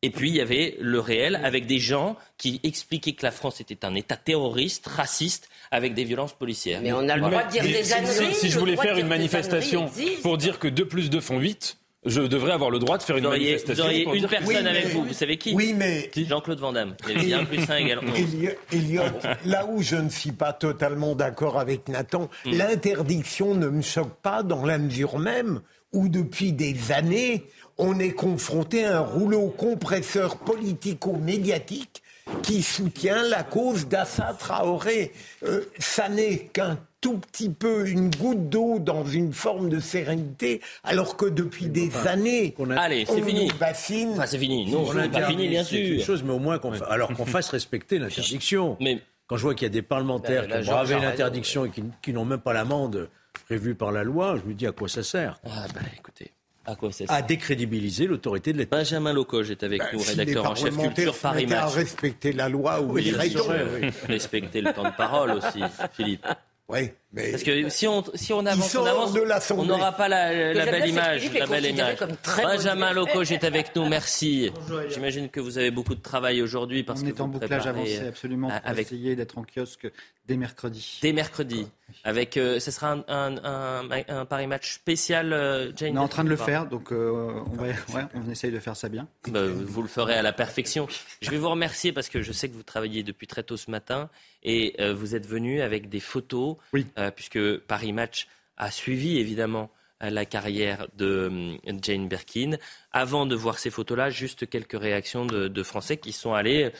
et puis il y avait le réel avec des gens qui expliquaient que la France était un État terroriste, raciste, avec des violences policières. Mais on a le droit de dire Mais des si- âneries. Si, si je voulais faire une des manifestation pour dire que 2 plus 2 font 8, je devrais avoir le droit de faire une Vous auriez, manifestation. vous auriez une dire personne avec vous, vous savez qui Oui, mais Jean-Claude Van Damme. Il y avait 1 plus 1 égale 11. Elliot, Elliot, là où je ne suis pas totalement d'accord avec Nathan, Hmm. l'interdiction ne me choque pas dans la mesure même où depuis des années, on est confronté à un rouleau compresseur politico-médiatique qui soutient la cause d'Assa Traoré. Euh, ça n'est qu'un tout petit peu une goutte d'eau dans une forme de sérénité, alors que depuis des années, Allez, c'est on fini. nous bassine. Enfin, c'est fini. Non, On c'est pas fini, bien une sûr. chose, mais au moins qu'on fa- alors qu'on fasse respecter l'interdiction. Mais quand je vois qu'il y a des parlementaires Ben, là, qui ont bravé a l'interdiction et qui, qui n'ont même pas l'amende prévue par la loi, je me dis à quoi ça sert? Ah bah écoutez, à quoi ça À décrédibiliser l'autorité de l'État. Benjamin Locoge est avec nous, Ben, Si les rédacteur en chef culture Paris mettaient à Match. respecter la loi, où Oui, sûr. seraient Respecter le temps de parole aussi, Philippe. Oui, mais Parce que si on, si on avance, on avance, n'aura pas la, belle image, la belle image. Benjamin. Locoge est avec nous, merci. J'imagine que vous avez beaucoup de travail aujourd'hui parce On que est en vous bouclage avancé absolument pour avec essayer d'être en kiosque dès mercredi. dès mercredi. Avec, euh, ce sera un, un, un, un Paris Match spécial, euh, Jane. On est en train de le faire, donc euh, on, va, ouais, on essaye de faire ça bien. Bah, vous le ferez à la perfection. Je vais vous remercier parce que je sais que vous travaillez depuis très tôt ce matin et euh, vous êtes venu avec des photos, euh, puisque Paris Match a suivi évidemment la carrière de Jane Birkin. Avant de voir ces photos-là, juste quelques réactions de, Français qui sont allés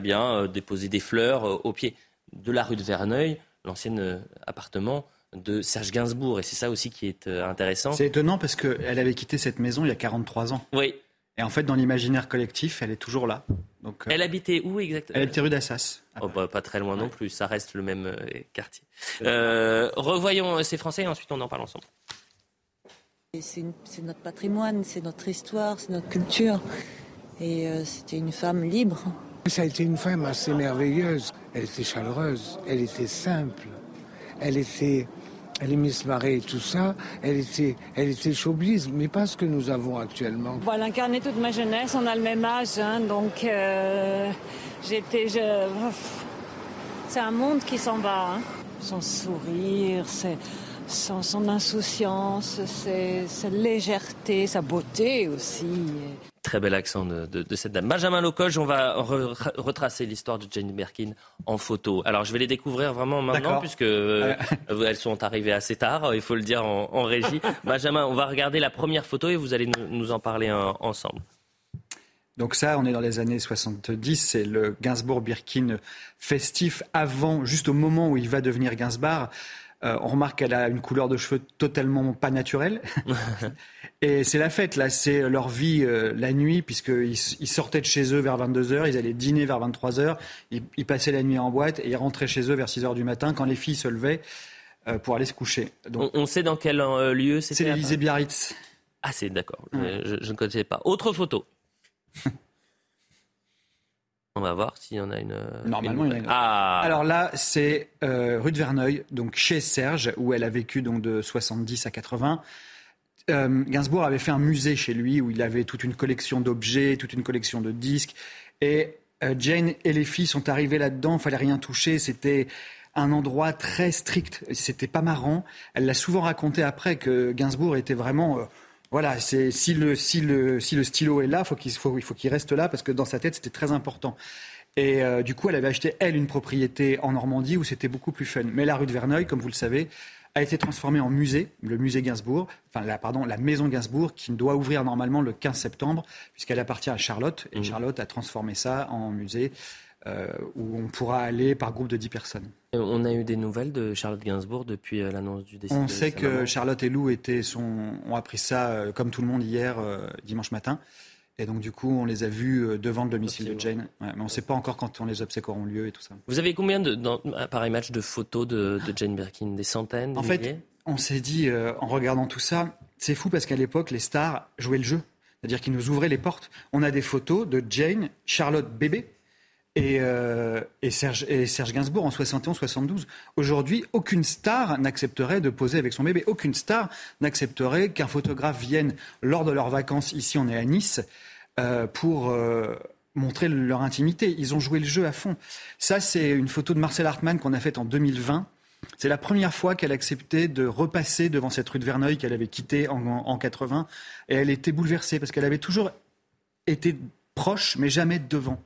bien déposer des fleurs au pied de la rue de Verneuil, l'ancien appartement de Serge Gainsbourg. Et c'est ça aussi qui est euh, intéressant. C'est étonnant parce qu'elle avait quitté cette maison il y a 43 ans. Oui. Et en fait, dans l'imaginaire collectif, elle est toujours là. Donc, euh, elle habitait où exactement? Elle habitait rue d'Assas. Oh, bah, pas très loin non plus, ça reste le même euh, quartier. revoyons ces Français et ensuite on en parle ensemble. C'est notre patrimoine, c'est notre histoire, c'est notre culture. Et c'était une femme libre. Ça a été une femme assez merveilleuse. Elle était chaleureuse, elle était simple, elle était elle aimait se marrer et tout ça. Elle était, elle était showbiz, mais pas ce que nous avons actuellement. Bon, elle incarnait toute ma jeunesse, on a le même âge, hein, donc euh, j'étais. C'est un monde qui s'en va. Hein. Son sourire, son, insouciance, sa légèreté, sa beauté aussi. Très bel accent de, cette dame. Benjamin Locoge, on va retracer l'histoire de Jane Birkin en photo. Alors, je vais les découvrir vraiment maintenant, puisque euh, elles sont arrivées assez tard, il faut le dire en, régie. Benjamin, on va regarder la première photo et vous allez nous, en parler ensemble. Donc ça, on est dans les années 70, c'est le Gainsbourg-Birkin festif avant, juste au moment où il va devenir Gainsbourg. Euh, on remarque qu'elle a une couleur de cheveux totalement pas naturelle. et c'est la fête, là, c'est leur vie euh, la nuit, puisqu'ils ils sortaient de chez eux vers 22h, ils allaient dîner vers 23h, ils, passaient la nuit en boîte et ils rentraient chez eux vers 6h du matin quand les filles se levaient euh, pour aller se coucher. Donc, on, sait dans quel lieu c'était C'est l'Élysée Biarritz. Ah, c'est d'accord, je, je ne connaissais pas. Autre photo On va voir s'il y en a une. Euh, Normalement, il y en a une. Ah. Alors là, c'est euh, rue de Verneuil, donc chez Serge, où elle a vécu donc de 70 à 80. Euh, Gainsbourg avait fait un musée chez lui où il avait toute une collection d'objets, toute une collection de disques. Et Jane et les filles sont arrivées là-dedans, il fallait rien toucher. C'était un endroit très strict. C'était pas marrant. Elle l'a souvent raconté après que Gainsbourg était vraiment voilà, c'est si le, si, le, si le stylo est là, faut il faut qu'il reste là parce que dans sa tête, c'était très important. Et euh, du coup, elle avait acheté, elle, une propriété en Normandie où c'était beaucoup plus fun. Mais la rue de Verneuil, comme vous le savez, a été transformée en musée, le musée Gainsbourg, enfin, la, pardon, la maison Gainsbourg, qui doit ouvrir normalement le 15 septembre, puisqu'elle appartient à Charlotte. Et mmh. Charlotte a transformé ça en musée. Euh, où on pourra aller par groupe de 10 personnes. On a eu des nouvelles de Charlotte Gainsbourg depuis euh, l'annonce du décès. On sait que Charlotte et Lou étaient son, ont appris ça euh, comme tout le monde hier, dimanche matin. Et donc, du coup, on les a vus devant le domicile de Jane. mais on ne sait pas encore quand les obsèques auront lieu et tout ça. Vous avez combien, de, dans, pareil match, de photos de, Jane Birkin? Des centaines En fait, on s'est dit, en regardant tout ça, c'est fou parce qu'à l'époque, les stars jouaient le jeu. C'est-à-dire qu'ils nous ouvraient les portes. On a des photos de Jane, Charlotte bébé, euh, et, Serge, Gainsbourg en 71-72. Aujourd'hui, aucune star n'accepterait de poser avec son bébé. Aucune star n'accepterait qu'un photographe vienne lors de leurs vacances, ici on est à Nice, euh, pour euh, montrer leur intimité. Ils ont joué le jeu à fond. Ça, c'est une photo de Marcel Hartmann qu'on a faite en 2020. C'est la première fois qu'elle acceptait de repasser devant cette rue de Verneuil qu'elle avait quittée en, en 80. Et elle était bouleversée parce qu'elle avait toujours été proche, mais jamais devant.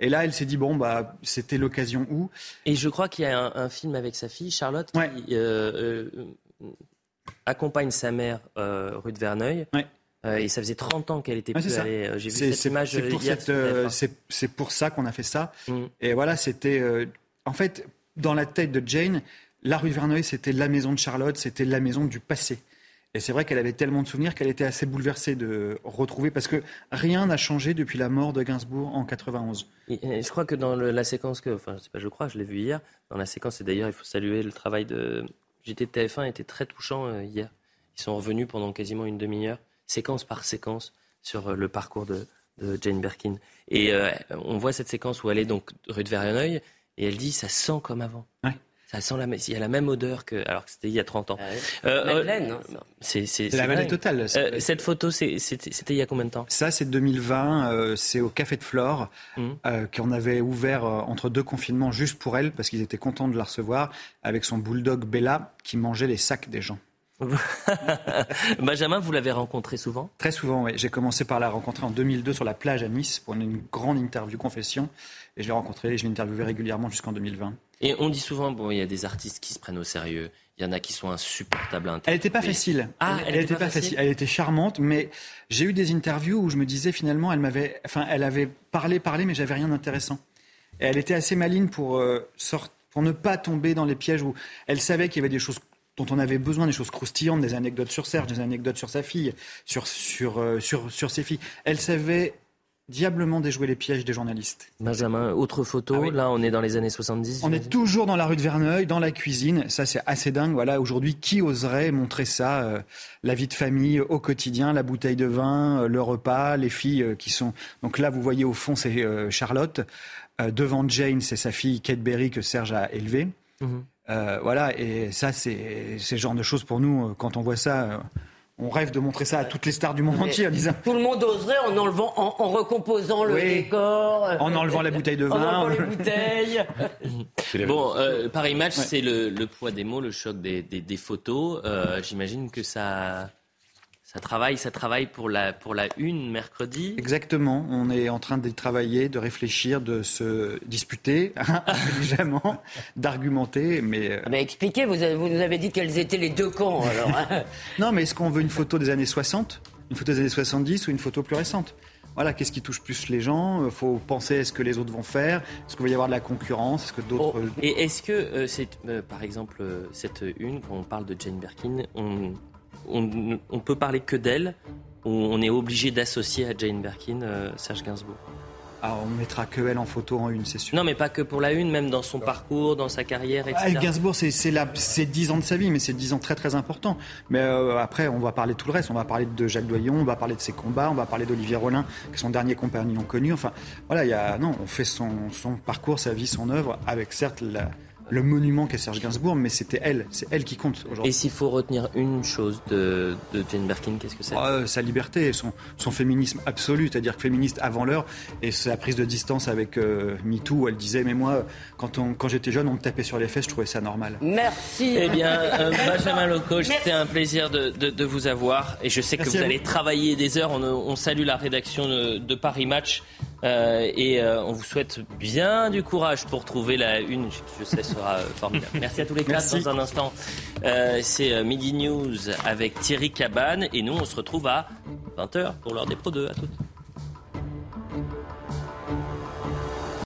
Et là, elle s'est dit bon, bah, c'était l'occasion où? Et je crois qu'il y a un, film avec sa fille, Charlotte, qui euh, euh, accompagne sa mère euh, rue de Verneuil. et ça faisait 30 ans qu'elle était plus allée. J'ai vu cette image C'est pour, c'est pour ça qu'on a fait ça. Mm. Et voilà, c'était. en fait, dans la tête de Jane, la rue de Verneuil, c'était la maison de Charlotte, c'était la maison du passé. Et c'est vrai qu'elle avait tellement de souvenirs qu'elle était assez bouleversée de retrouver, parce que rien n'a changé depuis la mort de Gainsbourg en 91. Et, je crois que dans la séquence que, enfin, je sais pas, je crois, je l'ai vu hier, dans la séquence, et d'ailleurs, il faut saluer le travail de JTTF1, était très touchant euh, hier. Ils sont revenus pendant quasiment une demi-heure, séquence par séquence, sur euh, le parcours de, Jane Birkin. Et euh, on voit cette séquence où elle est donc rue de Verneuil, et elle dit, ça sent comme avant. Ouais. Ça sent la, il y a la même odeur que, alors que c'était il y a 30 ans. Ah euh, euh hein, c'est la vallée totale. Euh, cette photo, c'était il y a combien de temps? Ça, c'est 2020. Euh, c'est au Café de Flore mmh. qu'on avait ouvert entre deux confinements juste pour elle parce qu'ils étaient contents de la recevoir avec son bulldog Bella qui mangeait les sacs des gens. Benjamin, vous l'avez rencontré souvent? Très souvent, oui. J'ai commencé par la rencontrer en 2002 sur la plage à Nice pour une grande interview confession. Et je l'ai rencontré et je l'ai interviewé régulièrement jusqu'en 2020. Et on dit souvent, bon, il y a des artistes qui se prennent au sérieux. Il y en a qui sont insupportables à Elle n'était pas facile. Ah, elle n'était pas, facile. Elle était charmante, mais j'ai eu des interviews où je me disais finalement, elle m'avait, enfin, elle avait parlé, parlé, mais j'avais rien d'intéressant. Et elle était assez maligne pour euh, pour ne pas tomber dans les pièges où elle savait qu'il y avait des choses dont on avait besoin, des choses croustillantes, des anecdotes sur Serge, des anecdotes sur sa fille, sur, sur, euh, sur, sur ses filles. Elle savait diablement déjouer les pièges des journalistes. Benjamin, autre photo, ah là on est dans les années 70. On est toujours dans la rue de Verneuil, dans la cuisine, ça c'est assez dingue. Voilà, aujourd'hui, qui oserait montrer ça euh, La vie de famille au quotidien, la bouteille de vin, euh, le repas, les filles euh, qui sont... Donc là, vous voyez au fond, c'est Charlotte. devant Jane, c'est sa fille Kate Berry que Serge a élevée. Mhm. voilà, et ça, c'est ce genre de choses pour nous, quand on voit ça on rêve de montrer ça à toutes les stars du monde entier en disant. Tout le monde oserait en enlevant, en, recomposant le décor. Euh, en enlevant la bouteille de vin. En enlevant les bouteilles. bon, euh, Paris Match, c'est le, poids des mots, le choc des, photos. Euh, j'imagine que ça, ça travaille, ça travaille pour la, pour la une mercredi. Exactement. On est en train de travailler, de réfléchir, de se disputer intelligemment, d'argumenter. Mais, euh, mais expliquez, vous, vous, nous avez dit quels étaient les deux camps alors. Hein. non, mais est-ce qu'on veut une photo des années 60, une photo des années 70 ou une photo plus récente? Voilà, qu'est-ce qui touche plus les gens? Il faut penser à ce que les autres vont faire. Est-ce qu'il va y avoir de la concurrence? Est-ce que d'autres oh, Et est-ce que euh, c'est, euh, par exemple, cette une quand on parle de Jane Birkin, on, on, on peut parler que d'elle ou on est obligé d'associer à Jane Birkin euh, Serge Gainsbourg ah, on mettra que elle en photo en une, c'est sûr. Non, mais pas que pour la une, même dans son parcours, dans sa carrière, etc. Ah, Gainsbourg, c'est 10 ans de sa vie, mais c'est 10 ans très très importants. Mais euh, après, on va parler de tout le reste. On va parler de Jacques Doyon, on va parler de ses combats, on va parler d'Olivier Rollin, qui est son dernier compagnon connu. Enfin, voilà, il y a, non, on fait son, son parcours, sa vie, son œuvre, avec certes la, le monument qu'est Serge Gainsbourg, mais c'était elle, c'est elle qui compte aujourd'hui. Et s'il faut retenir une chose de, Jane Birkin, qu'est-ce que c'est? Ah, Sa liberté, son, son féminisme absolu, c'est-à-dire que féministe avant l'heure, et sa prise de distance avec euh, MeToo, où elle disait, mais moi, quand, on, quand j'étais jeune, on me tapait sur les fesses, je trouvais ça normal. Merci. Eh bien, euh, Benjamin Loco, c'était un plaisir de, vous avoir, et je sais que vous allez travailler des heures. On, salue la rédaction de Paris Match. Euh, et euh, on vous souhaite bien du courage pour trouver la une. Je, sais, sera euh, formidable. Merci à tous les quatre. Dans un instant, c'est Midi News avec Thierry Cabane. Et nous, on se retrouve à 20h pour l'heure des Pro 2. À toutes.